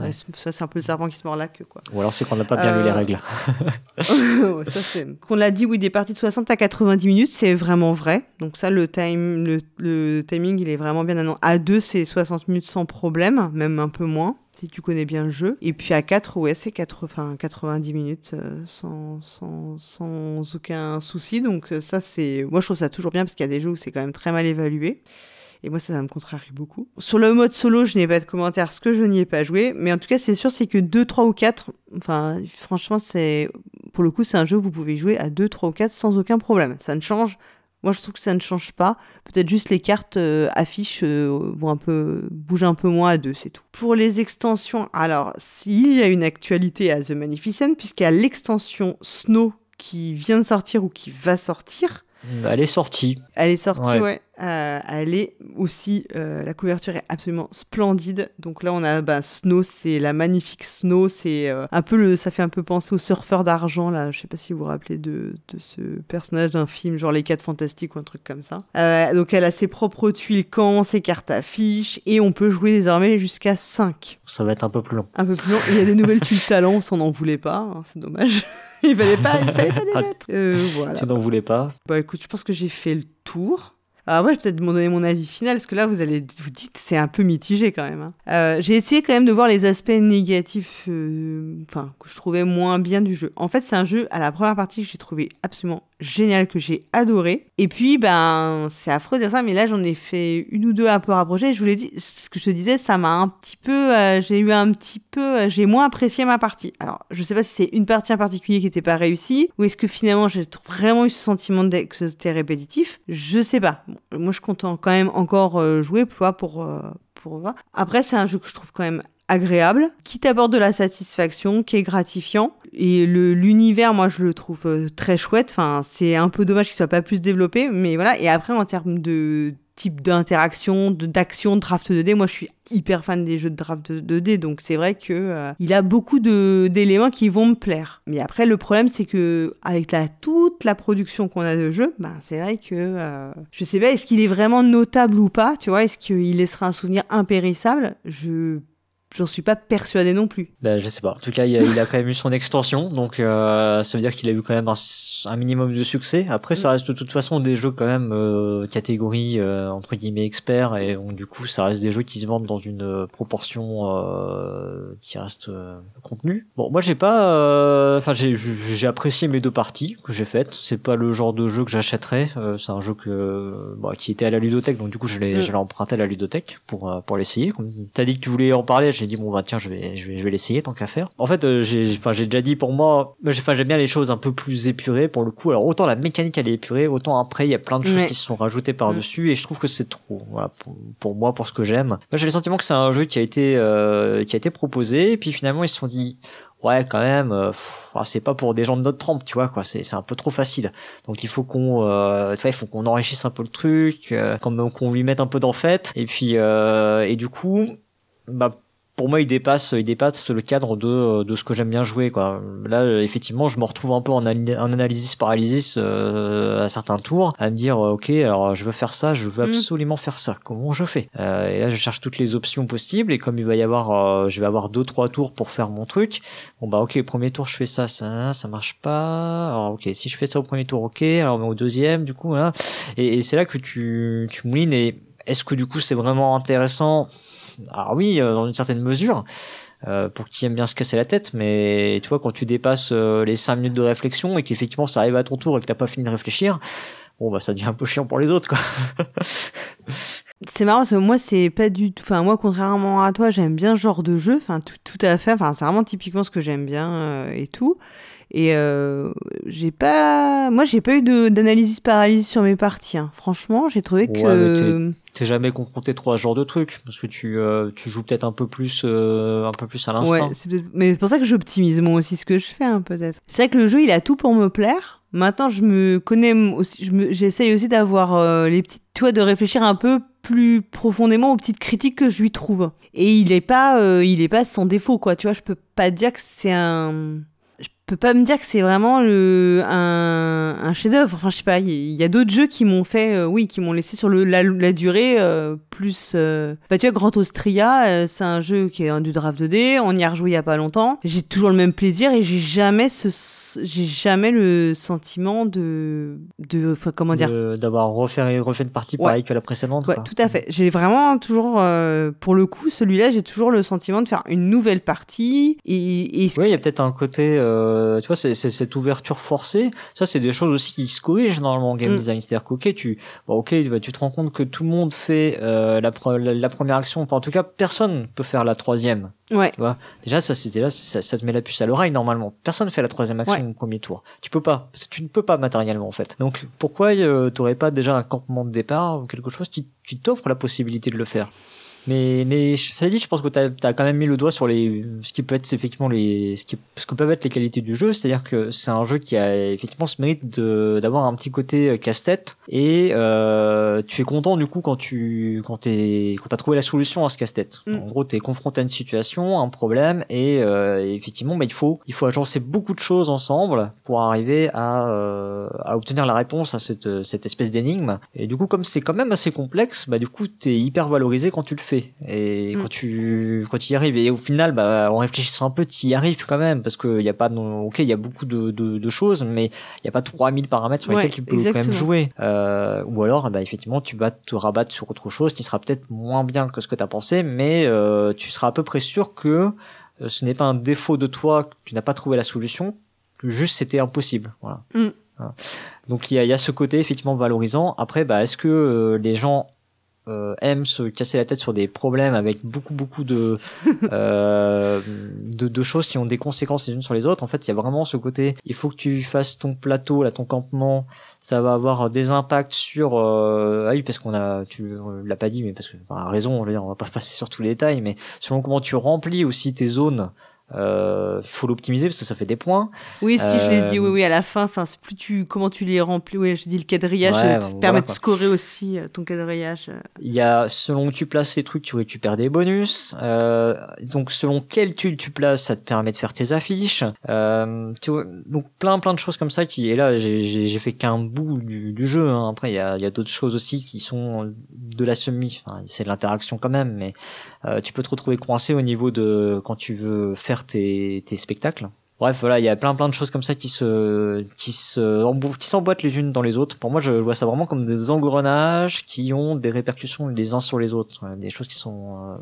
Ouais. Ça, c'est un peu le serpent qui se mord la queue, quoi. Ou alors c'est qu'on n'a pas bien lu les Euh, règles. Ouais, ça c'est. Qu'on l'a dit, oui, des parties de 60 à 90 minutes, c'est vraiment vrai. Donc ça, le time, le, le timing, il est vraiment bien. À 2, c'est 60 minutes sans problème, même un peu moins, si tu connais bien le jeu. Et puis à 4, ouais, c'est 4, enfin, 90 minutes euh, sans, sans, sans aucun souci. Donc euh, ça, c'est. Moi, je trouve ça toujours bien parce qu'il y a des jeux où c'est quand même très mal évalué. Et moi, ça, me contrarie beaucoup. Sur le mode solo, je n'ai pas de commentaires parce que je n'y ai pas joué. Mais en tout cas, c'est sûr, c'est que 2, 3 ou 4, enfin, franchement, c'est pour le coup, c'est un jeu où vous pouvez jouer à 2, 3 ou 4 sans aucun problème. Ça ne change. Moi, je trouve que ça ne change pas. Peut-être juste les cartes euh, affiches euh, vont un peu bouger un peu moins à 2, c'est tout. Pour les extensions, alors, s'il y a une actualité à The Magnificent, puisqu'il y a l'extension Snow qui vient de sortir ou qui va sortir. Elle est sortie. Elle est sortie, Ouais. ouais. Euh, elle est aussi, euh, la couverture est absolument splendide. Donc là, on a bah, Snow, c'est la magnifique Snow, c'est euh, un peu le, ça fait un peu penser au surfeur d'argent là. Je sais pas si vous vous rappelez de, de ce personnage d'un film, genre Les 4 Fantastiques ou un truc comme ça. Euh, donc elle a ses propres tuiles camps, ses cartes affiches, et on peut jouer désormais jusqu'à 5. Ça va être un peu plus long. Un peu plus long. Il y a des nouvelles tuiles talents, on s'en en voulait pas, hein, c'est dommage. il fallait pas, il fallait pas les mettre. Euh, voilà. Si n'en voulez pas. Bah écoute, je pense que j'ai fait le tour. Alors ouais, peut-être m'en donner mon avis final, parce que là, vous allez vous dites, c'est un peu mitigé quand même. hein. Euh, j'ai essayé quand même de voir les aspects négatifs, euh, enfin, que je trouvais moins bien du jeu. En fait, c'est un jeu, à la première partie, que j'ai trouvé absolument génial, que j'ai adoré. Et puis, ben, c'est affreux de dire ça, mais là, j'en ai fait une ou deux un peu rapprochées. Je vous l'ai dit, ce que je te disais, ça m'a un petit peu, euh, j'ai eu un petit peu, euh, j'ai moins apprécié ma partie. Alors, je sais pas si c'est une partie en particulier qui n'était pas réussie, ou est-ce que finalement, j'ai vraiment eu ce sentiment de- que c'était répétitif? Je sais pas. Moi, je compte quand même encore euh, jouer, pour, euh, Après, c'est un jeu que je trouve quand même agréable, qui t'apporte de la satisfaction, qui est gratifiant. Et l'univers, moi, je le trouve euh, très chouette. Enfin, c'est un peu dommage qu'il soit pas plus développé, mais voilà. Et après, en termes de type d'interaction, d'action, de draft 2D, moi, je suis hyper fan des jeux de draft de 2D, donc c'est vrai que euh, il a beaucoup d'éléments qui vont me plaire. Mais après, le problème, c'est que avec la toute la production qu'on a de jeux, ben c'est vrai que euh, je sais pas, est-ce qu'il est vraiment notable ou pas, tu vois, est-ce qu'il laissera un souvenir impérissable? Je J'en suis pas persuadée non plus. Ben, je sais pas. En tout cas, il a, il a quand même eu son extension, donc euh, ça veut dire qu'il a eu quand même un, un minimum de succès. Après, ça reste de toute façon des jeux quand même euh, catégorie euh, entre guillemets experts, et donc du coup, ça reste des jeux qui se vendent dans une euh, proportion euh, qui reste euh, contenue. Bon, moi, j'ai pas, euh, enfin, j'ai j'ai apprécié mes deux parties que j'ai faites. C'est pas le genre de jeu que j'achèterais. Euh, c'est un jeu que bon, qui était à la ludothèque, donc du coup, je l'ai Mm. je l'ai emprunté à la ludothèque pour pour l'essayer. Comme t'as dit que tu voulais en parler, j'ai dit bon bah tiens, je vais je vais je vais l'essayer tant qu'à faire. En fait, euh, j'ai enfin j'ai déjà dit pour moi, j'ai- enfin j'aime bien les choses un peu plus épurées pour le coup. Alors autant la mécanique elle est épurée, autant après il y a plein de choses Ouais. qui se sont rajoutées par dessus et je trouve que c'est trop. Voilà pour, pour moi pour ce que j'aime. Moi j'ai le sentiment que c'est un jeu qui a été euh, qui a été proposé et puis finalement ils se sont dit ouais quand même euh, ah, c'est pas pour des gens de notre trempe tu vois quoi c'est c'est un peu trop facile donc il faut qu'on euh, tu vois il faut qu'on enrichisse un peu le truc euh, qu'on lui mette un peu d'en fait et puis et du coup bah pour moi, il dépasse, il dépasse le cadre de, de ce que j'aime bien jouer, quoi. Là, effectivement, je me retrouve un peu en, en analysis paralysis euh, à certains tours, à me dire, ok, alors je veux faire ça, je veux Mm. absolument faire ça. Comment je fais? Euh, Et là, je cherche toutes les options possibles, et comme il va y avoir, euh, je vais avoir deux, trois tours pour faire mon truc. Bon bah, ok, premier tour, je fais ça, ça, ça marche pas. Alors ok, si je fais ça au premier tour, ok. Alors mais au deuxième, du coup, voilà. Et, et c'est là que tu, tu moulines. Et est-ce que du coup, c'est vraiment intéressant alors oui, euh, dans une certaine mesure. euh, pour qui aime bien se casser la tête, mais tu vois, quand tu dépasses euh, les 5 minutes de réflexion et qu'effectivement ça arrive à ton tour et que t'as pas fini de réfléchir, bon bah ça devient un peu chiant pour les autres quoi. C'est marrant parce que moi c'est pas du tout. Enfin moi contrairement à toi j'aime bien ce genre de jeu. Enfin tout, à fait. Enfin c'est vraiment typiquement ce que j'aime bien et tout. Et euh, j'ai pas. Moi j'ai pas eu d'analyse paralysie sur mes parties. hein. Franchement j'ai trouvé Ouais, que. T'es jamais confronté trop à ce genre de truc parce que tu euh, tu joues peut-être un peu plus euh, un peu plus à Ouais, l'instinct. peut-être- mais c'est pour ça que j'optimise moi aussi ce que je fais, hein, peut-être. C'est vrai que le jeu, il a tout pour me plaire. Maintenant, je me connais aussi, je j'essaye aussi d'avoir euh, les petites, tu vois, de réfléchir un peu plus profondément aux petites critiques que je lui trouve. Et il est pas, il est pas sans défaut, quoi. Tu vois, je peux pas dire que c'est un, je peux pas me dire que c'est vraiment le, un, un chef-d'œuvre. Enfin, je sais pas. Il y, a d'autres jeux qui m'ont fait, euh, oui, qui m'ont laissé sur le, la, la durée euh, plus. euh, Bah, tu vois, Grand Austria, euh, c'est un jeu qui est un du draft 2D. On y a rejoué il y a pas longtemps. J'ai toujours le même plaisir et j'ai jamais ce, j'ai jamais le sentiment de, de, enfin, comment dire? D'avoir refait refait une partie Ouais. pareille que la précédente. Ouais, quoi. tout à fait. J'ai vraiment toujours, euh, pour le coup, celui-là, j'ai toujours le sentiment de faire une nouvelle partie. Et, et Oui, il y a peut-être un côté, euh, tu vois, c'est cette ouverture forcée. Ça, c'est des choses aussi qui se corrigent normalement en game Mm. design. C'est-à-dire qu'ok, tu, bon, ok, bah, tu te rends compte que tout le monde fait euh, la, pre- la, la première action. Enfin, en tout cas, personne peut faire la troisième. ouais, Tu vois, déjà, ça, c'était là, ça, ça te met la puce à l'oreille normalement. Personne fait la troisième action Ouais. au premier tour. Tu peux pas, parce que tu ne peux pas matériellement en fait. Donc, pourquoi euh, t'aurais pas déjà un campement de départ ou quelque chose qui, qui t'offre la possibilité de le faire? Mais mais ça dit je pense que t'as as quand même mis le doigt sur les ce qui peut être effectivement les ce qui ce que peuvent être les qualités du jeu c'est à dire que c'est un jeu qui a effectivement ce mérite de d'avoir un petit côté euh, casse-tête et euh, tu es content du coup quand tu quand t'es quand t'as trouvé la solution à ce casse-tête Mm. en gros t'es confronté à une situation un problème et, euh, effectivement bah, il faut il faut agencer beaucoup de choses ensemble pour arriver à à, à obtenir la réponse à cette, cette espèce d'énigme. Et du coup, comme c'est quand même assez complexe, bah du coup, t'es hyper valorisé quand tu le fais. Et Mm. quand tu quand tu y arrives. Et au final, bah en réfléchissant un peu, tu y arrives quand même parce que y a pas non, ok, il y a beaucoup de, de, de choses, mais il y a pas 3000 paramètres sur Ouais, lesquels tu peux quand même jouer. Euh, ou alors, bah effectivement, tu vas te rabattre sur autre chose qui sera peut-être moins bien que ce que t'as pensé, mais euh, tu seras à peu près sûr que euh, ce n'est pas un défaut de toi que tu n'as pas trouvé la solution, que juste c'était impossible. Voilà. Mm. Voilà. Donc il y a, il y a ce côté effectivement valorisant. Après, bah, est-ce que euh, les gens euh, aiment se casser la tête sur des problèmes avec beaucoup beaucoup de, euh, de de choses qui ont des conséquences les unes sur les autres En fait, il y a vraiment ce côté. Il faut que tu fasses ton plateau, là, ton campement. Ça va avoir des impacts sur. Euh, ah oui, parce qu'on a, tu l'as pas dit, mais parce que enfin, raison, on va pas passer sur tous les détails, mais selon comment tu remplis aussi tes zones. Euh, faut l'optimiser parce que ça fait des points. Oui, si je l'ai dit, Euh, oui, oui, à la fin, enfin, c'est plus tu, comment tu les remplis. Oui, je dis le quadrillage, Ouais, euh, bah, te voilà, permet de scorer aussi euh, ton quadrillage. euh. Il y a selon où tu places les trucs, tu récupères des bonus. Euh, donc selon quel tuile tu places, ça te permet de faire tes affiches. Euh, tu vois, donc plein plein de choses comme ça qui. Et là, j'ai- fait qu'un bout du, du jeu. hein. Après, il y a, il y a d'autres choses aussi qui sont de la semi. Enfin, c'est de l'interaction quand même, mais euh, tu peux te retrouver coincé au niveau de quand tu veux faire tes, tes spectacles. Bref, voilà, il y a plein plein de choses comme ça qui se qui se qui s'emboîtent les unes dans les autres. Pour moi, je vois ça vraiment comme des engrenages qui ont des répercussions les uns sur les autres, Ouais, des choses qui sont euh,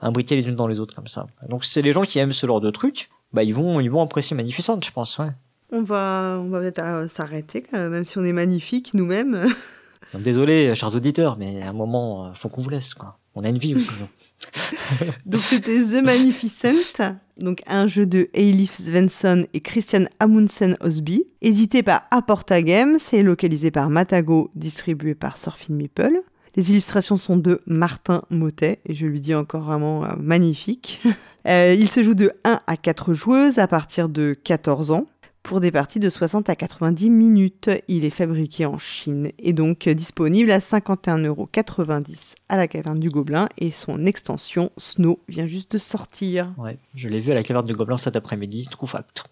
imbriquées les unes dans les autres comme ça. Donc c'est les gens qui aiment ce genre de trucs, bah ils vont ils vont apprécier Magnificent, je pense. Ouais. On va, on va peut-être euh, s'arrêter, même, si on est magnifique nous-mêmes. Désolé, chers auditeurs, mais à un moment, euh, faut qu'on vous laisse quoi. On a une vie aussi. nous. Donc c'était The Magnificent, donc un jeu de Eilif Svensson et Christian Amundsen Osby, édité par Aporta Games et localisé par Matago, distribué par Surfing Meeple. Les illustrations sont de Martin Motet, et je lui dis encore vraiment euh, magnifique. Euh, il se joue de 1 à 4 joueuses à partir de 14 ans pour des parties de 60 à 90 minutes. Il est fabriqué en Chine et donc disponible à 51,90€ à la caverne du Gobelin et son extension Snow vient juste de sortir. Ouais, je l'ai vu à la caverne du Gobelin cet après-midi, true fact.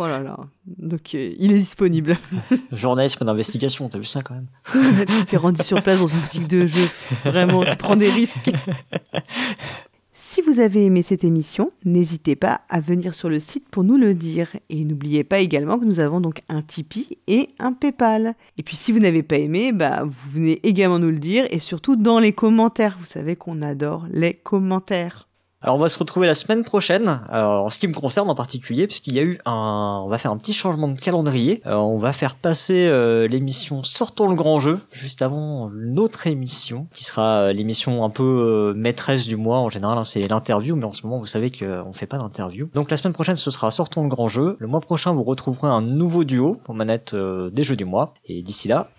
Oh là là. Donc euh, il est disponible. Journalisme d'investigation, t'as vu ça quand même? Tu t'es rendu sur place dans une boutique de jeux. Vraiment, tu prends des risques. Si vous avez aimé cette émission, n'hésitez pas à venir sur le site pour nous le dire. Et n'oubliez pas également que nous avons donc un Tipeee et un PayPal. Et puis si vous n'avez pas aimé, bah, vous venez également nous le dire et surtout dans les commentaires. Vous savez qu'on adore les commentaires. Alors on va se retrouver la semaine prochaine, alors, en ce qui me concerne en particulier, puisqu'il y a eu un, on va faire un petit changement de calendrier. Euh, on va faire passer euh, l'émission Sortons le grand jeu juste avant notre émission, qui sera euh, l'émission un peu maîtresse du mois. En général, hein, c'est l'interview, mais en ce moment, vous savez qu'on fait pas d'interview. Donc la semaine prochaine, ce sera Sortons le grand jeu. Le mois prochain, vous retrouverez un nouveau duo pour manette des jeux du mois. Et d'ici là,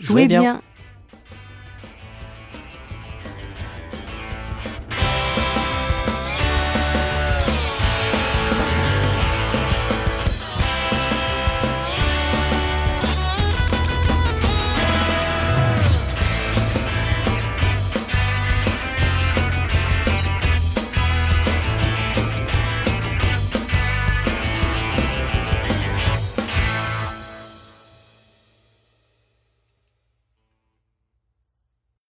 jouez, bien.